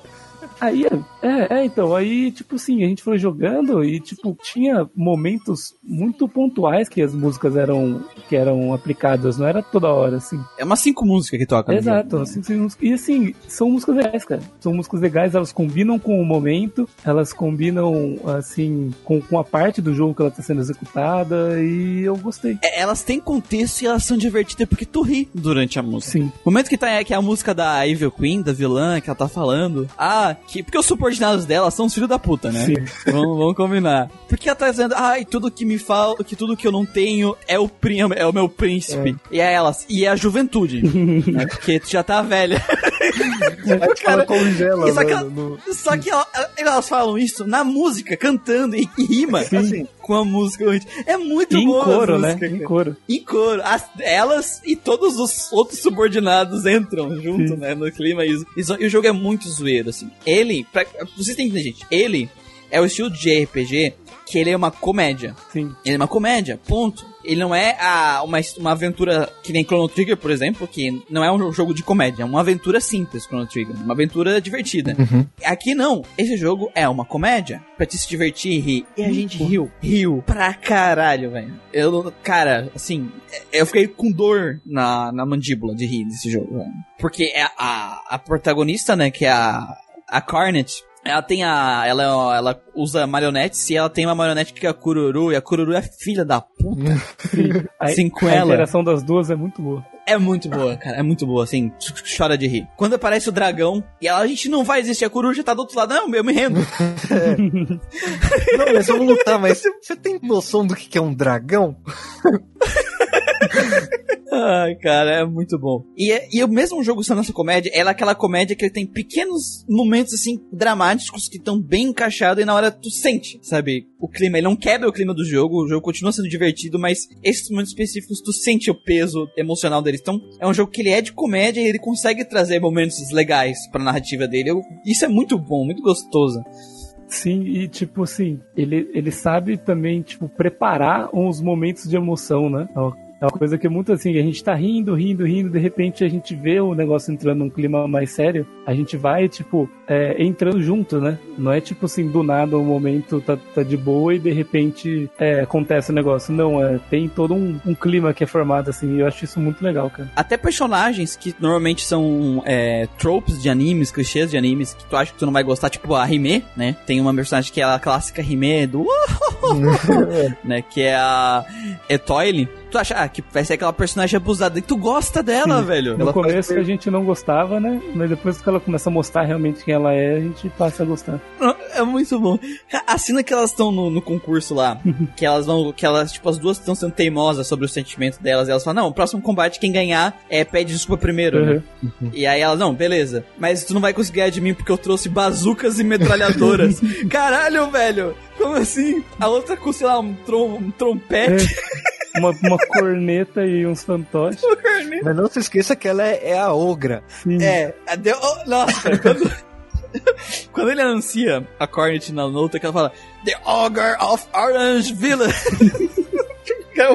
Aí, é, é, então, aí, tipo assim, a gente foi jogando e, tipo, tinha momentos muito pontuais que as músicas eram, que eram aplicadas, não era toda hora, assim. É umas cinco músicas que toca. jogo. Exato, assim, sim, músicas- e assim, são músicas legais, cara. São músicas legais, elas combinam com o momento, elas combinam, assim, com, com a parte do jogo que ela tá sendo executada, e eu gostei. É, Elas têm contexto e elas são divertidas porque tu ri durante a música. Sim. O momento que tá é que é a música da Evil Queen, da vilã, que ela tá falando. Ah, que, porque os subordinados dela são os filhos da puta, né? Sim. vamos, vamos combinar. Porque ela tá dizendo, ai, tudo que me fala, que tudo que eu não tenho é o, prim, é o meu príncipe. E é elas, e é a juventude. né? <laughs> Porque tu já tá velha. Aí <laughs> ela congela, Isso aqui- mano, no- Só que ela- elas falam isso na música, cantando e, e rima assim, com a música. É muito E em boa a coro, né? Em coro. Em coro. As- elas e todos os outros subordinados entram junto, Sim. né? No clima. E, e o jogo é muito zoeiro, assim. Ele, pra, vocês têm que entender, gente. Ele é o estilo de RPG que ele é uma comédia. Sim. Ele é uma comédia, ponto. Ele não é a, uma, uma aventura que nem Chrono Trigger, por exemplo, que não é um jogo de comédia, é uma aventura simples, Chrono Trigger. Uma aventura divertida. Uhum. Aqui não. Esse jogo é uma comédia pra te se divertir e rir. E a gente riu. Riu pra caralho, velho. Eu, cara, assim, eu fiquei com dor na, na mandíbula de rir desse jogo, velho. Porque é a, a protagonista, né, que é a, a Carnage, ela tem a. Ela, ela usa marionetes e ela tem uma marionete que é a Kururu, e a Kururu é filha da puta. <laughs> Sim. A, Sim, com a ela. interação das duas é muito boa. É muito boa, cara. É muito boa, assim. Chora de rir. Quando aparece o dragão e ela, a gente não vai existir, a coruja tá do outro lado. Não, eu me rendo. <laughs> Não, eles vão lutar, mas você- você tem noção do que que é um dragão? <laughs> <laughs> Ai, cara, é muito bom. E, é- e o mesmo jogo sendo essa comédia, ela é aquela comédia que ele tem pequenos momentos, assim, dramáticos que estão bem encaixados e na hora tu sente, sabe? O clima, ele não quebra o clima do jogo, o jogo continua sendo divertido, mas esses momentos específicos tu sente o peso emocional deles. Então, é um jogo que ele é de comédia e ele consegue trazer momentos legais pra narrativa dele. Eu- isso é muito bom, muito gostoso. Sim, e tipo assim, ele, ele sabe também, tipo, preparar uns momentos de emoção, né? É uma- coisa que é muito assim, a gente tá rindo, rindo, rindo, de repente a gente vê o negócio entrando num clima mais sério, a gente vai, tipo, é, entrando junto, né? Não é tipo assim, do nada o momento tá, tá de boa e de repente é, acontece o negócio. Não, é, tem todo um, um clima que é formado assim, e eu acho isso muito legal, cara. Até personagens que normalmente são é, tropes de animes, clichês de animes, que tu acha que tu não vai gostar, tipo a Rime, né? Tem uma personagem que é a clássica Rime do <laughs> <laughs> né? Que é a Etoile. Tu acha ah, que vai ser aquela personagem abusada e tu gosta dela, velho. No Ela faz começo bem. a gente não gostava, né? Mas depois que ela começa a mostrar realmente quem ela é, a gente passa a gostar. É muito bom. A cena que elas estão no, no concurso lá, que elas vão, que elas, tipo, as duas estão sendo teimosas sobre o sentimento delas, e elas falam, não, o próximo combate, quem ganhar, é, pede desculpa primeiro, né? Uhum. E aí elas, não, beleza. Mas tu não vai conseguir ganhar de mim porque eu trouxe bazucas e metralhadoras. <laughs> Caralho, velho! Como assim? A outra com, sei lá, um, trom um trompete. <laughs> Uma, uma corneta e uns fantoches. Mas não se esqueça que ela é, é a ogra. Sim. É, a deu, oh, nossa, <laughs> quando, quando ele anuncia a Cornet na luta, que ela fala The Ogre of Orange Village. <laughs> É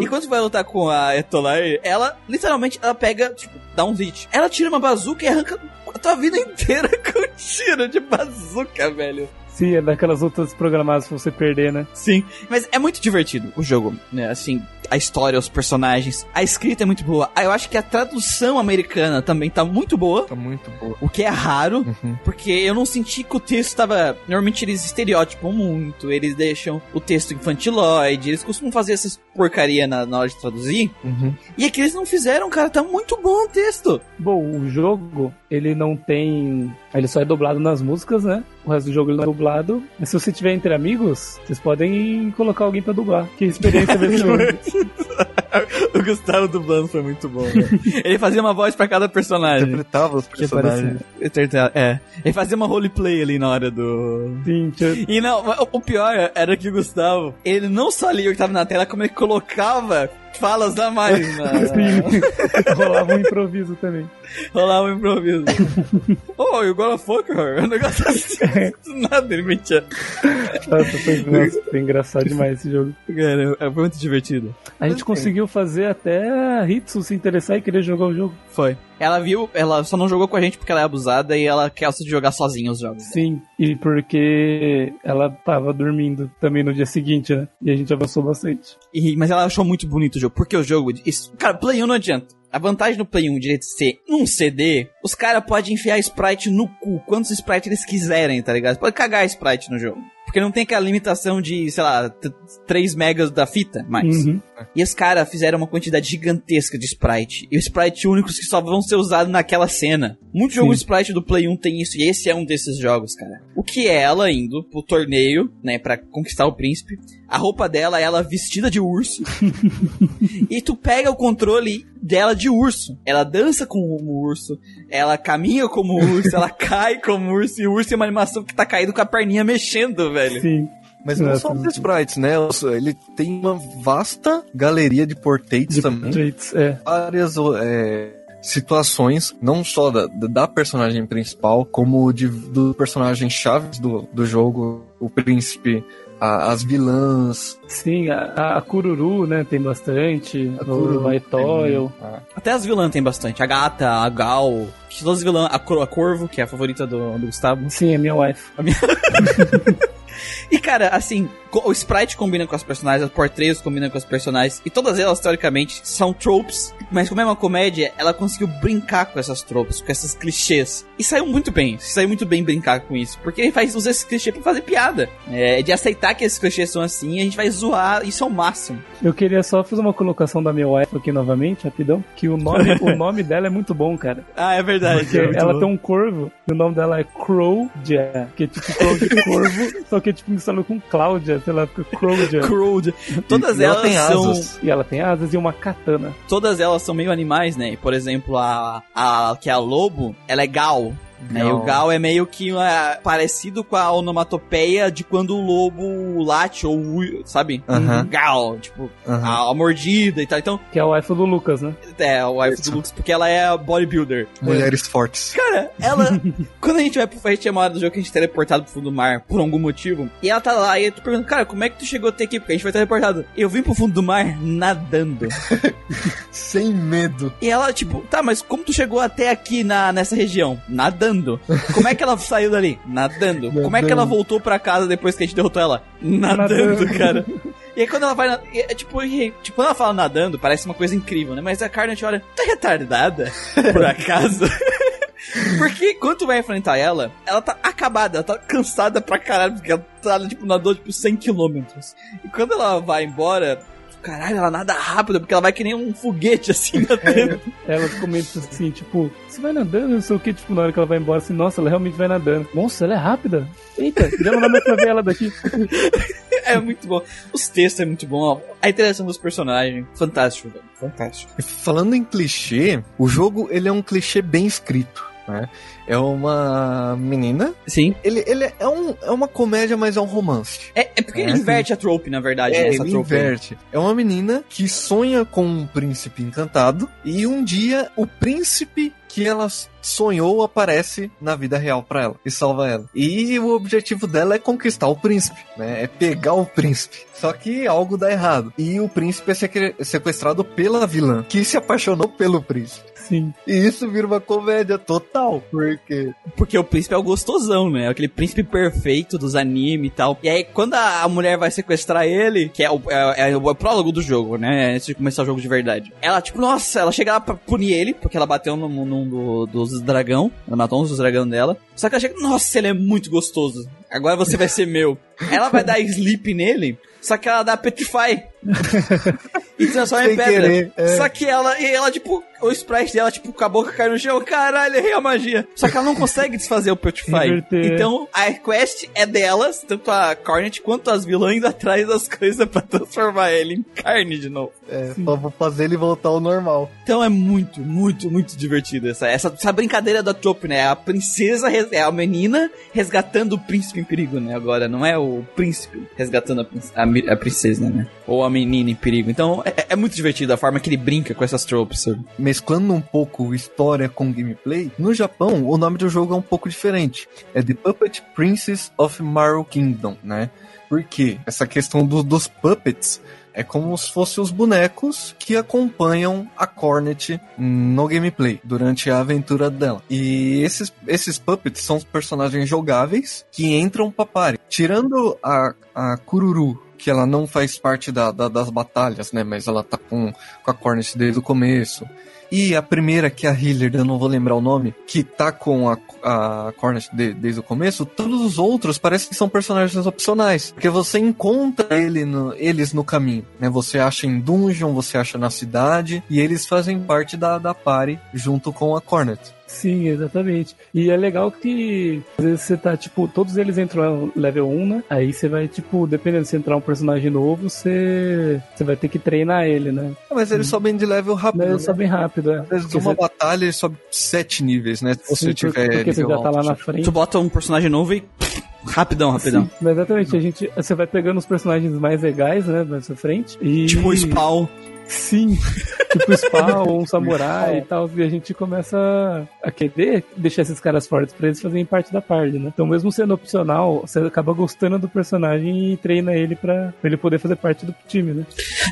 e quando você vai lutar com a Etolar, ela, literalmente, ela pega, tipo, dá um hit. Ela tira uma bazuca e arranca a tua vida inteira <laughs> com tiro de bazuca, velho. É daquelas outras programadas pra você perder, né? Sim, mas é muito divertido o jogo, né? Assim, a história, os personagens, a escrita é muito boa. Ah, eu acho que a tradução americana também tá muito boa. Tá muito boa. O que é raro, Uhum. porque eu não senti que o texto tava. Normalmente eles estereotipam muito, eles deixam o texto infantiloide, eles costumam fazer essas porcaria na, na hora de traduzir. Uhum. E aqui eles não fizeram, cara, tá muito bom o texto. Bom, o jogo, ele não tem. Ele só é dublado nas músicas, né? O resto do jogo ele não é dublado. Mas se você tiver entre amigos, vocês podem colocar alguém pra dublar. Que experiência <laughs> ver esse <laughs> jogo. <laughs> o Gustavo dublando foi muito bom, velho. Ele fazia uma voz pra cada personagem. Interpretava os personagens. É. Ele fazia uma roleplay ali na hora do. Sim, tinha- E não, o- o pior era que o Gustavo, ele não só lia o que tava na tela, como ele colocava falas a mais na. <laughs> Sim. Rolava um improviso também. Rolava um improviso. <laughs> oh, you gonna fuck her? Um negócio assim. Do Nada, ele mentia. Nossa, foi, nossa, foi engraçado demais esse jogo. Cara, foi muito divertido. A gente conseguiu fazer até a Hitsu se interessar e querer jogar o jogo. Foi. Ela viu, ela só não jogou com a gente porque ela é abusada e ela quer de jogar sozinha os jogos. Sim, e porque ela tava dormindo também no dia seguinte, né? E a gente avançou bastante. E- mas ela achou muito bonito o jogo, porque o jogo. Isso, cara, Play 1 não adianta. A vantagem do Play 1 de ser um CD, os caras podem enfiar sprite no cu, quantos sprites eles quiserem, tá ligado? Pode cagar sprite no jogo. Porque não tem aquela limitação de, sei lá, t- 3 megas da fita, mais. Uhum. E os caras fizeram uma quantidade gigantesca de sprite. E os sprites únicos que só vão ser usados naquela cena. Muito jogo de sprite do Play 1 tem isso. E esse é um desses jogos, cara. O que é ela indo pro torneio, né, pra conquistar o príncipe. A roupa dela é ela vestida de urso. e tu pega o controle dela de urso. Ela dança como urso. Ela caminha como urso. ela cai como urso. E o urso é uma animação que tá caído com a perninha mexendo, velho. Sim. Mas não É, só os sprites, né? Ele tem uma vasta galeria de portraits também. Traits, é. Várias é, situações, não só da, da personagem principal, como de, do personagem chaves do, do jogo, o príncipe, a- as vilãs. Sim, a, a Kururu, né, tem bastante. A o Kururu Aitoil. Até as vilãs tem bastante. A gata, a Gal, que todas as vilãs, a, Cor- a Corvo, que é a favorita do, do Gustavo. Sim, é minha wife. <laughs> E cara, assim, o sprite combina com as personagens, os portreios combinam com as personagens, e todas elas, teoricamente, são tropes, mas como é uma comédia, ela conseguiu brincar com essas tropes, com essas clichês. E saiu muito bem, saiu muito bem brincar com isso, porque ele faz usar esses clichês pra fazer piada. É, de aceitar que esses clichês são assim, a gente vai zoar, isso é o máximo. Eu queria só fazer uma colocação da minha wife aqui novamente, rapidão. Que o nome, <laughs> o nome dela é muito bom, cara. Ah, é verdade. Porque ela tem um corvo, e o nome dela é Crowdia, que é tipo Crow de <laughs> corvo, só que é tipo misturado com Cláudia, sei lá, Crowdia. <laughs> Crowd. Todas E ela elas tem são. asas. E ela tem asas e uma katana. Todas elas são meio animais, né? Por exemplo, a. a que é a lobo, ela é gal. Né? E o gal é meio que ah, parecido com a onomatopeia de quando o lobo late, ou ui- sabe? Aham. Gal, tipo, Aham. a, a mordida e tal. Então, Que é a wife do Lucas, né? É, o wife do. Lux, porque ela é bodybuilder. Mulheres fortes. Cara, ela. <laughs> quando a gente vai pro. A gente é uma hora do jogo que a gente é teleportado pro fundo do mar por algum motivo. E ela tá lá e eu tô perguntando, cara, como é que tu chegou até aqui? Porque a gente vai teleportado. Eu vim pro fundo do mar nadando. <laughs> Sem medo. E ela, tipo, tá, mas como tu chegou até aqui na, nessa região? Nadando. Como é que ela saiu dali? Nadando. Como é que ela voltou pra casa depois que a gente derrotou ela? Nadando, Nadando. cara. <laughs> E aí quando ela vai. É, tipo, e- tipo, quando ela fala nadando, parece uma coisa incrível, né? Mas a Carnage olha, tá retardada? <laughs> Por acaso? <laughs> Porque quando vai enfrentar ela, ela tá acabada, ela tá cansada pra caralho, porque ela tá, tipo, nadou, tipo, 100 quilômetros. E quando ela vai embora, caralho, ela nada rápido, porque ela vai que nem um foguete, assim, nadando. <laughs> Ela comenta assim, tipo, você vai nadando, não sei o que, tipo, na hora que ela vai embora, assim, nossa, ela realmente vai nadando. Nossa, ela é rápida. Eita, já não dá mais pra ver ela daqui. <laughs> É muito bom. Os textos é muito bom. A interação dos personagens. Fantástico, velho. Fantástico. Falando em clichê, o jogo ele é um clichê bem escrito. Né? É uma menina. Sim. Ele, ele é, um, é uma comédia, mas é um romance. É, é porque ele É. inverte a trope, na verdade, É, ele trope. inverte. É uma menina que sonha com um príncipe encantado e um dia o príncipe que ela sonhou aparece na vida real pra ela e salva ela. E o objetivo dela é conquistar o príncipe, né? É pegar o príncipe. Só que algo dá errado. E o príncipe é seque- sequestrado pela vilã, que se apaixonou pelo príncipe. Sim. E isso vira uma comédia total, porque Porque o príncipe é o gostosão, né? Aquele príncipe perfeito dos animes e tal. E aí, quando a, a mulher vai sequestrar ele, que é o, é, é o prólogo do jogo, né? Antes de começar o jogo de verdade. Ela, tipo, nossa, ela chega lá pra punir ele, porque ela bateu num, num do- dos dragão. Ela matou um dos dragão dela. Só que ela chega, nossa, ele é muito gostoso. Agora você vai ser meu. Ela vai dar sleep nele, só que ela dá petrify. e transforma em pedra. querer, é. Só que ela, e ela, tipo, o sprite dela, tipo, com a boca cai no chão, caralho, errei a magia. Só que ela não consegue desfazer o Petrify. Inverter. Então, a quest é delas, tanto a Cornet quanto as vilãs indo atrás das coisas pra transformar ele em carne de novo. é, só vou fazer ele voltar ao normal. Então é muito, muito, muito divertido essa, essa, essa brincadeira da trope, né? A princesa, é a menina resgatando o príncipe em perigo, né? Agora, não é o príncipe resgatando a, a a princesa, né? Ou a menina em perigo. Então, é, é muito divertido a forma que ele brinca com essas tropes, sabe? mesclando um pouco história com gameplay, no Japão o nome do jogo é um pouco diferente. É The Puppet Princess of Maru Kingdom, né? Porque essa questão do- dos puppets é como se fossem os bonecos que acompanham a Cornet no gameplay durante a aventura dela. E esses, esses puppets são os personagens jogáveis que entram pra party. Tirando a, a Kururu, que ela não faz parte da, da- das batalhas, né? Mas ela tá com, com a Cornet desde o começo. E a primeira, que é a Healer, eu não vou lembrar o nome, que tá com a, a Cornet de- desde o começo, todos os outros parecem que são personagens opcionais. Porque você encontra ele no- eles no caminho, né? Você acha em dungeon, você acha na cidade, e eles fazem parte da, da party junto com a Cornet. Sim, exatamente. E é legal que às vezes você tá, tipo, todos eles entram no level 1, né? Aí você vai, tipo, dependendo se entrar um personagem novo, você, você vai ter que treinar ele, né? Mas eles sobem de level rápido. Mas né? é só bem rápido, é. Às vezes Porque uma você- batalha ele sobe sete níveis, né? Se você Sim, tiver porque você já tá lá na frente. Tu bota um personagem novo e Rapidão, rapidão. Sim, mas exatamente, a gente, você vai pegando os personagens mais legais, né, na sua frente. E... Tipo o Spawn. Sim, tipo Spawn, um samurai e tal, e a gente começa a querer deixar esses caras fortes pra eles fazerem parte da party, né? Então, mesmo sendo opcional, você acaba gostando do personagem e treina ele pra, pra ele poder fazer parte do time, né?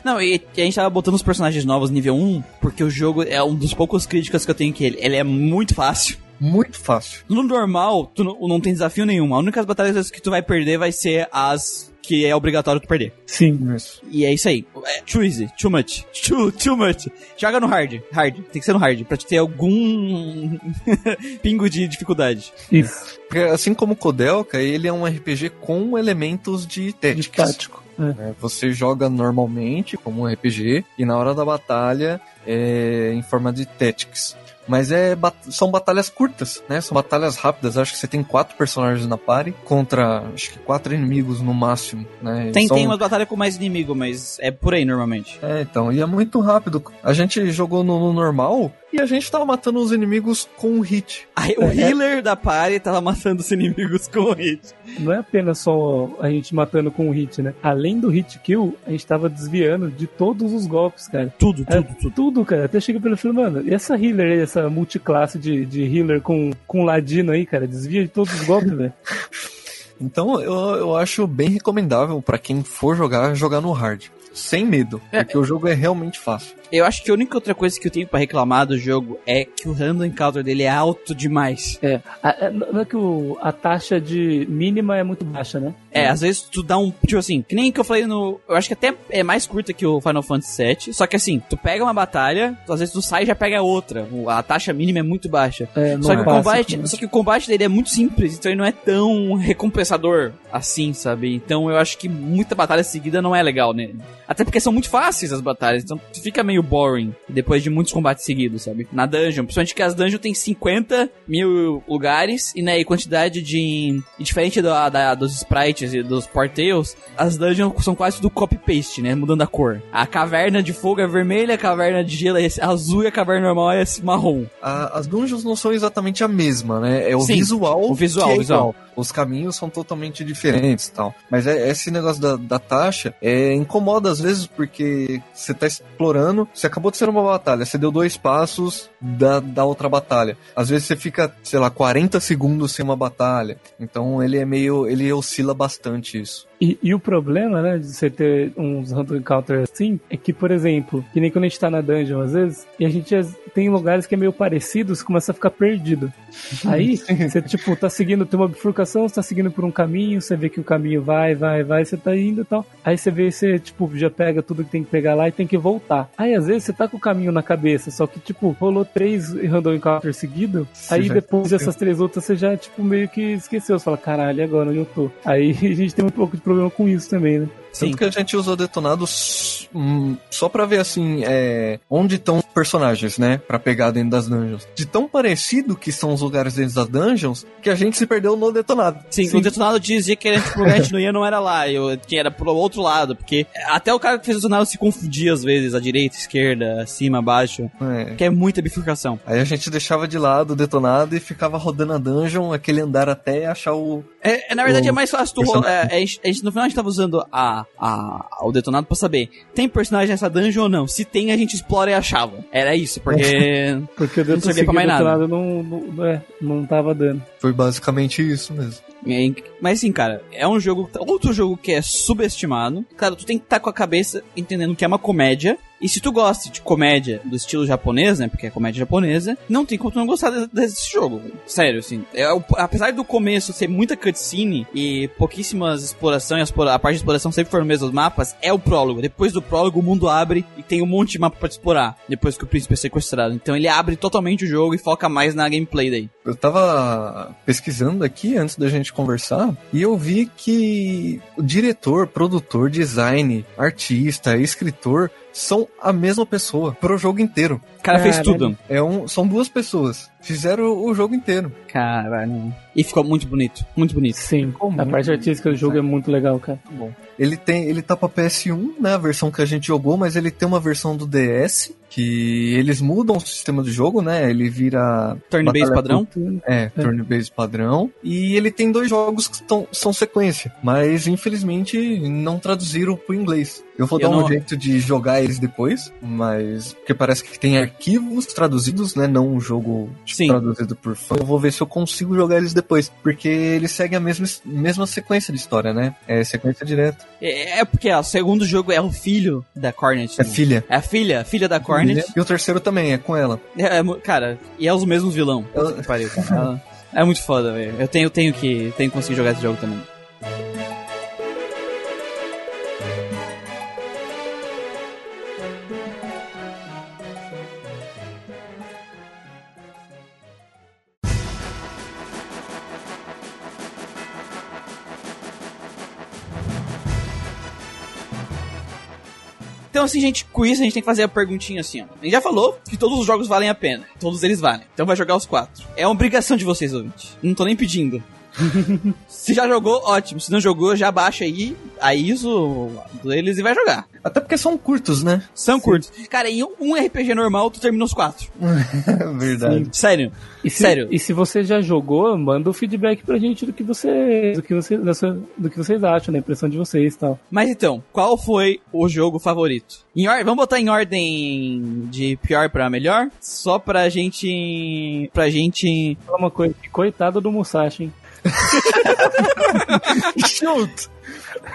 Não, e a gente tava botando os personagens novos nível 1, porque o jogo é um dos poucos críticas que eu tenho que ele. Ele é muito fácil. Muito fácil. No normal, tu não, não tem desafio nenhum. A única batalhas que tu vai perder vai ser as que é obrigatório tu perder. Sim. Isso. E é isso aí. É too easy, too much, too, too much. Joga no hard, hard. Tem que ser no hard, pra te ter algum <laughs> pingo de dificuldade. Isso. Porque, assim como o Kodelka, ele é um RPG com elementos de De Tactics. tático. né? Você joga normalmente como um RPG e na hora da batalha é em forma de Tactics. Mas é, bat- são batalhas curtas, né? São batalhas rápidas. Acho que você tem quatro personagens na party contra, acho que quatro inimigos no máximo, né? Tem, São- tem umas batalhas com mais inimigo, mas é por aí normalmente. É, então, e é muito rápido. A gente jogou no, no normal e a gente tava matando os inimigos com um hit. Aí o healer da party tava matando os inimigos com o hit. Não é apenas só a gente matando com o hit, né? Além do hit kill, a gente tava desviando de todos os golpes, cara. Tudo, É, tudo, tudo. tudo, cara. Até chega pelo filme, mano. E essa healer aí, essa multiclasse de, de healer com, com ladino aí, cara? Desvia de todos os golpes, velho. <laughs> Então eu, eu acho bem recomendável pra quem for jogar, jogar no hard. Sem medo, É. porque o jogo é realmente fácil. Eu acho que a única outra coisa que eu tenho pra reclamar do jogo é que o random encounter dele é alto demais. É. A, a- não é que o, a taxa de mínima é muito baixa, né? É, às vezes tu dá um. Tipo assim, que nem que eu falei no. Eu acho que até é mais curta que o Final Fantasy VII. Só que assim, tu pega uma batalha, às vezes tu sai e já pega outra. A taxa mínima é muito baixa. É, Só que, é o combate, né? só que o combate dele é muito simples, então ele não é tão recompensador assim, sabe? Então eu acho que muita batalha seguida não é legal, né? Até porque são muito fáceis as batalhas, então fica meio boring depois de muitos combates seguidos, sabe? Na dungeon, principalmente que as dungeons tem 50 mil lugares e, né, e quantidade de. E diferente da, da- dos sprites e dos portails, as dungeons são quase tudo copy-paste, né? Mudando a cor. A caverna de fogo é vermelha, a caverna de gelo é azul e a caverna normal é marrom. A- as dungeons não são exatamente a mesma, né? É o Sim, visual. o visual, é visual. igual. Os caminhos são totalmente diferentes e tal. Mas é, esse negócio da, da taxa é, incomoda às vezes porque você tá explorando, você acabou de ser uma batalha, você deu dois passos da, da outra batalha. Às vezes você fica, sei lá, 40 segundos sem uma batalha. Então ele é meio. ele oscila bastante isso. E, e o problema, né, de você ter uns random encounters assim, é que, por exemplo, que nem quando a gente tá na dungeon às vezes, e a gente tem lugares que é meio parecido, você começa a ficar perdido. <laughs> Aí, você, tipo, tá seguindo, tem uma bifurcação, você tá seguindo por um caminho, você vê que o caminho vai, vai, vai, você tá indo e tal. Aí você vê, você, tipo, já pega tudo que tem que pegar lá e tem que voltar. Aí, às vezes, você tá com o caminho na cabeça, só que, tipo, rolou três random encounters seguidos, Você aí depois dessas três outras, você já, tipo, meio que esqueceu. Você fala, caralho, agora onde eu tô? Aí <laughs> a gente tem um pouco de problema com isso também, né? Sim. Tanto que a gente usou detonado s- hum, só pra ver assim, é, onde estão os personagens, né? Pra pegar dentro das dungeons. De tão parecido que são os lugares dentro das dungeons, que a gente se perdeu no detonado. Sim, o detonado dizia que era, tipo, o lugar que a gente não ia não era lá, eu, que era pro outro lado, porque até o cara que fez o detonado se confundia às vezes, a direita, a esquerda, acima, abaixo, É. que é muita bifurcação. Aí a gente deixava de lado o detonado e ficava rodando a dungeon, aquele andar até achar o. É, é, na verdade O é mais fácil tu é, gente- a gente- no final a gente tava usando a, a, o detonado pra saber, tem personagem nessa dungeon ou não? Se tem, a gente explora e achava. Era isso, porque. <laughs> Porque o Não servia pra mais nada. detonado não, não, é, não tava dando. Foi basicamente isso mesmo. É, Mas assim, cara, é um jogo. Outro jogo que é subestimado. Claro, tu tem que estar com a cabeça entendendo que é uma comédia. E se tu gosta de comédia do estilo japonês, né? Porque é comédia japonesa, não tem como tu não gostar de- desse jogo. Sério, assim. É, apesar do começo ser muita cutscene e pouquíssimas exploração, e a, parte de exploração sempre for no mesmo mapas, é o prólogo. Depois do prólogo, o mundo abre e tem um monte de mapa pra te explorar. Depois que o príncipe é sequestrado. Então ele abre totalmente o jogo e foca mais na gameplay daí. Eu tava pesquisando aqui antes da gente conversar e eu vi que o diretor, produtor, design, artista, escritor são a mesma pessoa pro jogo inteiro. O cara fez tudo. É um, são duas pessoas. Fizeram o, jogo inteiro. Caralho. E ficou muito bonito. Muito bonito. Sim, Ficou a parte artística do jogo é muito legal, cara. Muito bom. Ele tem, ele tá pra PS1, né, a versão que a gente jogou, mas ele tem uma versão do DS que eles mudam o sistema do jogo, né? Ele vira Turn-based padrão. É, turn-based padrão. E ele tem dois jogos que tão, são sequência, mas infelizmente não traduziram pro inglês. Eu vou Eu dar um não- jeito de jogar eles depois, mas porque parece que tem arquivos traduzidos, né? Não um jogo tipo, Sim. traduzido por fã. Eu vou ver se eu consigo jogar eles depois, porque eles seguem a mesma, mesma sequência de história, né? É sequência direta. É, é porque ó, o segundo jogo é o filho da Cornet. É né? filha. É a filha, filha da Cornet. E o terceiro também é com ela. É, é cara, e é os mesmos vilão. Puta que pariu, cara. Ela- <laughs> É muito foda, velho. Eu tenho, tenho que tenho que conseguir jogar esse jogo também. Então, assim, gente, com isso a gente tem que fazer a perguntinha assim, ó. A gente já falou que todos os jogos valem a pena. Todos eles valem. Então vai jogar os quatro. É uma obrigação de vocês, ouvintes. Não tô nem pedindo. <laughs> Se já jogou, ótimo. Se não jogou, já baixa aí a ISO deles e vai jogar. Até porque são curtos, né? São curtos. Cara, em um RPG normal, tu termina os quatro. <laughs> Verdade. Sério. E se, Sério. E se você já jogou, manda o feedback pra gente do que você, do que você, do que vocês acham, da impressão de vocês e tal. Mas então, qual foi o jogo favorito? Em or... Vamos botar em ordem de pior pra melhor? Só pra gente. Pra gente. Fala uma coisa, coitado do Musashi, hein? <laughs> Shoot!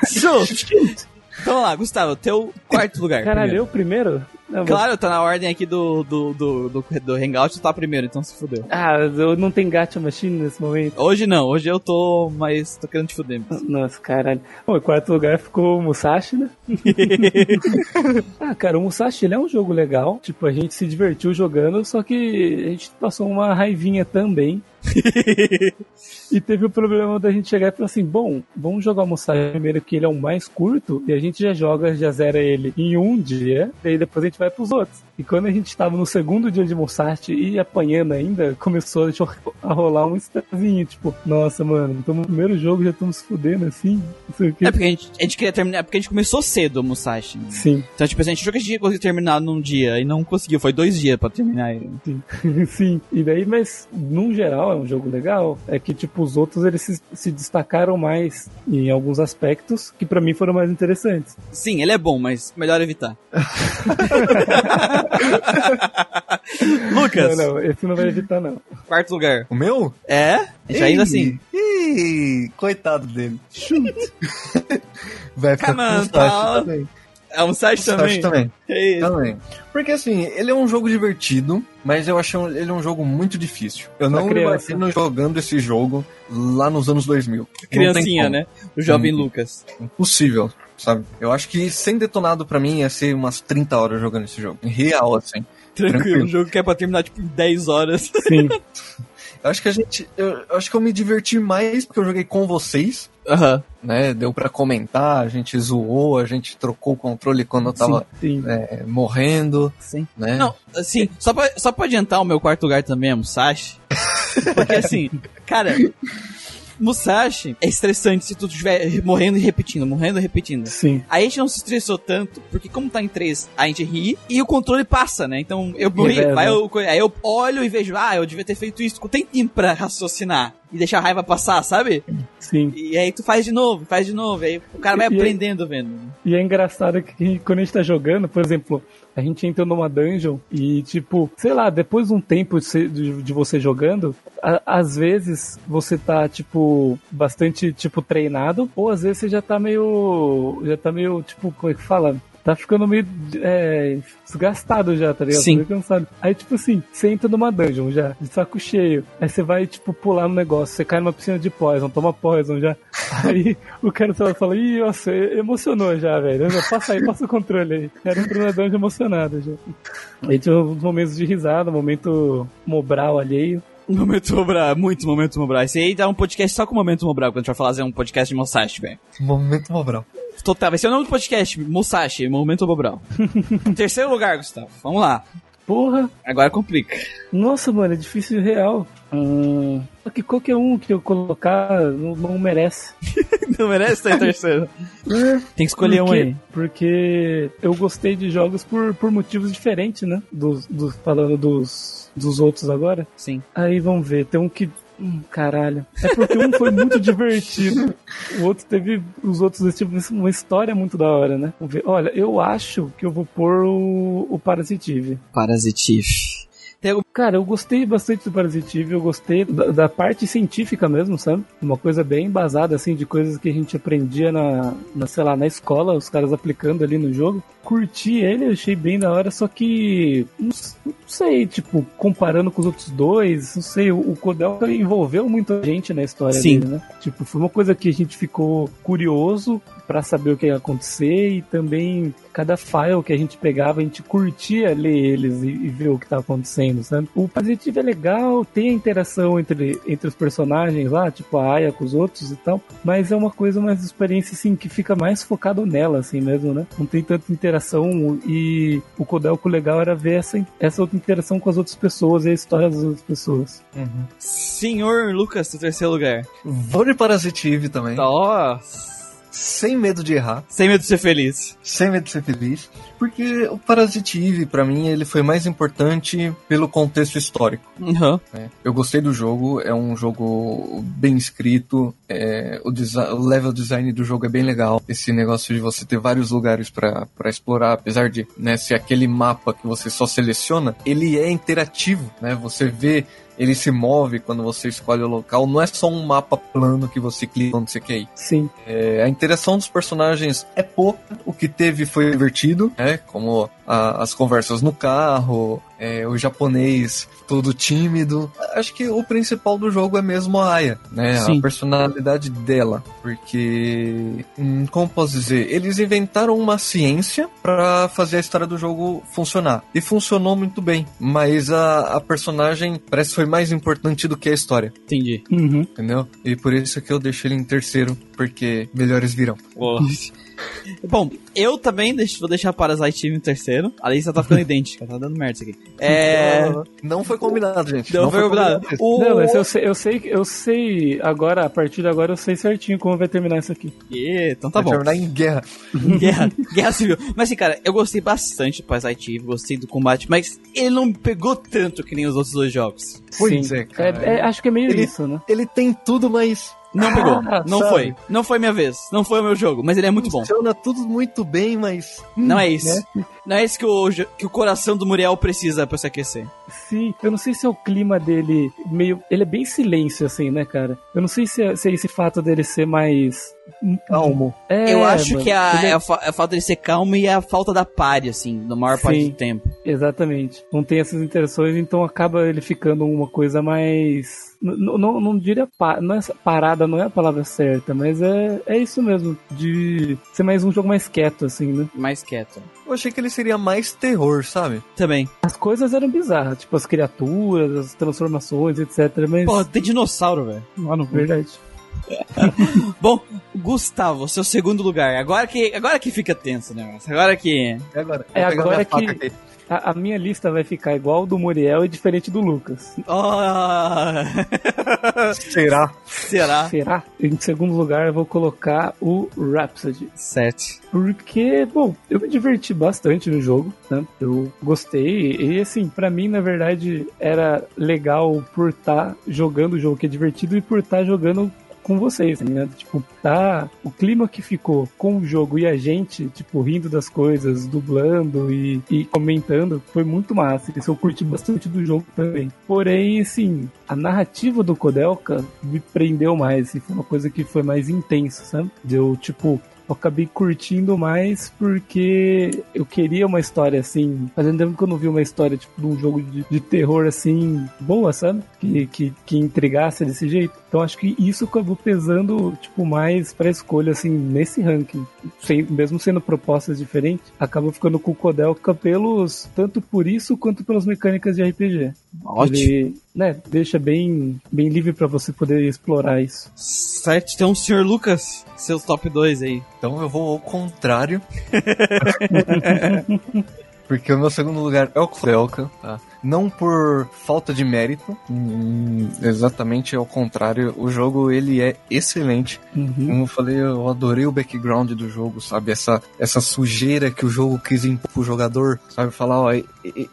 Shoot! Então vamos lá, Gustavo, teu quarto lugar. Caralho, primeiro. eu primeiro? Não, vou- Claro, tá na ordem aqui do, do, do, do, do Hangout, tu tá primeiro, então se fudeu. Ah, eu não tenho gacha machine nesse momento. Hoje não, hoje eu tô, mas tô querendo te fuder. mesmo. Nossa, caralho. Bom, em quarto lugar ficou o Musashi, né? <laughs> ah, cara, o Musashi ele é um jogo legal. Tipo, a gente se divertiu jogando, só que a gente passou uma raivinha também. <laughs> e teve o problema da gente chegar e falar assim: bom, vamos jogar o Musashi primeiro, que ele é o mais curto, e a gente já joga, já zera ele em um dia, e aí depois a gente vai pros outros. E quando a gente tava no segundo dia de Musashi e apanhando ainda, começou a rolar um estranzinho, tipo, nossa, mano, estamos no primeiro jogo já estamos se fudendo assim, não sei o quê. É porque a gente, a gente queria terminar, é porque a gente começou cedo o Musashi. né? Sim, Então, tipo, assim, a gente achou que a gente ia conseguir terminar num dia e não conseguiu, foi dois dias pra terminar ele. sim. <laughs> E daí, mas num geral é um jogo legal. É que, tipo, os outros eles se, se destacaram mais em alguns aspectos que pra mim foram mais interessantes. Sim, ele é bom, mas melhor evitar. <laughs> Lucas, Não, não, esse não vai evitar, não. quarto lugar. O meu? É? Gente ainda assim. Ih, coitado dele. <laughs> Vai ficar Come on, também. É um site também? também. É isso. Também. Porque assim, ele é um jogo divertido, mas eu acho ele um jogo muito difícil. Eu não me imagino jogando esse jogo lá nos anos 2000. Não tem Criancinha, né? O jovem Uhum. Lucas. Impossível, sabe? Eu acho que sem detonado pra mim ia ser umas 30 horas jogando esse jogo. Real, assim. Tranquilo, Tranquilo. um jogo que é pra terminar, tipo, em 10 horas. Sim, <laughs> Eu acho que a gente. Eu acho que eu me diverti mais porque eu joguei com vocês. Aham. Né, deu pra comentar, a gente zoou, a gente trocou o controle quando eu tava sim. é, morrendo, Sim. né? Não, assim, só pra, só pra adiantar o meu quarto lugar também é Musashi. <laughs> Porque assim, cara, Musashi é estressante se tu estiver morrendo e repetindo, morrendo e repetindo. Sim. Aí a gente não se estressou tanto, porque como tá em três, a gente ri e o controle passa, né? Então eu morri, Reveza. aí eu, aí eu olho e vejo, ah, eu devia ter feito isso. Tem tempo pra raciocinar e deixar a raiva passar, sabe? Sim. E aí tu faz de novo, faz de novo, aí o cara vai E- e- aprendendo vendo. E é engraçado que quando a gente tá jogando, por exemplo, a gente entra numa dungeon e, tipo, sei lá, depois de um tempo de, você- de- de você jogando, a- às vezes você tá, tipo, bastante, tipo, treinado, ou às vezes você já tá meio. Já tá meio, tipo, como é que fala? Tá ficando meio é, desgastado já, tá ligado? Sim. Meio cansado. Aí, tipo assim, você entra numa dungeon já, de saco cheio. Aí você vai, tipo, pular no negócio, você cai numa piscina de poison, toma poison já. <laughs> Aí o cara só fala, ih, nossa, emocionou já, velho. Já, Passa aí, passa o controle aí. Era um treinador emocionado já. Aí tinha uns momentos de risada, momento mobral alheio. Momento Mobral, muito Momento Mobral. Esse aí dá um podcast só com Momento Mobral, quando a gente vai fazer um podcast de Musashi, velho. Momento Mobral. Total, vai ser o nome do podcast, Musashi, Momento Mobral. <laughs> Terceiro lugar, Gustavo, vamos lá. Porra, Agora complica. nossa, mano, é difícil real. Só que qualquer um que eu colocar não, não merece. <laughs> Não merece estar em terceiro. Tem que escolher um aí. Porque eu gostei de jogos por, por motivos diferentes, né? Dos, dos, falando dos, dos outros agora. Sim. Aí vamos ver, tem um que. Hum, caralho. É porque um foi muito divertido. O outro teve. Os outros tipo, uma história muito da hora, né? Vamos ver. Olha, eu acho que eu vou pôr o, o Parasitive. Parasitive. Cara, eu gostei bastante do Parasitive, eu gostei da, da parte científica mesmo, sabe? Uma coisa bem embasada, assim, de coisas que a gente aprendia na, na, sei lá, na escola, os caras aplicando ali no jogo. Curti ele, achei bem da hora, só que, não, não sei, tipo, comparando com os outros dois, não sei, o, o Kodelka envolveu muita gente na história Sim. dele, né? Tipo, foi uma coisa que a gente ficou curioso pra saber o que ia acontecer e também cada file que a gente pegava, a gente curtia ler eles e, e ver o que tá acontecendo, sabe? O positivo é legal, tem a interação entre, entre os personagens lá, tipo a Aya com os outros e tal, mas é uma coisa, uma experiência assim que fica mais focado nela, assim mesmo, né? Não tem tanta interação e o Kodelko legal era ver essa, essa outra interação com as outras pessoas e a história das outras pessoas. Senhor Lucas, no terceiro lugar. Vou de Parasitive também. Nossa. Sem medo de errar. Sem medo de ser feliz. Sem medo de ser feliz. Porque o Parasitive, pra mim, ele foi mais importante pelo contexto histórico. Uhum. né? Eu gostei do jogo, é um jogo bem escrito, é, o, o level design do jogo é bem legal. Esse negócio de você ter vários lugares pra pra explorar, apesar de né, ser aquele mapa que você só seleciona, ele é interativo, né? Você vê, ele se move quando você escolhe o local, não é só um mapa plano que você clica onde você quer ir. Sim, É, a interação dos personagens é pouca, o que teve foi divertido, né? Como a- as conversas no carro, é, o japonês todo tímido. Acho que o principal do jogo é mesmo a Aya, né? Sim. A personalidade dela. Porque, hum, como posso dizer, eles inventaram uma ciência pra fazer a história do jogo funcionar. E funcionou muito bem. Mas a, a personagem parece que foi mais importante do que a história, Entendi. uhum. entendeu? E por isso que eu deixo ele em terceiro, porque melhores virão. <laughs> <laughs> Bom, eu também deixo- vou deixar Parasite em terceiro. A lista tá ficando <laughs> idêntica, tá dando merda isso aqui. É. <laughs> Não foi combinado, gente. Não, foi combinado. O... Não, mas eu sei, eu sei, eu sei agora, a partir de agora eu sei certinho como vai terminar isso aqui. Ih, Então tá Vai bom. terminar em guerra. <laughs> Guerra, guerra civil. Mas assim, cara, eu gostei bastante do Parasite Eve, gostei do combate, mas ele não me pegou tanto que nem os outros dois jogos. Pois Sim. é, cara. É- é- acho que é meio Ele- isso, né? Ele tem tudo, mas Não pegou. Ah, Não sabe? foi. Não foi minha vez. Não foi o meu jogo, mas ele é muito bom. funciona tudo muito bem, mas. Não é isso. né? Não é isso que o, que o coração do Muriel precisa pra se aquecer. Sim, eu não sei se é o clima dele meio. Ele é bem silêncio, assim, né, cara? Eu não sei se é, se é esse fato dele ser mais. Calmo. É, eu acho mano. que a, Ele é a, fa- a falta dele ser calmo e a falta da pare, assim, na maior parte Sim. do tempo. Exatamente. Não tem essas interações, então acaba ele ficando uma coisa mais. N- n- Não, não diria pa... não é parada, não é a palavra certa, mas é, é isso mesmo. De ser mais um jogo mais quieto, assim, né? Mais quieto. Eu achei que ele seria mais terror, sabe? Também. As coisas eram bizarras, tipo as criaturas, as transformações, etc. Mas. Pô, tem dinossauro, velho. Lá no Verdade. <laughs> Bom, Gustavo, seu segundo lugar. Agora que, agora que fica tenso o negócio. Agora que. E agora? É agora que- aqui. A, a minha lista vai ficar igual do Muriel e diferente do Lucas. Oh, <laughs> Será? será? Será? Em segundo lugar, eu vou colocar o Rhapsody. Sete. Porque, bom, eu me diverti bastante no jogo, né? Eu gostei. E assim, pra mim, na verdade, era legal por estar jogando o jogo que é divertido e por estar jogando com vocês, tá ligado? Tipo, tá. O clima que ficou com o jogo e a gente, tipo, rindo das coisas, dublando e, e comentando, foi muito massa. Isso eu curti bastante do jogo também. Porém, assim, a narrativa do Kodelka me prendeu mais. Assim, foi uma coisa que foi mais intensa, sabe? Deu, tipo, eu acabei curtindo mais porque eu queria uma história assim. Fazendo tempo que eu não vi uma história tipo de um jogo de, de terror assim boa, sabe? Que, que, que desse jeito. Então acho que isso acabou pesando tipo mais pra escolha assim nesse ranking. Sem, mesmo sendo propostas diferentes, acabou ficando com o Kodelka pelos tanto por isso quanto pelas mecânicas de RPG. Ótimo. Ele, né, deixa bem bem livre pra você poder explorar isso. Sete. Então, senhor Lucas, seus top 2 aí. Então eu vou ao contrário. <laughs> porque o meu segundo lugar é o Kudelka, tá? Não por falta de mérito, hum, exatamente ao contrário, o jogo ele é excelente. Uhum. Como eu falei, eu adorei o background do jogo, sabe? Essa, essa sujeira que o jogo quis impor pro jogador, sabe? Falar, ó,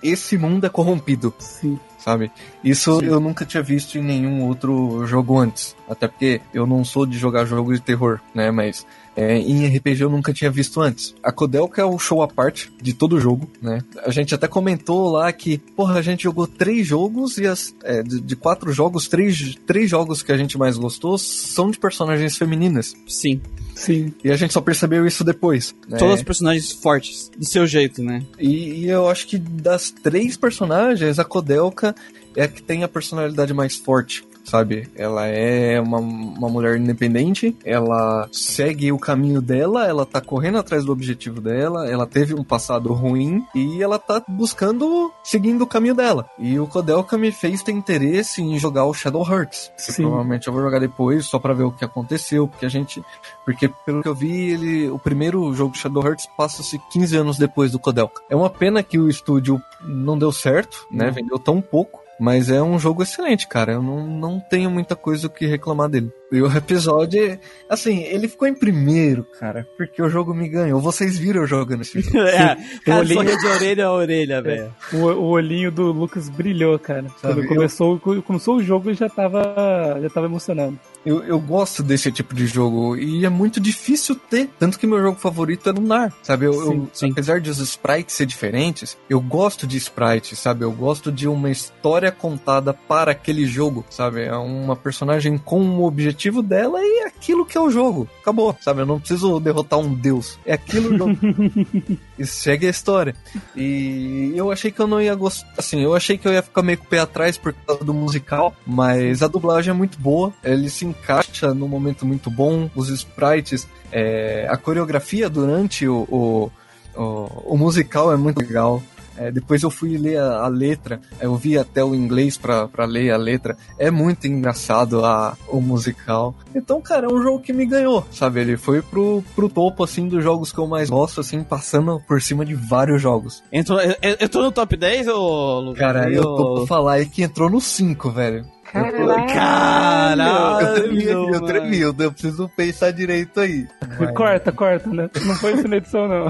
esse mundo é corrompido, Sim. sabe? Isso Sim. eu nunca tinha visto em nenhum outro jogo antes. Até porque eu não sou de jogar jogo de terror, né? Mas é, em RPG eu nunca tinha visto antes. A Codelca é o show à parte de todo jogo, né? A gente até comentou lá que, porra, a gente jogou três jogos e as, é, de, de quatro jogos, três, três jogos que a gente mais gostou são de personagens femininas. Sim. Sim. E a gente só percebeu isso depois. Né? Todos os personagens fortes, do seu jeito, né? E, e eu acho que das três personagens, a Kodelka é a que tem a personalidade mais forte, sabe? Ela é uma, uma mulher independente, ela segue o caminho dela, ela tá correndo atrás do objetivo dela, ela teve um passado ruim e ela tá buscando, seguindo o caminho dela. E o Kodelka me fez ter interesse em jogar o Shadow Hearts. Sim. Provavelmente eu vou jogar depois, só pra ver o que aconteceu, porque a gente porque, pelo que eu vi, ele, o primeiro jogo Shadow Hearts passa-se 15 anos depois do Kodelka. É uma pena que o estúdio não deu certo, né? Vendeu tão pouco. Mas é um jogo excelente, cara. Eu não, não tenho muita coisa o que reclamar dele. E o episódio, assim, ele ficou em primeiro, cara, porque o jogo me ganhou. Vocês viram eu jogando esse jogo. <laughs> É, cara, olhinho- sorriu de orelha a orelha, velho. O, o olhinho do Lucas brilhou, cara. Sabe, Quando eu- começou, começou o jogo, eu já tava, já tava emocionado. Eu, eu gosto desse tipo de jogo e é muito difícil ter. Tanto que meu jogo favorito é Lunar, sabe? Eu, eu- Sim, sim. Apesar de os sprites ser diferentes, eu gosto de sprites, sabe? Eu gosto de uma história contada para aquele jogo, sabe? É uma personagem com o objetivo dela e é aquilo que é o jogo. Acabou, sabe? Eu não preciso derrotar um deus. É aquilo o jogo. <laughs> e segue a história. E eu achei que eu não ia gostar. Assim, eu achei que eu ia ficar meio com o pé atrás por causa do musical, mas a dublagem é muito boa. Ele se encaixa num momento muito bom. Os sprites, é, a coreografia durante o, o, o, o musical é muito legal. É, depois eu fui ler a, a letra, eu vi até o inglês pra, pra ler a letra. É muito engraçado a, o musical. Então, cara, é um jogo que me ganhou, sabe? Ele foi pro, pro topo, assim, dos jogos que eu mais gosto, assim, passando por cima de vários jogos. Entrou, eu, eu tô no top 10, ô Lucas? Cara, eu tô pra falar aí que entrou no 5, velho. Caralho! Eu tremi, eu tremi, eu, eu preciso pensar direito aí. Corta, corta, né? Não foi isso na edição, não.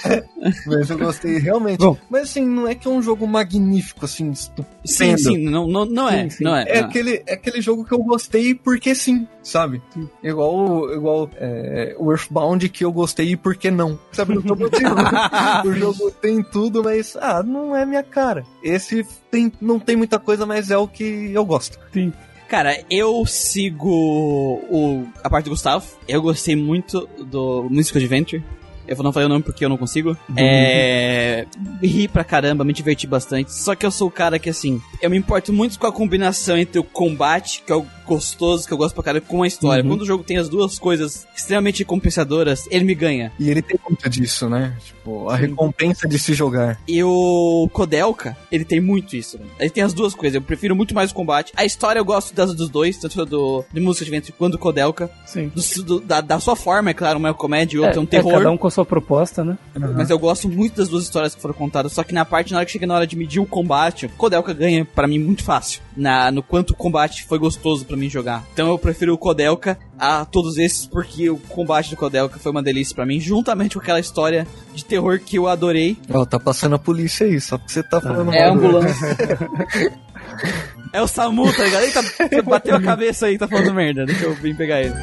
<laughs> Mas eu gostei realmente. Bom. Mas assim, não é que é um jogo magnífico, assim, estupendo. Sim, sim, não, não, não é, Sim, sim. não é. É não. aquele, é aquele jogo que eu gostei porque sim, sabe? Igual, igual é, o Earthbound que eu gostei porque não. Sabe? Não tô o jogo tem tudo, mas ah, não é minha cara. Esse tem, não tem muita coisa, mas é o que eu gosto. Sim. Cara, eu sigo o, a parte do Gustavo. Eu gostei muito do Musical Adventure. Eu não falei o nome porque eu não consigo. É. Ri pra caramba, me diverti bastante. Só que eu sou o cara que, assim, eu me importo muito com a combinação entre o combate, que é o gostoso, que eu gosto pra caramba, com a história. Uhum. Quando o jogo tem as duas coisas extremamente compensadoras, ele me ganha. E ele tem muito disso, né? Tipo, a recompensa de se jogar. E o Kodelka, ele tem muito isso. Né? Ele tem as duas coisas. Eu prefiro muito mais o combate. A história eu gosto das dos dois, tanto do de Musical Adventure quanto do Kodelka. Sim. Do- do- da, da sua forma, é claro, uma é comédia e outra é, um terror. cada um com a sua proposta, né? Mas eu gosto muito das duas histórias que foram contadas. Só que na parte, na hora que chega na hora de medir o combate, o Kodelka ganha pra mim muito fácil. Na, no quanto o combate foi gostoso pra mim jogar. Então eu prefiro o Kodelka a todos esses, porque o combate do Kodelka foi uma delícia pra mim, juntamente com aquela história de terror que eu adorei. Ó, tá passando a polícia aí, só porque você tá falando É ambulância. <laughs> é o Samu, tá ligado? Ele tá, bateu a cabeça aí, tá falando merda. Deixa eu vir pegar ele.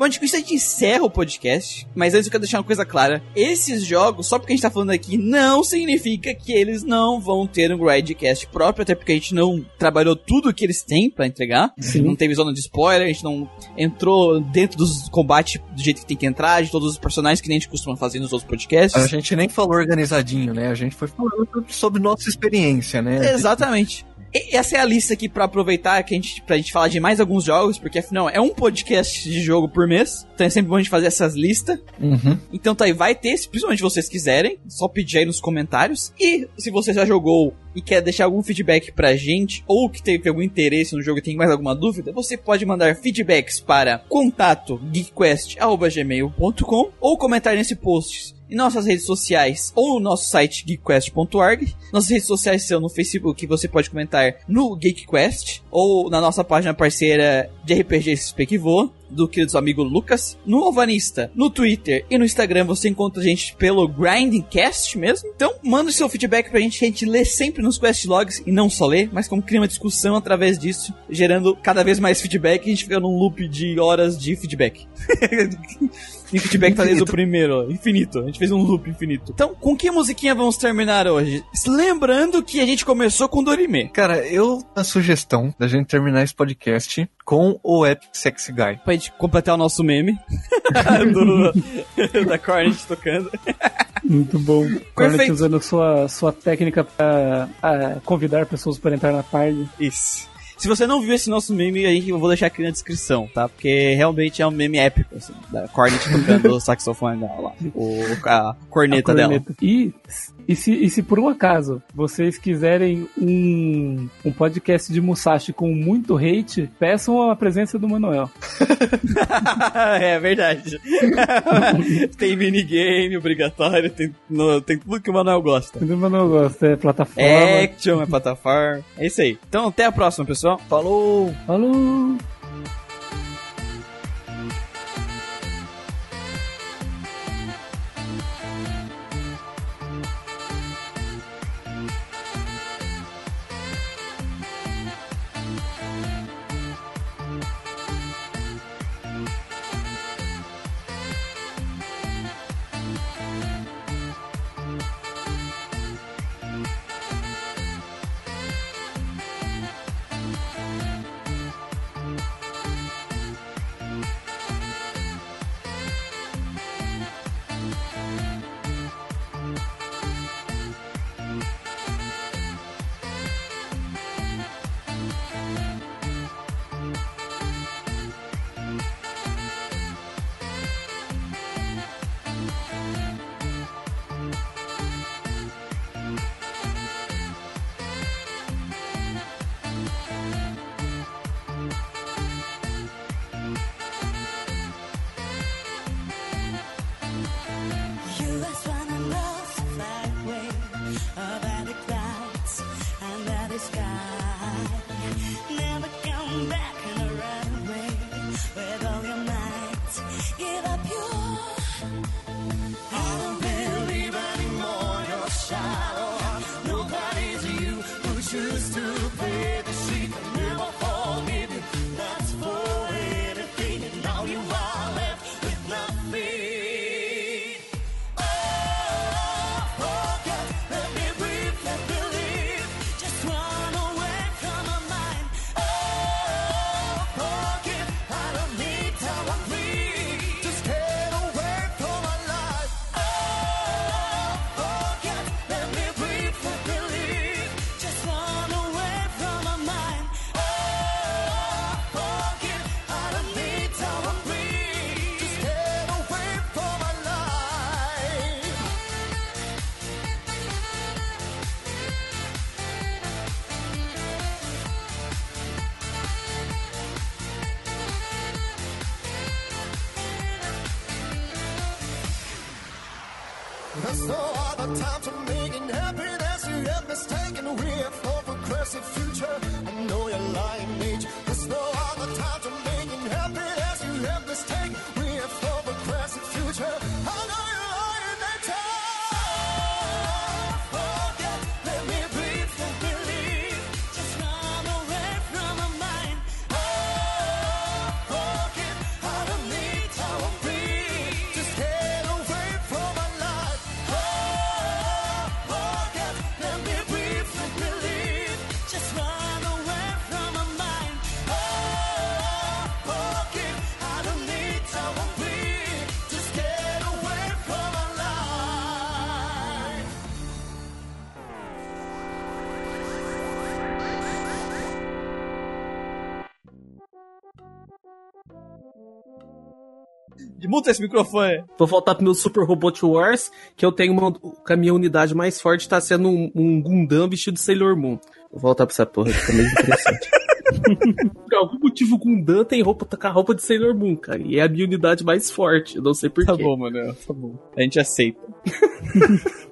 Bom, com isso a gente encerra o podcast, mas antes eu quero deixar uma coisa clara. Esses jogos, só porque a gente tá falando aqui, não significa que eles não vão ter um Gridecast próprio, até porque a gente não trabalhou tudo que eles têm pra entregar. Sim. Não teve zona de spoiler, a gente não entrou dentro dos combates do jeito que tem que entrar, de todos os personagens que nem a gente costuma fazer nos outros podcasts. A gente nem falou organizadinho, né? A gente foi falando sobre nossa experiência, né? Exatamente. Essa é a lista aqui pra aproveitar que a gente, pra gente falar de mais alguns jogos, porque afinal é um podcast de jogo por mês. Então é sempre bom a gente fazer essas listas. Uhum. Então tá aí, vai ter, se principalmente vocês quiserem, só pedir aí nos comentários. E se você já jogou e quer deixar algum feedback pra gente, ou que teve algum interesse no jogo e tem mais alguma dúvida, você pode mandar feedbacks para contato geekquest.gmail.com ou comentar nesse post em nossas redes sociais ou no nosso site geekquest.org. Nossas redes sociais são no Facebook, você pode comentar no GeekQuest ou na nossa página parceira de RPG que voa do querido amigo Lucas. No Alvanista, no Twitter e no Instagram você encontra a gente pelo Grindcast mesmo. Então, manda o seu feedback pra gente, a gente lê sempre nos quest logs e não só lê, mas como cria uma discussão através disso, gerando cada vez mais feedback e a gente fica num loop de horas de feedback. <laughs> E feedback tá desde o primeiro, infinito. A gente fez um loop infinito. Então, com que musiquinha vamos terminar hoje? Lembrando que a gente começou com Dorime. Cara, eu a sugestão da gente terminar esse podcast com o Epic Sexy Guy. Pra gente completar o nosso meme <laughs> do, <laughs> da Cornet tocando. Muito bom. Cornet usando sua, sua técnica pra ah, convidar pessoas para entrar na party. Isso. Se você não viu esse nosso meme, a gente, eu vou deixar aqui na descrição, tá? Porque realmente é um meme épico, assim, da Cornet tocando o saxofone dela lá. O, a corneta A dela. corneta. E, e, se, e se por um acaso vocês quiserem um, um podcast de Musashi com muito hate, peçam a presença do Manuel. <laughs> é verdade. <laughs> tem minigame obrigatório, tem, no- tem tudo que o Manuel gosta. O Manuel gosta, é plataforma. Action, é plataforma. É isso aí. Então, até a próxima, pessoal. Falou! Falou! Muta esse microfone. Vou voltar pro meu Super Robot Wars, que eu tenho uma. Que a minha unidade mais forte tá sendo um, um Gundam vestido de Sailor Moon. Vou voltar pra essa porra, que fica meio interessante. <laughs> Por algum motivo, o Gundam tem roupa, tá com a roupa de Sailor Moon, cara. E é a minha unidade mais forte. Eu não sei porquê. Tá bom, mano. Tá bom. A gente aceita. <laughs>